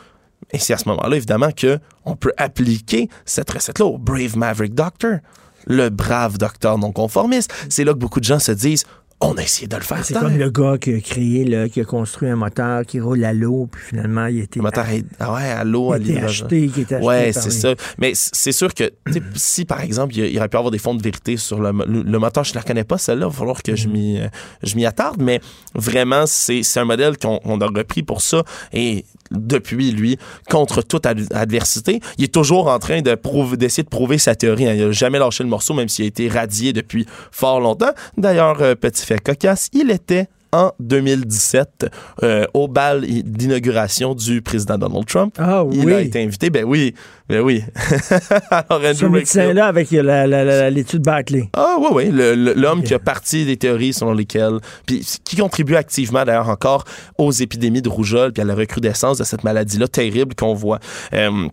Et c'est à ce moment-là, évidemment, qu'on peut appliquer cette recette-là au Brave Maverick Doctor le brave docteur non conformiste. C'est là que beaucoup de gens se disent on a essayé de le faire. C'est comme le gars qui a créé, là, qui a construit un moteur qui roule à l'eau, puis finalement, il était. Le moteur ah ouais, à l'eau, à acheté, qui était acheté. Ouais, c'est ça. Mais c'est sûr que, si par exemple, il y aurait pu avoir des fonds de vérité sur le, le, moteur, je ne la connais pas, celle-là, il va falloir que je mm-hmm. m'y attarde, mais vraiment, c'est un modèle qu'on a repris pour ça. Et depuis, lui, contre toute adversité. Il est toujours en train de d'essayer de prouver sa théorie. Hein. Il n'a jamais lâché le morceau, même s'il a été radié depuis fort longtemps. D'ailleurs, euh, petit fait cocasse, il était en 2017 euh, au bal d'inauguration du président Donald Trump. Ah oui. Il a été invité. Ben oui, ben oui. (laughs) Alors, Ce médecin-là avec l'étude Barclay. Ah oui, oui. L'homme qui a parti des théories selon lesquelles, puis qui contribue activement d'ailleurs encore aux épidémies de rougeole puis à la recrudescence de cette maladie-là terrible qu'on voit. Euh,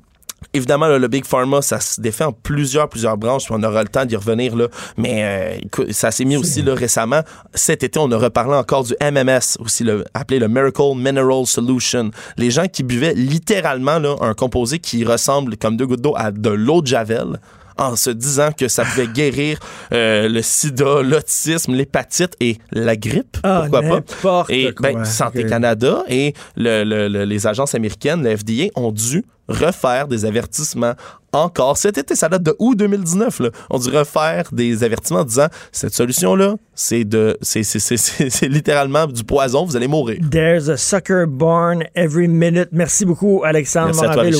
Évidemment, le Big Pharma, ça se défait en plusieurs, plusieurs branches, on aura le temps d'y revenir, là. Mais euh, ça s'est mis aussi là, récemment. Cet été, on a reparlé encore du MMS, aussi le, appelé le Miracle Mineral Solution. Les gens qui buvaient littéralement là, un composé qui ressemble comme deux gouttes d'eau à de l'eau de Javel en se disant que ça pouvait (laughs) guérir euh, le sida, l'autisme, l'hépatite et la grippe. Ah, pourquoi pas? Et ben, Santé Canada et les agences américaines, le FDA, ont dû refaire des avertissements encore. Cet été, ça date de août 2019. Là. On dit refaire des avertissements en disant cette solution-là, c'est de c'est, c'est, littéralement du poison, vous allez mourir. There's a sucker born every minute. Merci beaucoup, Alexandre Moraville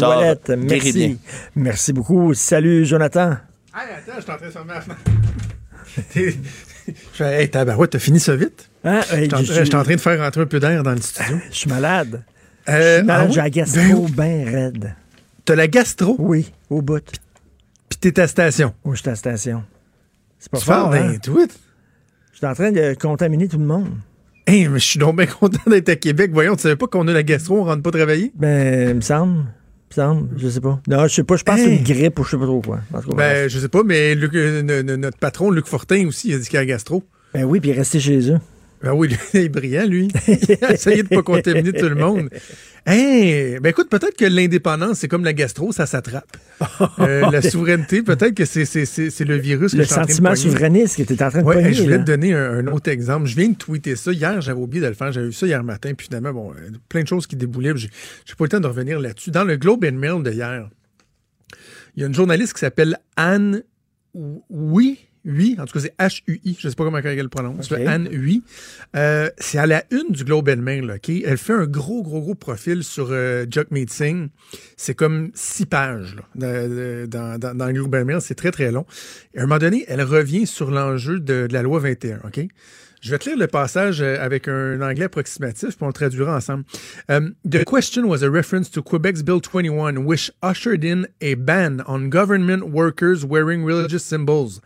Merci. Merci beaucoup. Salut, Jonathan. Hey, attends, je suis en train de fenêtre. (laughs) Je fais, hey, tabarouette, t'as fini ça vite? Hein? je suis en train de faire rentrer un peu d'air dans le studio. Je suis malade. Euh, ah j'ai la gastro bien raide. T'as la gastro? Oui, au bout. Puis t'es à station? Oui, je suis à station. C'est pas Tu fort, parles hein? d'un tweet. Je suis en train de contaminer tout le monde. Hey, mais je suis donc bien (laughs) content d'être à Québec. Voyons, tu savais pas qu'on a la gastro, on rentre pas travailler? Ben, il me semble. Il me semble. Je sais pas. Non, je sais pas. Je pense que c'est une grippe ou je sais pas trop quoi. Ben, je sais pas, mais Luc- euh, no- no- notre patron, Luc Fortin, aussi, il a dit qu'il a la gastro. Ben oui, puis rester chez eux. Ben oui, (laughs) il est brillant, lui. (laughs) Il a essayé de pas contaminer tout le monde. Hey, ben écoute, peut-être que l'indépendance, c'est comme la gastro, ça s'attrape. Euh, la souveraineté, peut-être que c'est, c'est, c'est, c'est le virus que Le je suis en train de sentiment pogner. souverainiste que tu es en train de Ouais, pogner, je voulais là. te donner un, un autre exemple. Je viens de tweeter ça. Hier, j'avais oublié de le faire. J'avais vu ça hier matin. Puis finalement, bon, euh, plein de choses qui déboulaient. J'ai, j'ai pas eu le temps de revenir là-dessus. Dans le Globe and Mail de hier, il y a une journaliste qui s'appelle Anne Oui. Oui, en tout cas, c'est H-U-I. Je sais pas comment elle le prononce. Ok. Anne Oui. Euh, c'est à la une du Globe and Mail, OK? Elle fait un gros, gros, gros profil sur euh, Jagmeet Singh. C'est comme six pages là, dans, dans, dans le Globe and Mail. C'est très, très long. Et à un moment donné, elle revient sur l'enjeu de, de la loi 21, OK? Je vais te lire le passage euh, avec un anglais approximatif, puis on le traduira ensemble. Um, the question was a reference to Quebec's Bill 21, which ushered in a ban on government workers wearing religious symbols.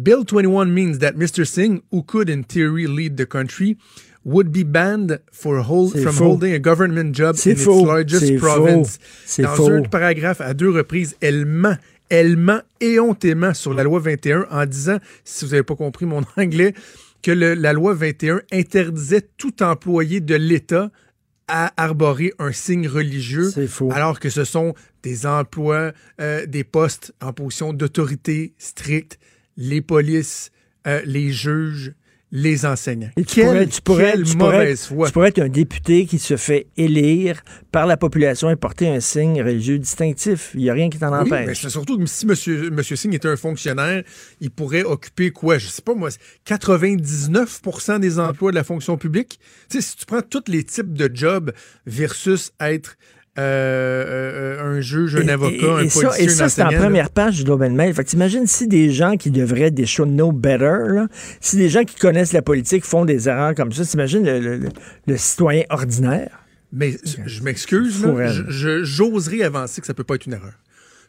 Bill 21 means that Mr. Singh, who could in theory lead the country, would be banned for hold, from faux. holding a government job in faux. its largest province. faux. Dans faux. un paragraphe, à deux reprises, elle ment. Elle ment éhontément sur la loi 21 en disant, si vous n'avez pas compris mon (laughs) anglais, que le- la loi 21 interdisait tout employé de l'État à arborer un signe religieux, alors que ce sont des emplois, euh, des postes en position d'autorité stricte, les polices, euh, les juges, les enseignants. Et tu pourrais, tu pourrais- quelle tu pourrais- foi. tu pourrais être un député qui se fait élire par la population et porter un signe religieux distinctif. Il n'y a rien qui t'en Oui, mais empêche. c'est surtout que si monsieur, monsieur Singh était un fonctionnaire, il pourrait occuper quoi? Je sais pas moi, 99% des emplois de la fonction publique? Tu sais, si tu prends tous les types de jobs versus être euh, euh, un juge, un Et- avocat, et, un policier, ça, et ça c'est en première page du Globe and Mail. Fait que t'imagines si des gens qui devraient être des should know better, là, si des gens qui connaissent la politique font des erreurs comme ça, t'imagines le, le- le- le citoyen ordinaire? Mais je m'excuse, j'oserais avancer que ça peut pas être une erreur.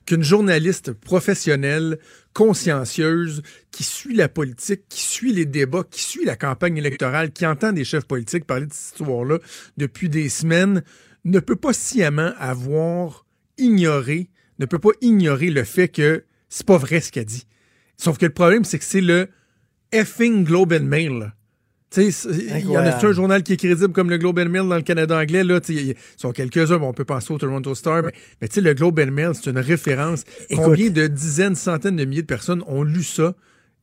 Qu'une journaliste professionnelle, consciencieuse, qui suit la politique, qui suit les débats, qui suit la campagne électorale, qui entend des chefs politiques parler de cette histoire-là depuis des semaines, ne peut pas sciemment avoir ignoré, ne peut pas ignorer le fait que c'est pas vrai ce qu'elle dit. Sauf que le problème, c'est que c'est le effing Globe and Mail. là. Il y en a un journal qui est crédible comme le Globe and Mail dans le Canada anglais? Là, ils sont quelques-uns, bon, on peut penser au Toronto Star, mais, mais le Globe and Mail, c'est une référence. Écoute. Combien de dizaines, centaines de milliers de personnes ont lu ça?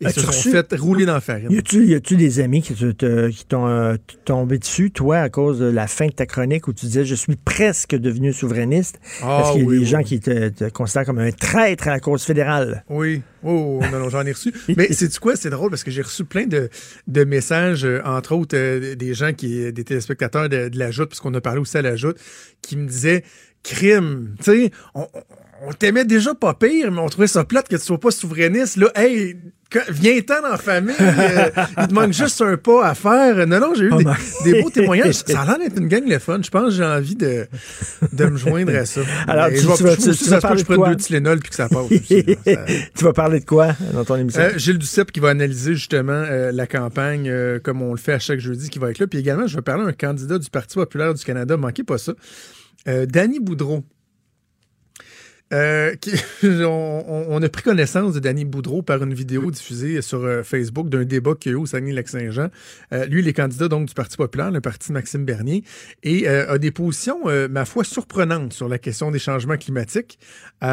Et As-tu se sont reçu- fait rouler dans la farine? Y a-tu, y a-tu des amis qui, te- te- qui t'ont euh, tombé dessus, toi, à cause de la fin de ta chronique où tu disais je suis presque devenu souverainiste? Ah, parce qu'il y a oui, des oui, gens qui te, te considèrent comme un traître à la cause fédérale. Oui, oh, non, non, j'en ai reçu. (laughs) Mais c'est quoi? C'est drôle parce que j'ai reçu plein de, de messages, euh, entre autres euh, des gens qui, des téléspectateurs de, de la Joute, parce qu'on a parlé aussi à la Joute, qui me disaient crime, tu sais, on, on- on t'aimait déjà pas pire, mais on trouvait ça plate que tu sois pas souverainiste. Là, hey, viens-t'en la famille, euh, il te manque juste un pas à faire. Non, non, j'ai eu Oh des, beaux témoignages. (laughs) Ça a l'air d'être une gang le fun. Je pense que j'ai envie de, de me joindre à ça. Alors, tu- je vais- tu vas- tu- tu peut que parler je de prenne quoi? deux Tylenol puis que ça passe aussi. Ça- (laughs) tu vas parler de quoi dans ton émission? euh, Gilles Duceppe qui va analyser justement euh, la campagne euh, comme on le fait à chaque jeudi qui va être là. Puis également, je vais parler à un candidat du Parti populaire du Canada. Manquez pas ça. Euh, Danny Boudreau. Euh, qui- (laughs) on, a pris connaissance de Danny Boudreau par une vidéo diffusée sur euh, Facebook d'un débat qu'il y a eu au Saguenay-Lac-Saint-Jean. Euh, lui, il est candidat donc du Parti populaire, le parti Maxime Bernier, et a des positions, ma foi, surprenantes sur la question des changements climatiques. Et,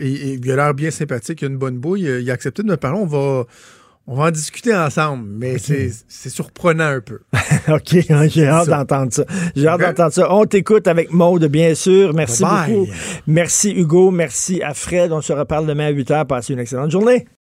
et il a l'air bien sympathique, il a une bonne bouille. Il a accepté de me parler. On va, on va en discuter ensemble, mais c'est c'est surprenant un peu. (laughs) OK, j'ai hâte d'entendre ça. J'ai hâte d'entendre ça. On t'écoute avec Maude, bien sûr. Merci Bye bye. beaucoup. Merci Hugo. Merci à Fred. On se reparle demain à 8 h. Passez une excellente journée.